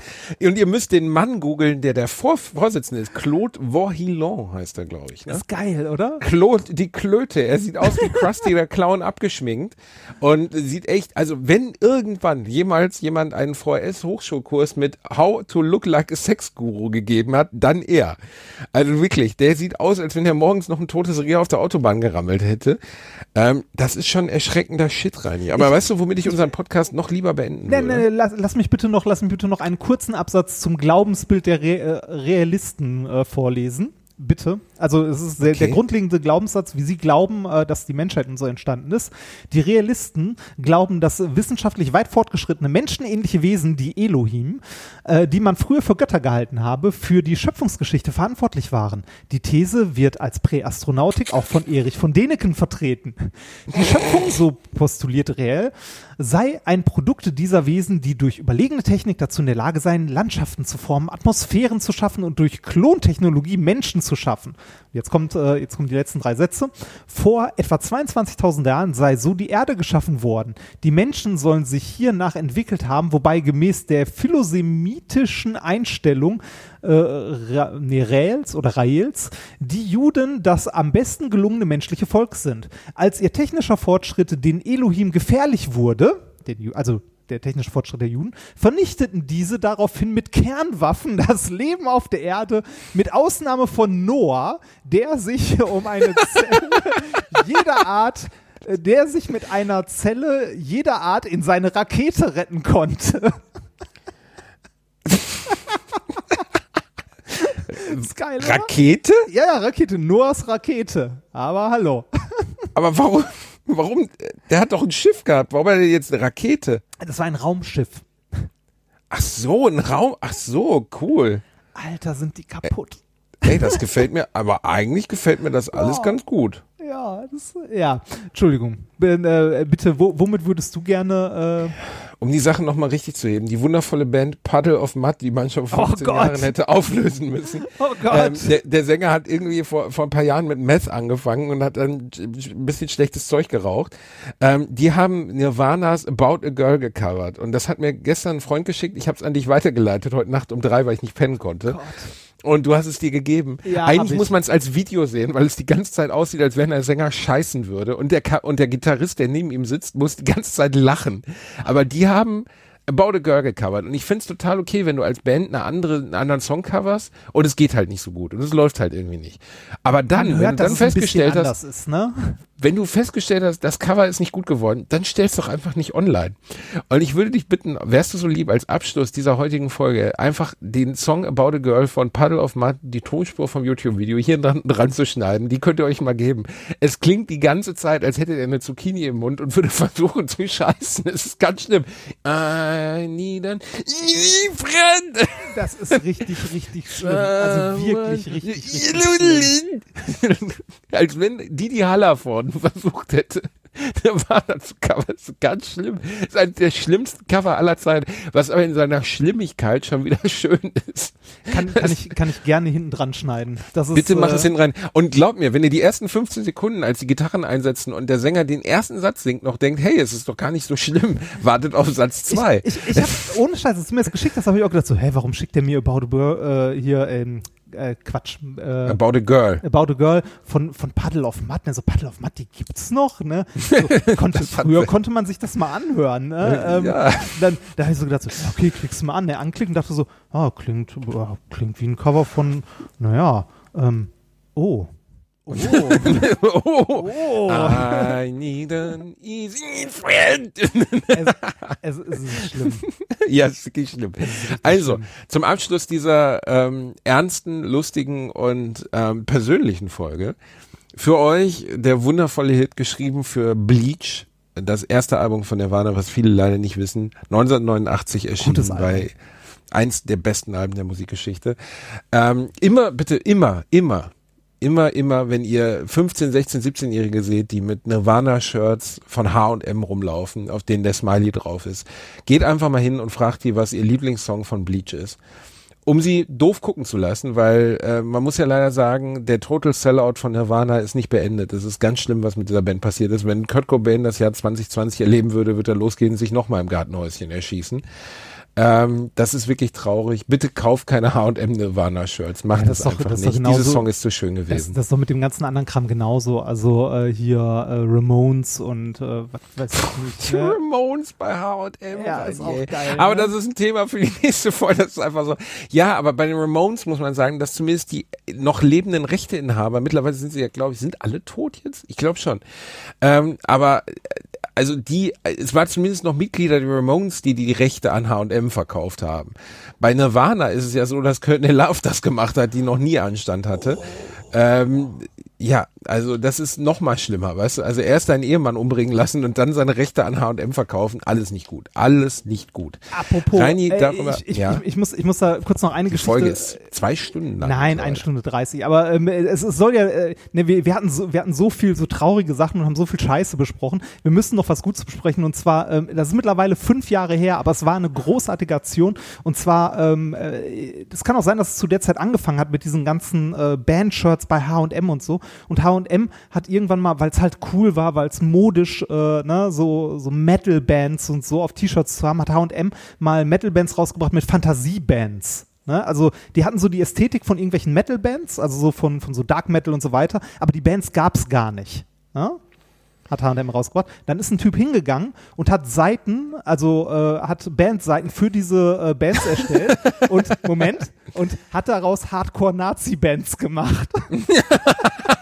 Und ihr müsst den Mann googeln, der der Vor Vorsitzende ist. Claude Vorhillon heißt er, glaube ich. Ne? Das ist geil, oder? Claude, die Klöte. Er sieht aus wie Krusty der Clown abgeschminkt und sieht echt, also wenn irgendwann jemals jemand einen VHS-Hochschulkurs mit How to Look Like a Sex Guru gegeben hat, dann er. Also wirklich, der sieht aus, als wenn er morgens noch ein totes Reh auf der Autobahn gerammelt hätte. Ähm, das ist schon erschreckender Shit, Reini. Aber weißt du, womit ich unseren Podcast noch lieber beenden Nee, würde? nee, lass, lass mich bitte noch, lass mich bitte noch einen kurzen Absatz zum Glaubensbild der Re äh, Realisten äh, vorlesen. Bitte. Also es ist der, Okay. der grundlegende Glaubenssatz, wie sie glauben, äh, dass die Menschheit und so entstanden ist. Die Realisten glauben, dass wissenschaftlich weit fortgeschrittene menschenähnliche Wesen, die Elohim, äh, die man früher für Götter gehalten habe, für die Schöpfungsgeschichte verantwortlich waren. Die These wird als Präastronautik auch von Erich von Däniken vertreten. Die Schöpfung, so postuliert Reell, sei ein Produkt dieser Wesen, die durch überlegene Technik dazu in der Lage seien, Landschaften zu formen, Atmosphären zu schaffen und durch Klontechnologie Menschen zu schaffen. Jetzt kommt, äh, jetzt kommen die letzten drei Sätze. Vor etwa 22.000 Jahren sei so die Erde geschaffen worden. Die Menschen sollen sich hiernach entwickelt haben, wobei gemäß der philosemitischen Einstellung äh, Ra oder Raels die Juden das am besten gelungene menschliche Volk sind. Als ihr technischer Fortschritt den Elohim gefährlich wurde, den, also der technische Fortschritt der Juden, vernichteten diese daraufhin mit Kernwaffen das Leben auf der Erde, mit Ausnahme von Noah, der sich um eine Zelle jeder Art äh, der sich mit einer Zelle jeder Art in seine Rakete retten konnte. geil? Rakete? Ja, ja, Rakete, Noahs Rakete. Aber hallo. Aber warum, warum, der hat doch ein Schiff gehabt. Warum hat er jetzt eine Rakete? Das war ein Raumschiff. Ach so, ein Raum, ach so, cool. Alter, sind die kaputt. Ey, das gefällt mir, aber eigentlich gefällt mir das alles Oh. ganz gut. Ja, das, ja. Entschuldigung. Äh, bitte, wo, womit würdest du gerne um die Sachen nochmal richtig zu heben, die wundervolle Band Puddle of Mud, die man schon vor 15 Gott. Jahren hätte auflösen müssen. Oh Gott. Ähm, der, der Sänger hat irgendwie vor, vor ein paar Jahren mit Meth angefangen und hat dann ein bisschen schlechtes Zeug geraucht. Ähm, die haben Nirvanas About a Girl gecovert und das hat mir gestern ein Freund geschickt. Ich habe es an dich weitergeleitet heute Nacht um drei, weil ich nicht pennen konnte. Und du hast es dir gegeben. Ja, Eigentlich ich. muss man es als Video sehen, weil es die ganze Zeit aussieht, als wenn der Sänger scheißen würde. Und der, Ka- und der Gitarrist, der neben ihm sitzt, muss die ganze Zeit lachen. Aber die haben About a Girl gecovert. Und ich find's total okay, wenn du als Band eine andere, einen anderen Song coverst und es geht halt nicht so gut. Und es läuft halt irgendwie nicht. Aber dann, Man wenn hört, du dann es festgestellt hast, ist, ne? wenn du festgestellt hast, das Cover ist nicht gut geworden, dann stell's doch einfach nicht online. Und ich würde dich bitten, wärst du so lieb, als Abschluss dieser heutigen Folge einfach den Song About a Girl von Puddle of Mud, die Tonspur vom YouTube-Video hier dran, dran zu schneiden. Die könnt ihr euch mal geben. Es klingt die ganze Zeit, als hätte er eine Zucchini im Mund und würde versuchen zu scheißen. Es ist ganz schlimm. I easy friend. Das ist richtig, richtig schlimm. Also wirklich richtig, richtig schlimm. Als wenn Didi Hallervorden versucht hätte. Der war dazu Cover, das ist ganz schlimm. Das ist eines der schlimmsten Cover aller Zeiten, was aber in seiner Schlimmigkeit schon wieder schön ist. Kann, kann, ich, kann ich gerne hinten dran schneiden. Das ist, Bitte mach äh, es hinten rein. Und glaub mir, wenn ihr die ersten 15 Sekunden, als die Gitarren einsetzen und der Sänger den ersten Satz singt, noch denkt, hey, es ist doch gar nicht so schlimm, wartet auf Satz 2. Ich, ich habe ohne Scheiß, als du mir das geschickt hast, habe ich auch gedacht so, hä, warum schickt der mir Girl äh, hier ähm, äh, Quatsch, äh, About a Girl. About a Girl von, von Puddle of Mud. Ne? So Puddle of Mud, die gibt's noch. Ne? So, konnte, früher konnte man sich das mal anhören. Ne? Ähm, Ja. Dann, da habe ich so gedacht, so, okay, klickst du mal an. Ne? Anklicken, dachte so, ah, klingt, ah, klingt wie ein Cover von, naja, ähm, oh. Oh. oh, oh. I need an easy friend. Es, es, es ist schlimm. ja, ist wirklich schlimm. Also, zum Abschluss dieser ähm, ernsten, lustigen und ähm, persönlichen Folge für euch der wundervolle Hit geschrieben für Bleach, das erste Album von Nirvana, was viele leider nicht wissen, 1989 erschienen bei eins der besten Alben der Musikgeschichte. Ähm, immer, bitte immer, immer, immer, immer, wenn ihr 15, 16, 17-Jährige seht, die mit Nirvana-Shirts von H&M rumlaufen, auf denen der Smiley drauf ist, geht einfach mal hin und fragt die, was ihr Lieblingssong von Bleach ist. Um sie doof gucken zu lassen, weil äh, man muss ja leider sagen, der Total Sellout von Nirvana ist nicht beendet. Es ist ganz schlimm, was mit dieser Band passiert ist. Wenn Kurt Cobain das Jahr 2020 erleben würde, wird er losgehen und sich nochmal im Gartenhäuschen erschießen. Ähm, das ist wirklich traurig. Bitte kauft keine H&M Nirvana-Shirts. Macht Ja, das das, doch- einfach das nicht. genauso- Dieser Song ist zu schön Das, gewesen. das ist doch mit dem ganzen anderen Kram genauso. Also äh, hier äh, Ramones und äh, was weiß ich nicht. Ne? Ramones bei H&M. Ja, ist auch Yeah. geil, Aber ne? das ist ein Thema für die nächste Folge. Das ist einfach so. Ja, aber bei den Ramones muss man sagen, dass zumindest die noch lebenden Rechteinhaber, mittlerweile sind sie ja, glaube ich, sind alle tot jetzt? Ich glaube schon. Ähm, aber äh, also die, es war zumindest noch Mitglieder der Ramones, die die Rechte an H&M verkauft haben. Bei Nirvana ist es ja so, dass Courtney Love das gemacht hat, die noch nie Anstand hatte. Ähm, ja, also das ist noch mal schlimmer, weißt du? Also erst seinen Ehemann umbringen lassen und dann seine Rechte an H&M verkaufen, alles nicht gut. Alles nicht gut. Apropos, Reini, äh, darüber, ich, ich, ja, ich, ich, muss, ich muss da kurz noch eine die Geschichte. Folge ist zwei Stunden lang. Nein, eine Stunde 30. Aber ähm, es, es soll ja, äh, ne, wir, wir, hatten so, wir hatten so viel, so traurige Sachen und haben so viel Scheiße besprochen. Wir müssen noch was Gutes besprechen und zwar, ähm, das ist mittlerweile fünf Jahre her, aber es war eine großartige Aktion und zwar, ähm, äh, das kann auch sein, dass es zu der Zeit angefangen hat mit diesen ganzen äh, Band-Shirts bei H&M und so und H&M hat irgendwann mal, weil es halt cool war, weil es modisch, äh, ne, so, so Metal-Bands und so auf T-Shirts zu haben, hat H&M mal Metal-Bands rausgebracht mit Fantasie-Bands. Ne? Also die hatten so die Ästhetik von irgendwelchen Metal-Bands, also so von, von so Dark Metal und so weiter, aber die Bands gab es gar nicht. Ne? Hat H&M rausgebracht. Dann ist ein Typ hingegangen und hat Seiten, also äh, hat Bandseiten für diese äh, Bands erstellt und, Moment, und hat daraus Hardcore-Nazi-Bands gemacht.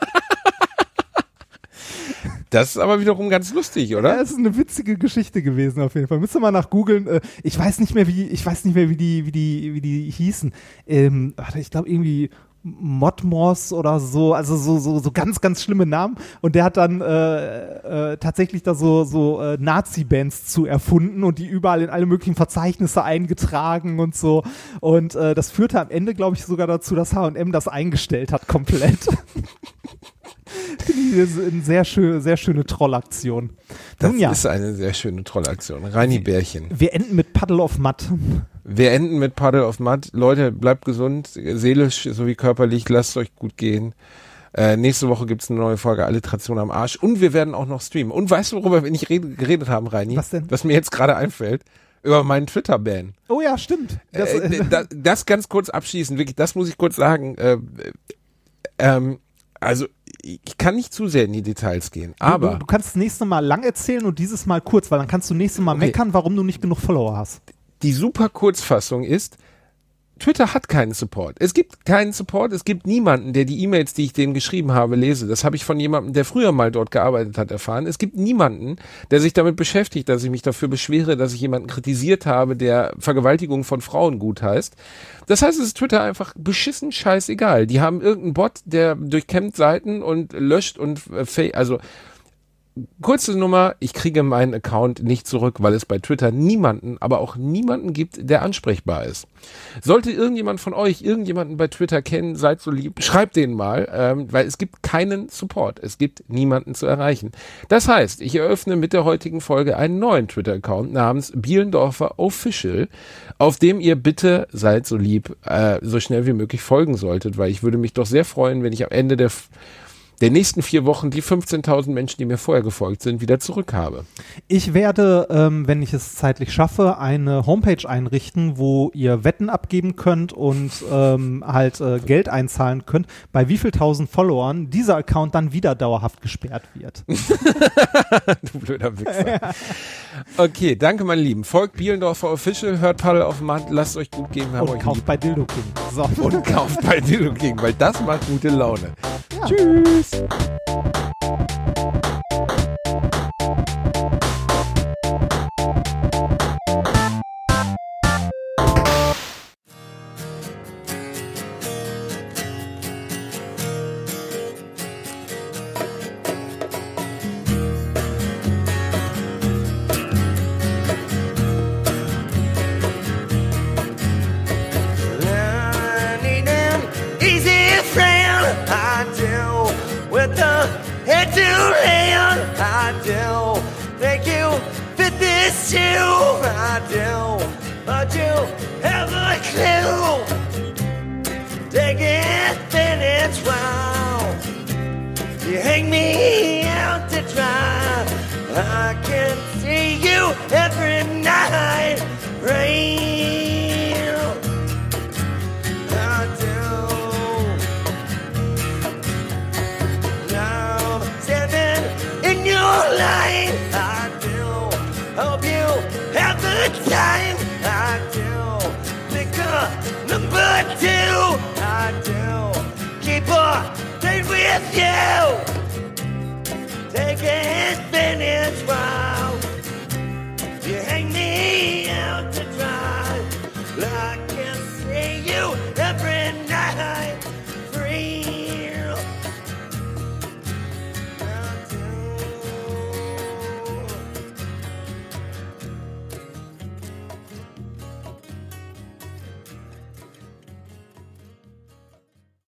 Das ist aber wiederum ganz lustig, Ja, oder? es ist eine witzige Geschichte gewesen auf jeden Fall. Müsst ihr mal nach googeln. Äh, ich weiß nicht mehr, wie, ich weiß nicht mehr, wie die, wie die, wie die hießen. Ähm, ich glaube irgendwie Modmos oder so, also so, so, so ganz, ganz schlimme Namen. Und der hat dann äh, äh, tatsächlich da so, so äh, Nazi-Bands zu erfunden und die überall in alle möglichen Verzeichnisse eingetragen und so. Und äh, das führte am Ende, glaube ich, sogar dazu, dass H&M das eingestellt hat komplett. Finde ich ist eine sehr, schön, sehr schöne Trollaktion. Das ja, ist eine sehr schöne Trollaktion. Reini Bärchen. wir enden mit Puddle of Mud. Wir enden mit Paddle of Mud. Leute, bleibt gesund, seelisch sowie körperlich. Lasst euch gut gehen. Äh, nächste Woche gibt's eine neue Folge Alliteration am Arsch. Und wir werden auch noch streamen. Und weißt du, worüber wir nicht red geredet haben, Reini? Was denn? Was mir jetzt gerade einfällt? Über meinen Twitter-Ban. Oh ja, stimmt. Das, äh, das, das ganz kurz abschließen, wirklich, das muss ich kurz sagen. Äh, ähm, also ich kann nicht zu sehr in die Details gehen, aber du, du kannst das nächste Mal lang erzählen und dieses Mal kurz, weil dann kannst du nächstes Mal Okay. meckern, warum du nicht genug Follower hast. die super Kurzfassung ist, Twitter hat keinen Support. Es gibt keinen Support. Es gibt niemanden, der die E-Mails, die ich denen geschrieben habe, lese. Das habe ich von jemandem, der früher mal dort gearbeitet hat, erfahren. Es gibt niemanden, der sich damit beschäftigt, dass ich mich dafür beschwere, dass ich jemanden kritisiert habe, der Vergewaltigung von Frauen gut heißt. Das heißt, es ist Twitter einfach beschissen scheißegal. Die haben irgendeinen Bot, der durchkämmt Seiten und löscht und äh, also kurze Nummer, ich kriege meinen Account nicht zurück, weil es bei Twitter niemanden, aber auch niemanden gibt, der ansprechbar ist. Sollte irgendjemand von euch irgendjemanden bei Twitter kennen, seid so lieb, schreibt den mal, ähm, weil es gibt keinen Support. Es gibt niemanden zu erreichen. Das heißt, ich eröffne mit der heutigen Folge einen neuen Twitter-Account namens Bielendorfer Official, auf dem ihr bitte, seid so lieb, äh, so schnell wie möglich folgen solltet, weil ich würde mich doch sehr freuen, wenn ich am Ende der F- der nächsten vier Wochen die 15.000 Menschen, die mir vorher gefolgt sind, wieder zurück habe. Ich werde, ähm, wenn ich es zeitlich schaffe, eine Homepage einrichten, wo ihr Wetten abgeben könnt und ähm, halt äh, Geld einzahlen könnt, bei wie viel tausend Followern dieser Account dann wieder dauerhaft gesperrt wird. Du blöder Wichser. Okay, danke, meine Lieben. Folgt Bielendorfer Official, hört Paddel auf dem Markt, lasst euch gut gehen, wir haben und euch kauft lieb. bei Dildo King. So. Und kauft bei Dildo King, weil das macht gute Laune. Tschüss. I to hand. I do. Think you fit this too. I do. But you have a clue. Take it, it's wild. You hang me out to dry. I can see you every night. Rain. I do hope you have time. I do number two. I do keep on with you. While you hang me out to dry. I can see you every night.